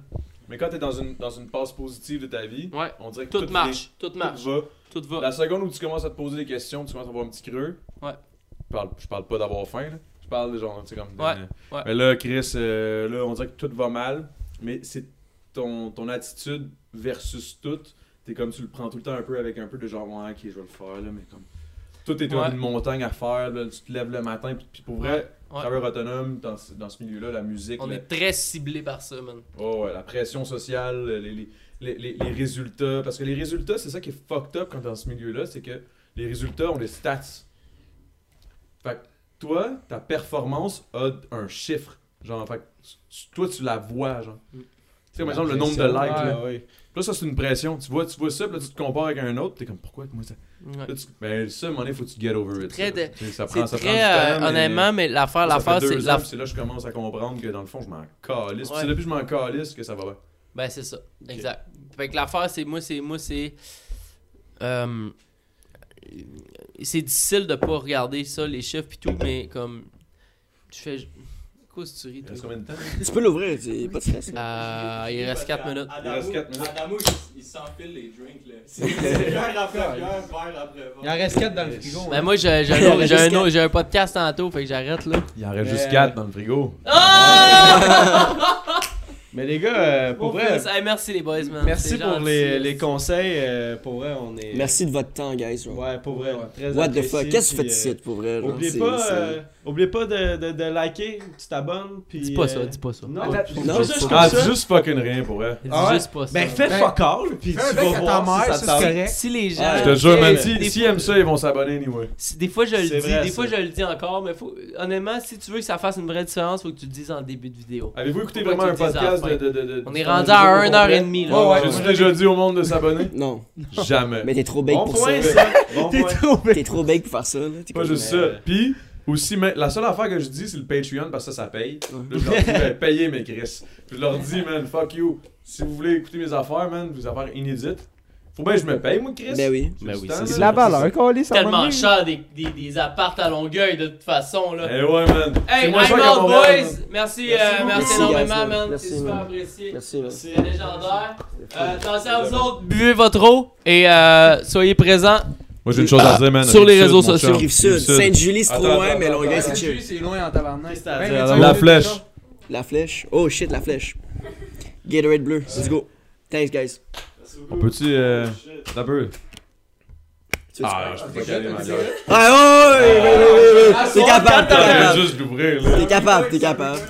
Mais quand t'es dans une, dans une passe positive de ta vie, Ouais. on dirait que Tout tout marche. Tout marche. Tout va. Tout va. La seconde où tu commences à te poser des questions, tu commences à avoir un petit creux. Ouais. Je parle, je parle pas d'avoir faim, là. Je parle de genre, tu sais, comme. Ouais. Mais là, Chris, euh, là, on dirait que tout va mal. Mais c'est ton, ton attitude versus tout. T'es comme tu le prends tout le temps un peu avec un peu de genre, ouais, ok, je vais le faire, là, mais comme. Tout est Ouais. une montagne à faire, là. Tu te lèves le matin, puis, puis pour vrai, Ouais. travailleur autonome, dans, ce- dans ce milieu-là, la musique, On est très ciblé par ça, man. Oh ouais, la pression sociale, les, les, les, les- les résultats. Parce que les résultats, c'est ça qui est fucked up quand t'es dans ce milieu-là, c'est que les résultats ont des stats. Fait que toi, ta performance a un chiffre. Genre, fait que toi, tu la vois, genre. Mm. Tu sais, par exemple, le nombre de likes, là. Ouais. Là, ça, c'est une pression. Tu vois, tu vois ça, puis là, tu te compares avec un autre, t'es comme, pourquoi moi ça? Ouais. Là, tu... Ben, ça, à un moment donné, faut que tu get over it. Très ça. de- Tu sais, ça prend, ça prend très, du temps, euh, honnêtement, mais l'affaire, l'affaire, c'est. la- puis c'est là que je commence à comprendre que dans le fond, je m'en calisse. Puis Ouais. C'est depuis que je m'en calisse que ça va bien. Ben, c'est ça. Exact. Fait que l'affaire, c'est. Moi, c'est. Moi, c'est. euh, c'est difficile de pas regarder ça, les chiffres pis tout, mais comme. Je fais. Tu ris, Il toi? reste combien de temps? Tu peux l'ouvrir, c'est pas de stress. Euh, il reste 4 minutes. Il reste quatre minutes. Adamo, il, il s'enfile les drinks, là. [LAUGHS] C'est c'est bière après bière, verre après verre. Il en reste 4 dans le frigo. Ben, moi, j'ai j'ai un, autre- j'ai un, autre- j'ai un podcast tantôt, fait que j'arrête là. Il en reste juste 4 dans le frigo. [LAUGHS] Mais les gars, euh, pour Bon, vrai, hey, merci les boys, man. merci pour les, les conseils. euh, pour vrai, on est. Merci de votre temps, guys. bro. Ouais, pour vrai, très What the fuck? Qu'est-ce que fais euh, ici, pour vrai? pas, euh, oubliez pas de, de, de liker, tu t'abonnes. puis, Dis pas ça, euh, dis pas ça. Non, non, juste comme Ah, ça. juste fucking rien pour elle. Dis Ah juste pas ça. Ben fais Ben, fuck all, puis tu Fais un vas voir mère, si ça, correct. Si les gens. Ouais. Je te jure, man, Des si, fois- si aiment ça, ils vont s'abonner anyway. Si- Des fois, je le dis, des fois, je le dis encore, mais faut... honnêtement, si tu veux que ça fasse une vraie différence, faut que tu le dises en début de vidéo. Avez-vous écouté vraiment un podcast de, de, de- On est rendu à de- 1h30 là. J'ai-tu déjà dit au monde de s'abonner? Non. Jamais. Mais t'es trop big Bon pour point, ça. T'es trop bête. T'es trop big pour faire ça. Là. Pas juste ça. Puis, aussi, mais, la seule affaire que je dis, c'est le Patreon parce que ça, ça paye. Ouais. Puis je leur dis, ben, [LAUGHS] payez mes Chris. Puis je leur dis, man, fuck you. Si vous voulez écouter mes affaires, man, mes affaires inédites, faut bien que je me paye, moi, Chris. Ben oui. Ben oui, c'est la valeur, Carlis, ça Tellement va cher des, des, des apparts à Longueuil de toute façon là. Eh ouais, man. Hey, I'm out boys! man. Merci, Merci euh, beaucoup. merci Merci, énormément, guys, man. C'est super apprécié. Merci, man. C'est légendaire. Euh, attention à vous autres, buvez votre eau et euh, soyez présents. Moi, j'ai une chose à dire, man. Sur les réseaux sociaux. Sainte-Julie, c'est trop loin, mais Longueuil, c'est chill. C'est loin en tabarnak. Qu'est-ce que t'as à dire? 25 La flèche. La flèche. Oh shit, la flèche. Gatorade bleu. Let's go. Thanks, guys. On peut-tu. Euh... T'as peu. Ah, je peux pas caler ma gueule. Ah, ouais, ouais, ouais, ouais, ouais, ouais. T'es capable, t'es capable. T'es capable, t'es capable.